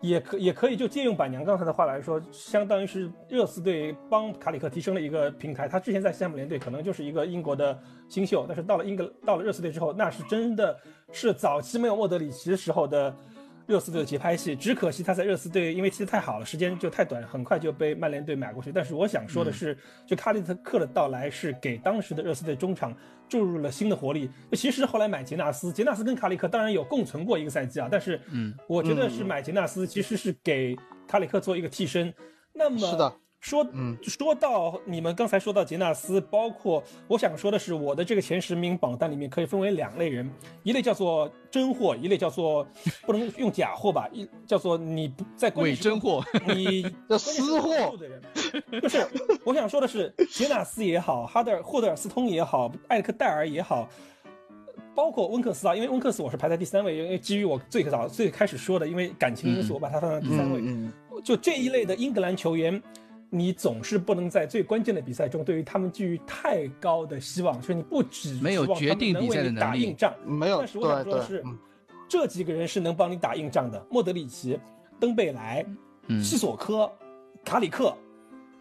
也可也可以就借用板娘刚才的话来说，相当于是热刺队帮卡里克提升了一个平台。他之前在西汉姆联队可能就是一个英国的新秀，但是到了英格到了热刺队之后，那是真的是早期没有莫德里奇的时候的。热刺队的节拍器，只可惜他在热刺队因为踢得太好了，时间就太短，很快就被曼联队买过去。但是我想说的是，就卡里克的到来是给当时的热刺队中场注入了新的活力。其实后来买杰纳斯，杰纳斯跟卡里克当然有共存过一个赛季啊，但是，嗯，我觉得是买杰纳斯其实是给卡里克做一个替身。那么是的，说嗯。说到你们刚才说到杰纳斯，包括我想说的是，我的这个前十名榜单里面可以分为两类人，一类叫做真货，一类叫做不能用假货吧，一叫做你不在关伪键时刻真货，你 叫私货的人，就是我想说的是，杰纳斯也好，哈德尔霍德尔斯通也好，艾利克戴尔也好，包括温克斯啊，因为温克斯我是排在第三位，因为基于我最早最开始说的，因为感情因素，嗯。我把他放在第三位。嗯。就这一类的英格兰球员，你总是不能在最关键的比赛中对于他们寄予太高的希望，就是你不只没有指望他们决定比能为你赛的能力。打硬仗，嗯，没有，但是我想说的是，嗯。这几个人是能帮你打硬仗的，莫德里奇、登贝莱、嗯。西索科、卡里克、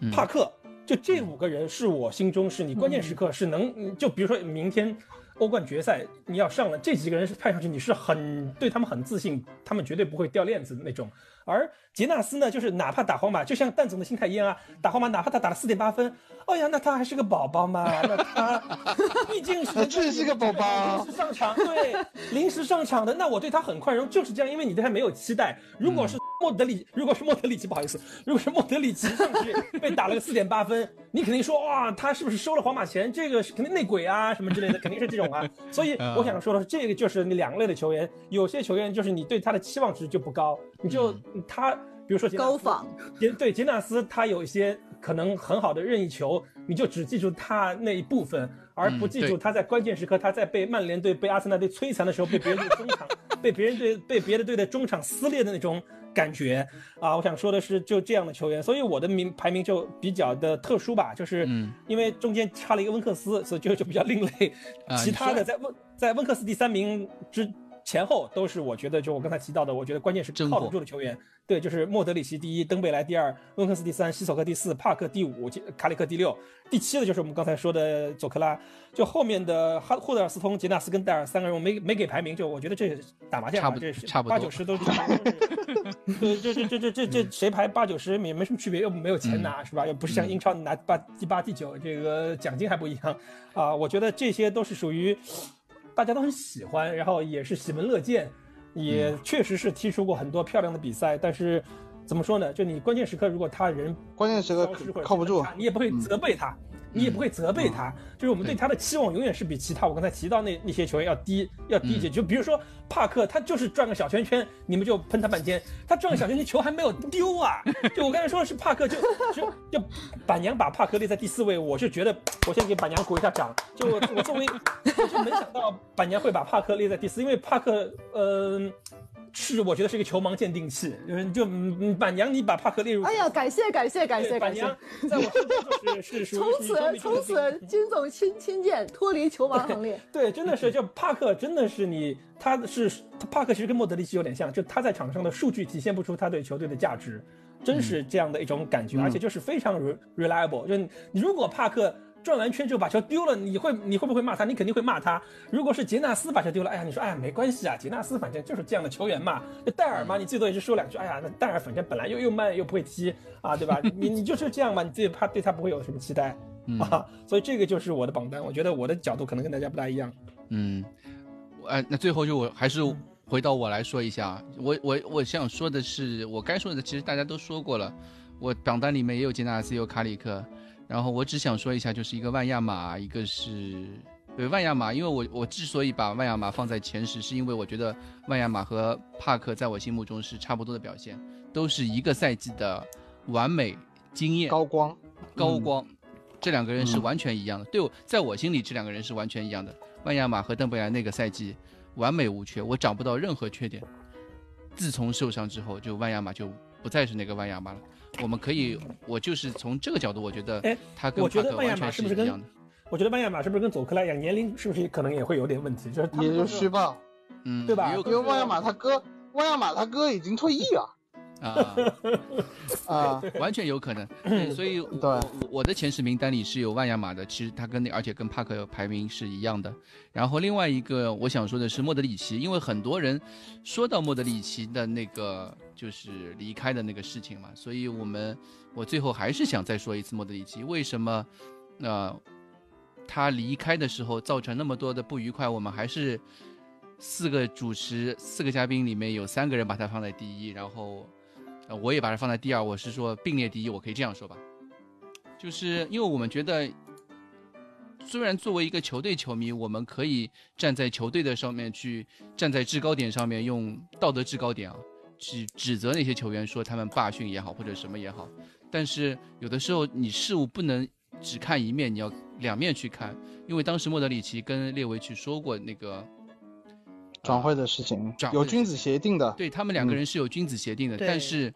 嗯。帕克，就这五个人是我心中是你关键时刻是能，嗯。就比如说明天欧冠决赛你要上了，这几个人是派上去你是很对他们很自信，他们绝对不会掉链子的那种。而杰纳斯呢，就是哪怕打皇马，就像蛋总的心态一样啊，打皇马哪怕他打了四点八分，哎呀，那他还是个宝宝嘛，那他 毕竟是确实是个宝宝临时上场，对，临时上场的，那我对他很宽容，就是这样，因为你对他没有期待。如果是莫德里，如果是莫德里奇，不好意思，如果是莫德里奇上去被打了个四点八分，你肯定说哇，他是不是收了皇马钱？这个是肯定内鬼啊，什么之类的，肯定是这种啊。所以我想说的是，这个就是你两类的球员，有些球员就是你对他的期望值就不高，你就他，比如说杰高仿，杰对杰纳斯，他有一些可能很好的任意球，你就只记住他那一部分，而不记住他在关键时刻，他在被曼联队、被阿森纳队摧残的时候，被别人队中场、被别人队、被别的队的中场撕裂的那种感觉啊！我想说的是，就这样的球员，所以我的名排名就比较的特殊吧，就是嗯因为中间差了一个温克斯，所以就就比较另类。啊其他的在温在温克斯第三名之前后都是我觉得就我刚才提到的，我觉得关键是靠得住的球员。对，就是莫德里奇第一，登贝莱第二，温克斯第三，西索科第四，帕克第五，卡里克第六，第七的就是我们刚才说的佐克拉。就后面的哈霍德尔斯通、杰纳斯跟戴尔三个人，我没没给排名，就我觉得这打麻将嘛，差不这是差不多八九十都是差不多是。对，这这这这这这谁排八九十也没什么区别，又没有钱拿，是吧？又不是像英超拿八第八、第九，这个奖金还不一样啊。我觉得这些都是属于大家都很喜欢，然后也是喜闻乐见，也确实是踢出过很多漂亮的比赛。但是怎么说呢？就你关键时刻，如果他人关键时刻靠不住你也不会责备他，你也不会责备他。就是我们对他的期望永远是比其他我刚才提到那那些球员要低要低一些。就比如说帕克，他就是转个小圈圈，你们就喷他半天，他转个小圈圈球还没有丢啊。就我刚才说的是帕克就就就板娘把帕克列在第四位，我是觉得我先给板娘鼓一下掌。就我我作为我就没想到板娘会把帕克列在第四，因为帕克嗯。是，我觉得是一个球盲鉴定器，就是就嗯板娘，你把帕克列入哎呀，感谢感谢感谢感谢板娘，，在我心中就是是 属从此从此金总亲亲见，脱离球盲行列。对，真的是就帕克，真的是你，他是他帕克其实跟莫德里奇有点像，就他在场上的数据体现不出他对球队的价值，真是这样的一种感觉，而且就是非常 re- reliable，就你你如果帕克。转完圈之后把球丢了，你会你会不会骂他？你肯定会骂他。如果是杰纳斯把球丢了，哎呀，你说哎呀没关系啊，杰纳斯反正就是这样的球员嘛。就戴尔嘛，你最多也是说两句，哎呀，那戴尔反正本来又又慢又不会踢啊，对吧？你你就是这样嘛，你自己怕对他不会有什么期待啊。所以这个就是我的榜单，我觉得我的角度可能跟大家不大一样。嗯，哎，那最后就我还是回到我来说一下啊，我我我想说的是，我该说的其实大家都说过了，我榜单里面也有杰纳斯，也有卡里克，然后我只想说一下，就是一个万亚马，一个是对万亚马，因为我我之所以把万亚马放在前十，是因为我觉得万亚马和帕克在我心目中是差不多的表现，都是一个赛季的完美经验高光，高光，这两个人是嗯完全一样的。对我，在我心里，这两个人是完全一样的。万亚马和邓贝莱那个赛季完美无缺，我找不到任何缺点。自从受伤之后，就万亚马就不再是那个万亚马了。我们可以，我就是从这个角度，我觉得哎他跟帕克完全马是不是一样的。我觉得万亚马是不是跟佐克莱一样，年龄是不是可能也会有点问题？就是他也就虚报，嗯，对吧因为万亚马他哥，万亚马他哥已经退役了啊，啊，完全有可能。对，所以对我我的前十名单里是有万亚马的，其实他跟那而且跟帕克排名是一样的。然后另外一个我想说的是莫德里奇，因为很多人说到莫德里奇的那个就是离开的那个事情嘛，所以我们我最后还是想再说一次莫德里奇为什么呃他离开的时候造成那么多的不愉快，我们还是四个主持四个嘉宾里面有三个人把他放在第一，然后。我也把他放在第二，我是说并列第一，我可以这样说吧。就是因为我们觉得，虽然作为一个球队球迷，我们可以站在球队的上面去，站在制高点上面，用道德制高点啊，去指责那些球员说他们罢训也好，或者什么也好。但是有的时候你事物不能只看一面，你要两面去看。因为当时莫德里奇跟列维去说过那个转会的事情，转会有君子协定的。对他们两个人是有君子协定的，对但是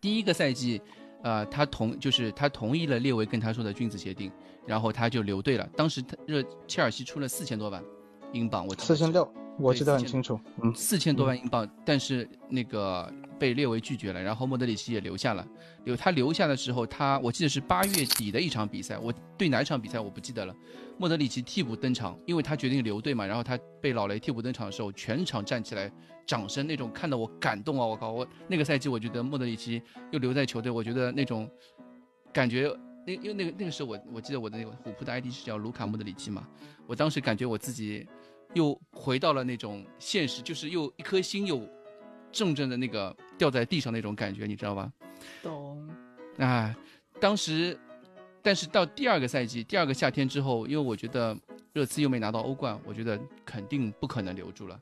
第一个赛季，呃，他同就是他同意了列维跟他说的君子协定，然后他就留队了。当时他热切尔西出了四千多万英镑，我四千六，我对记得很4000清楚。嗯，四千多万英镑，但是那个被列为拒绝了，然后莫德里奇也留下了。留他留下的时候，他我记得是八月底的一场比赛，我对哪一场比赛我不记得了。莫德里奇替补登场，因为他决定留队嘛，然后他被老雷替补登场的时候，全场站起来掌声，那种看得我感动啊！我靠，我那个赛季我觉得莫德里奇又留在球队，我觉得那种感觉。那因为那个那个时候我我记得我的那个虎扑的 ID 是叫卢卡莫德里奇嘛，我当时感觉我自己又回到了那种现实，就是又一颗心又重重的那个掉在地上那种感觉，你知道吧？懂。啊，当时，但是到第二个赛季，第二个夏天之后，因为我觉得热刺又没拿到欧冠，我觉得肯定不可能留住了。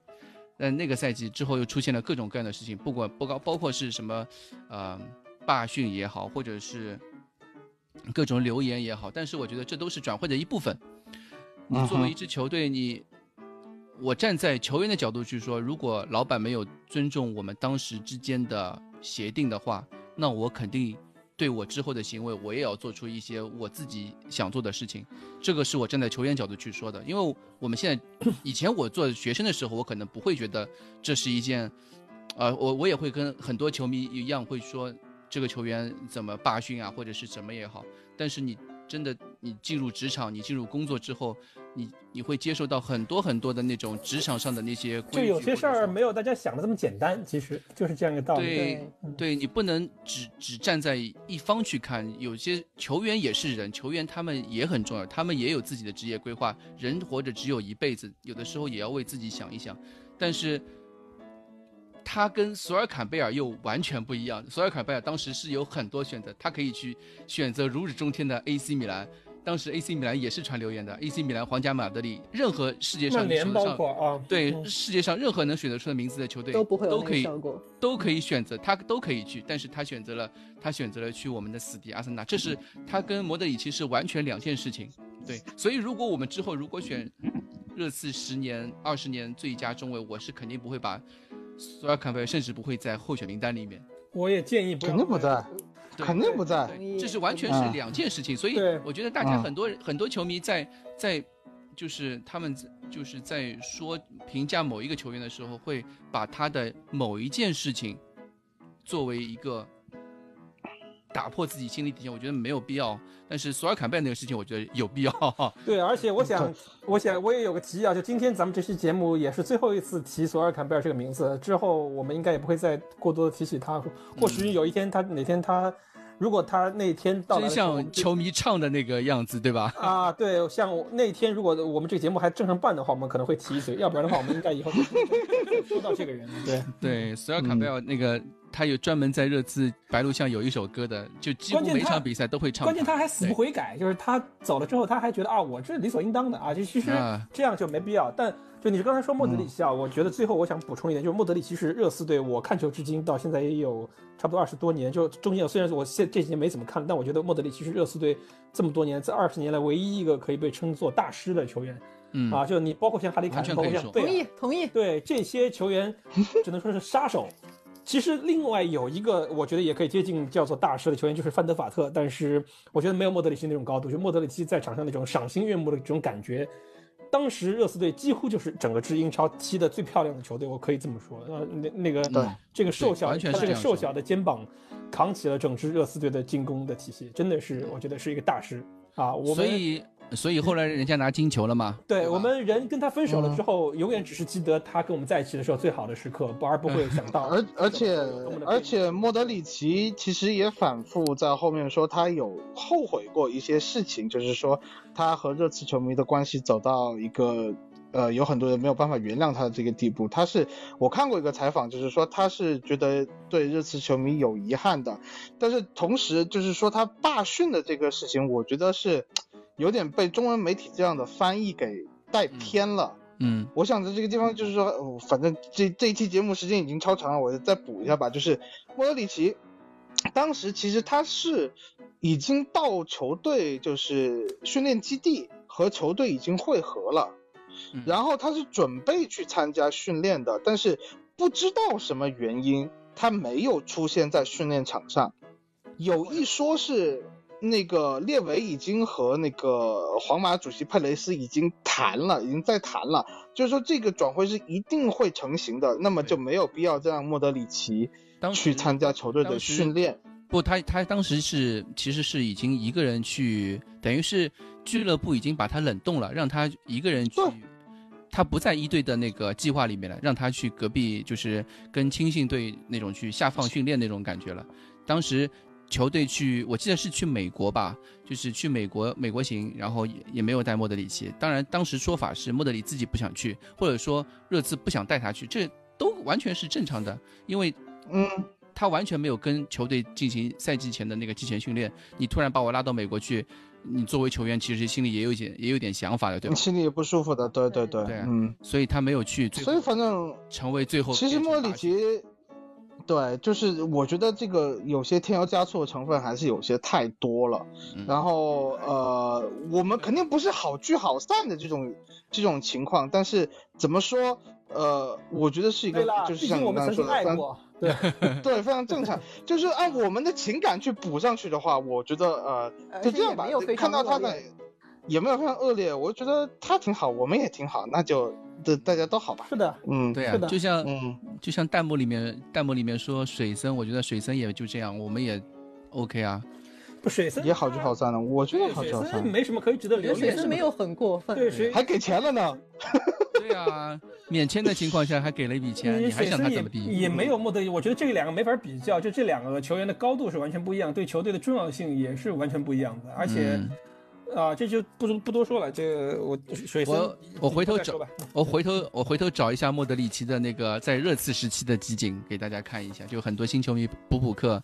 但那个赛季之后又出现了各种各样的事情，不管不高，包括是什么，呃，罢训也好，或者是各种流言也好，但是我觉得这都是转会的一部分。你作为一支球队，你我站在球员的角度去说，如果老板没有尊重我们当时之间的协定的话，那我肯定对我之后的行为，我也要做出一些我自己想做的事情。这个是我站在球员角度去说的，因为我们现在以前我做学生的时候，我可能不会觉得这是一件，呃，我我也会跟很多球迷一样会说这个球员怎么罢训啊，或者是什么也好。但是你真的你进入职场，你进入工作之后，你你会接受到很多很多的那种职场上的那些规矩，就有些事儿没有大家想的这么简单，其实就是这样一个道理。对对对，你不能只只站在一方去看，有些球员也是人，球员他们也很重要，他们也有自己的职业规划。人活着只有一辈子，有的时候也要为自己想一想。但是，他跟索尔坎贝尔又完全不一样。索尔坎贝尔当时是有很多选择，他可以去选择如日中天的 AC 米兰。当时 AC 米兰也是传流言的，AC 米兰、皇家马德里，任何世界上曼联包手上括啊，对嗯世界上任何能选择出的名字的球队都不会都可以。都可以选择，他都可以去，但是他选择了他选择了去我们的死敌阿森纳，这是他跟莫德里奇是完全两件事情。对，所以如果我们之后如果选热刺十年、二十年最佳中卫，我是肯定不会把索尔坎贝尔，甚至不会在候选名单里面。我也建议不肯定不在，肯定不在。这是完全是两件事情，所以我觉得大家嗯很多人、很多球迷在在就是他们就是在说评价某一个球员的时候，会把他的某一件事情作为一个打破自己心理底线，我觉得没有必要。但是索尔坎贝尔那个事情，我觉得有必要。对，而且我想，我想我也有个提议啊，就今天咱们这期节目也是最后一次提索尔坎贝尔这个名字，之后我们应该也不会再过多的提起他。或许有一天他哪天他，如果他那天到来真像球迷唱的那个样子，对吧？啊，对，像那天如果我们这个节目还正常办的话，我们可能会提一嘴，要不然的话，我们应该以后就不会说到这个人。对，对，索尔坎贝尔那个。他有专门在热刺白鹿巷有一首歌的，就几乎关键他每场比赛都会唱。关键他还死不悔改，就是他走了之后，他还觉得啊，我这理所应当的啊，就其实啊这样就没必要。但就你刚才说莫德里奇啊，我觉得最后我想补充一点，就是莫德里奇是热刺队，我看球至今到现在也有差不多二十多年，就中间虽然我现这几年没怎么看，但我觉得莫德里奇是热刺队这么多年这二十年来唯一一个可以被称作大师的球员。嗯啊，就你包括像哈里凯恩，包括像同意同意。对这些球员，只能说是杀手。其实另外有一个，我觉得也可以接近叫做大师的球员，就是范德法特。但是我觉得没有莫德里奇那种高度，就莫德里奇在场上那种赏心悦目的这种感觉。当时热刺队几乎就是整个支英超踢的最漂亮的球队，我可以这么说。呃，那那个对这个瘦小，完全他这个瘦小的肩膀扛起了整支热刺队的进攻的体系，真的是我觉得是一个大师啊。我们所以所以后来人家拿金球了嘛？吧对我们人跟他分手了之后，永远只是记得他跟我们在一起的时候最好的时刻，不而不会想到。而而且而且莫德里奇其实也反复在后面说他有后悔过一些事情，就是说他和热刺球迷的关系走到一个呃有很多人没有办法原谅他的这个地步。他是我看过一个采访，就是说他是觉得对热刺球迷有遗憾的，但是同时就是说他罢训的这个事情，我觉得是有点被中文媒体这样的翻译给带偏了。嗯我想在这个地方就是说，呃反正这这一期节目时间已经超长了，我再补一下吧。就是莫德里奇，当时其实他是已经到球队就是训练基地和球队已经会合了，嗯然后他是准备去参加训练的，但是不知道什么原因他没有出现在训练场上，有一说是。那个列维已经和那个皇马主席佩雷斯已经谈了，已经在谈了，就是说这个转会是一定会成型的，那么就没有必要再让莫德里奇当去参加球队的训练。不，他他当时是其实是已经一个人去，等于是俱乐部已经把他冷冻了，让他一个人去，他不在一队的那个计划里面了，让他去隔壁，就是跟青训队那种去下放训练那种感觉了。当时球队去，我记得是去美国吧，就是去美国美国行，然后也也没有带莫德里奇。当然，当时说法是莫德里自己不想去，或者说热刺不想带他去，这都完全是正常的，因为嗯，他完全没有跟球队进行赛季前的那个季前训练，你突然把我拉到美国去，你作为球员其实心里也有一点也有点想法的，对吧？心里也不舒服的，对对对，对啊嗯，所以他没有去，所以反正成为最后其实莫里奇，对，就是我觉得这个有些添油加醋的成分还是有些太多了。嗯然后呃，我们肯定不是好聚好散的这种这种情况，但是怎么说？呃，我觉得是一个，就是像我刚才说的，对，对，非常正常。就是按我们的情感去补上去的话，我觉得呃，就这样吧看到他的也没有非常恶劣，我觉得他挺好，我们也挺好，那就这大家都好吧。是的，嗯，对啊是，的就像嗯，就像弹幕里面弹幕里面说水森，我觉得水森也就这样，我们也 OK 啊。不水森也好聚好散了，我觉得水好聚好散，森没什么可以值得留恋的。水森没有很过分。对水还给钱了呢。对啊，免签的情况下还给了一笔钱，嗯你还想他怎么地？也没有莫德里，我觉得这两个没法比较，就这两个球员的高度是完全不一样，对球队的重要性也是完全不一样的，而且。嗯啊，这就不不多说了。这我水森我，我回头找。我回头我回头找一下莫德里奇的那个在热刺时期的集锦给大家看一下，就很多新球迷补补课，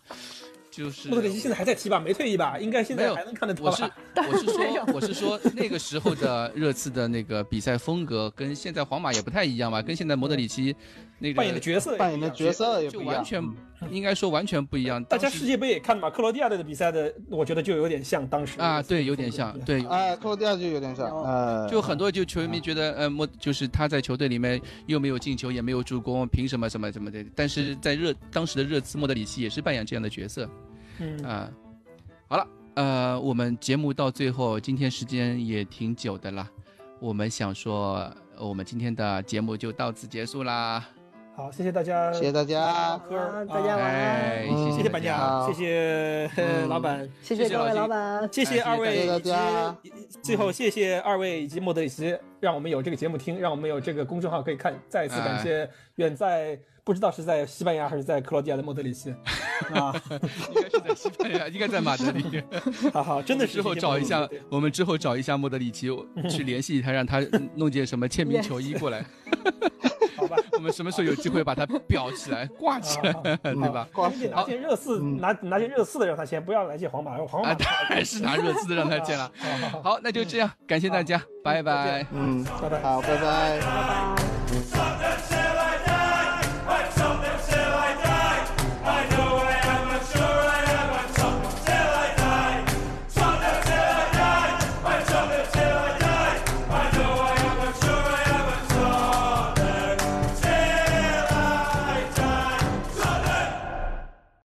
就是莫德里奇现在还在踢吧？没退役吧？应该现在还能看得到我是吧？我是说我是说那个时候的热刺的那个比赛风格跟现在皇马也不太一样吧，跟现在莫德里奇那个扮演的角色也不一样，扮演的角色也不一样，就完全嗯应该说完全不一样。大家世界杯也看了嘛？克罗地亚队的比赛的，我觉得就有点像当时啊，对，有点像，对，啊，克罗地亚就有点像，有呃，就很多就球迷觉得，呃，莫就是他在球队里面又没有进球，也没有助攻，凭什么什么什么的？但是在热当时的热刺莫德里奇也是扮演这样的角色嗯，啊、好了，呃，我们节目到最后，今天时间也挺久的了，我们想说，呃我们今天的节目就到此结束啦。好，谢谢大家，谢谢大家，科儿，大家晚安。谢谢谢板家。谢谢 老板，谢谢各位老板。谢谢二位谢谢大家。最后谢谢二位以及莫德里奇，让我们有这个节目听，让我们有这个公众号可以看。再一次感谢远在不知道是在西班牙还是在克罗地亚的莫德里奇 啊，应该是在西班牙，应该在马德里。好好，真的是之后找一下，我们之后找一下莫德里奇，去联系他，让他弄件什么签名球衣过来。我们什么时候有机会把它裱起来、挂起来，对吧？拿件热刺，拿拿件热刺的让他签，不要来件皇马，皇马啊，当然是拿热刺的让他签了。好，那就这样，感谢大家，拜拜。嗯，拜拜。好，拜拜。拜拜。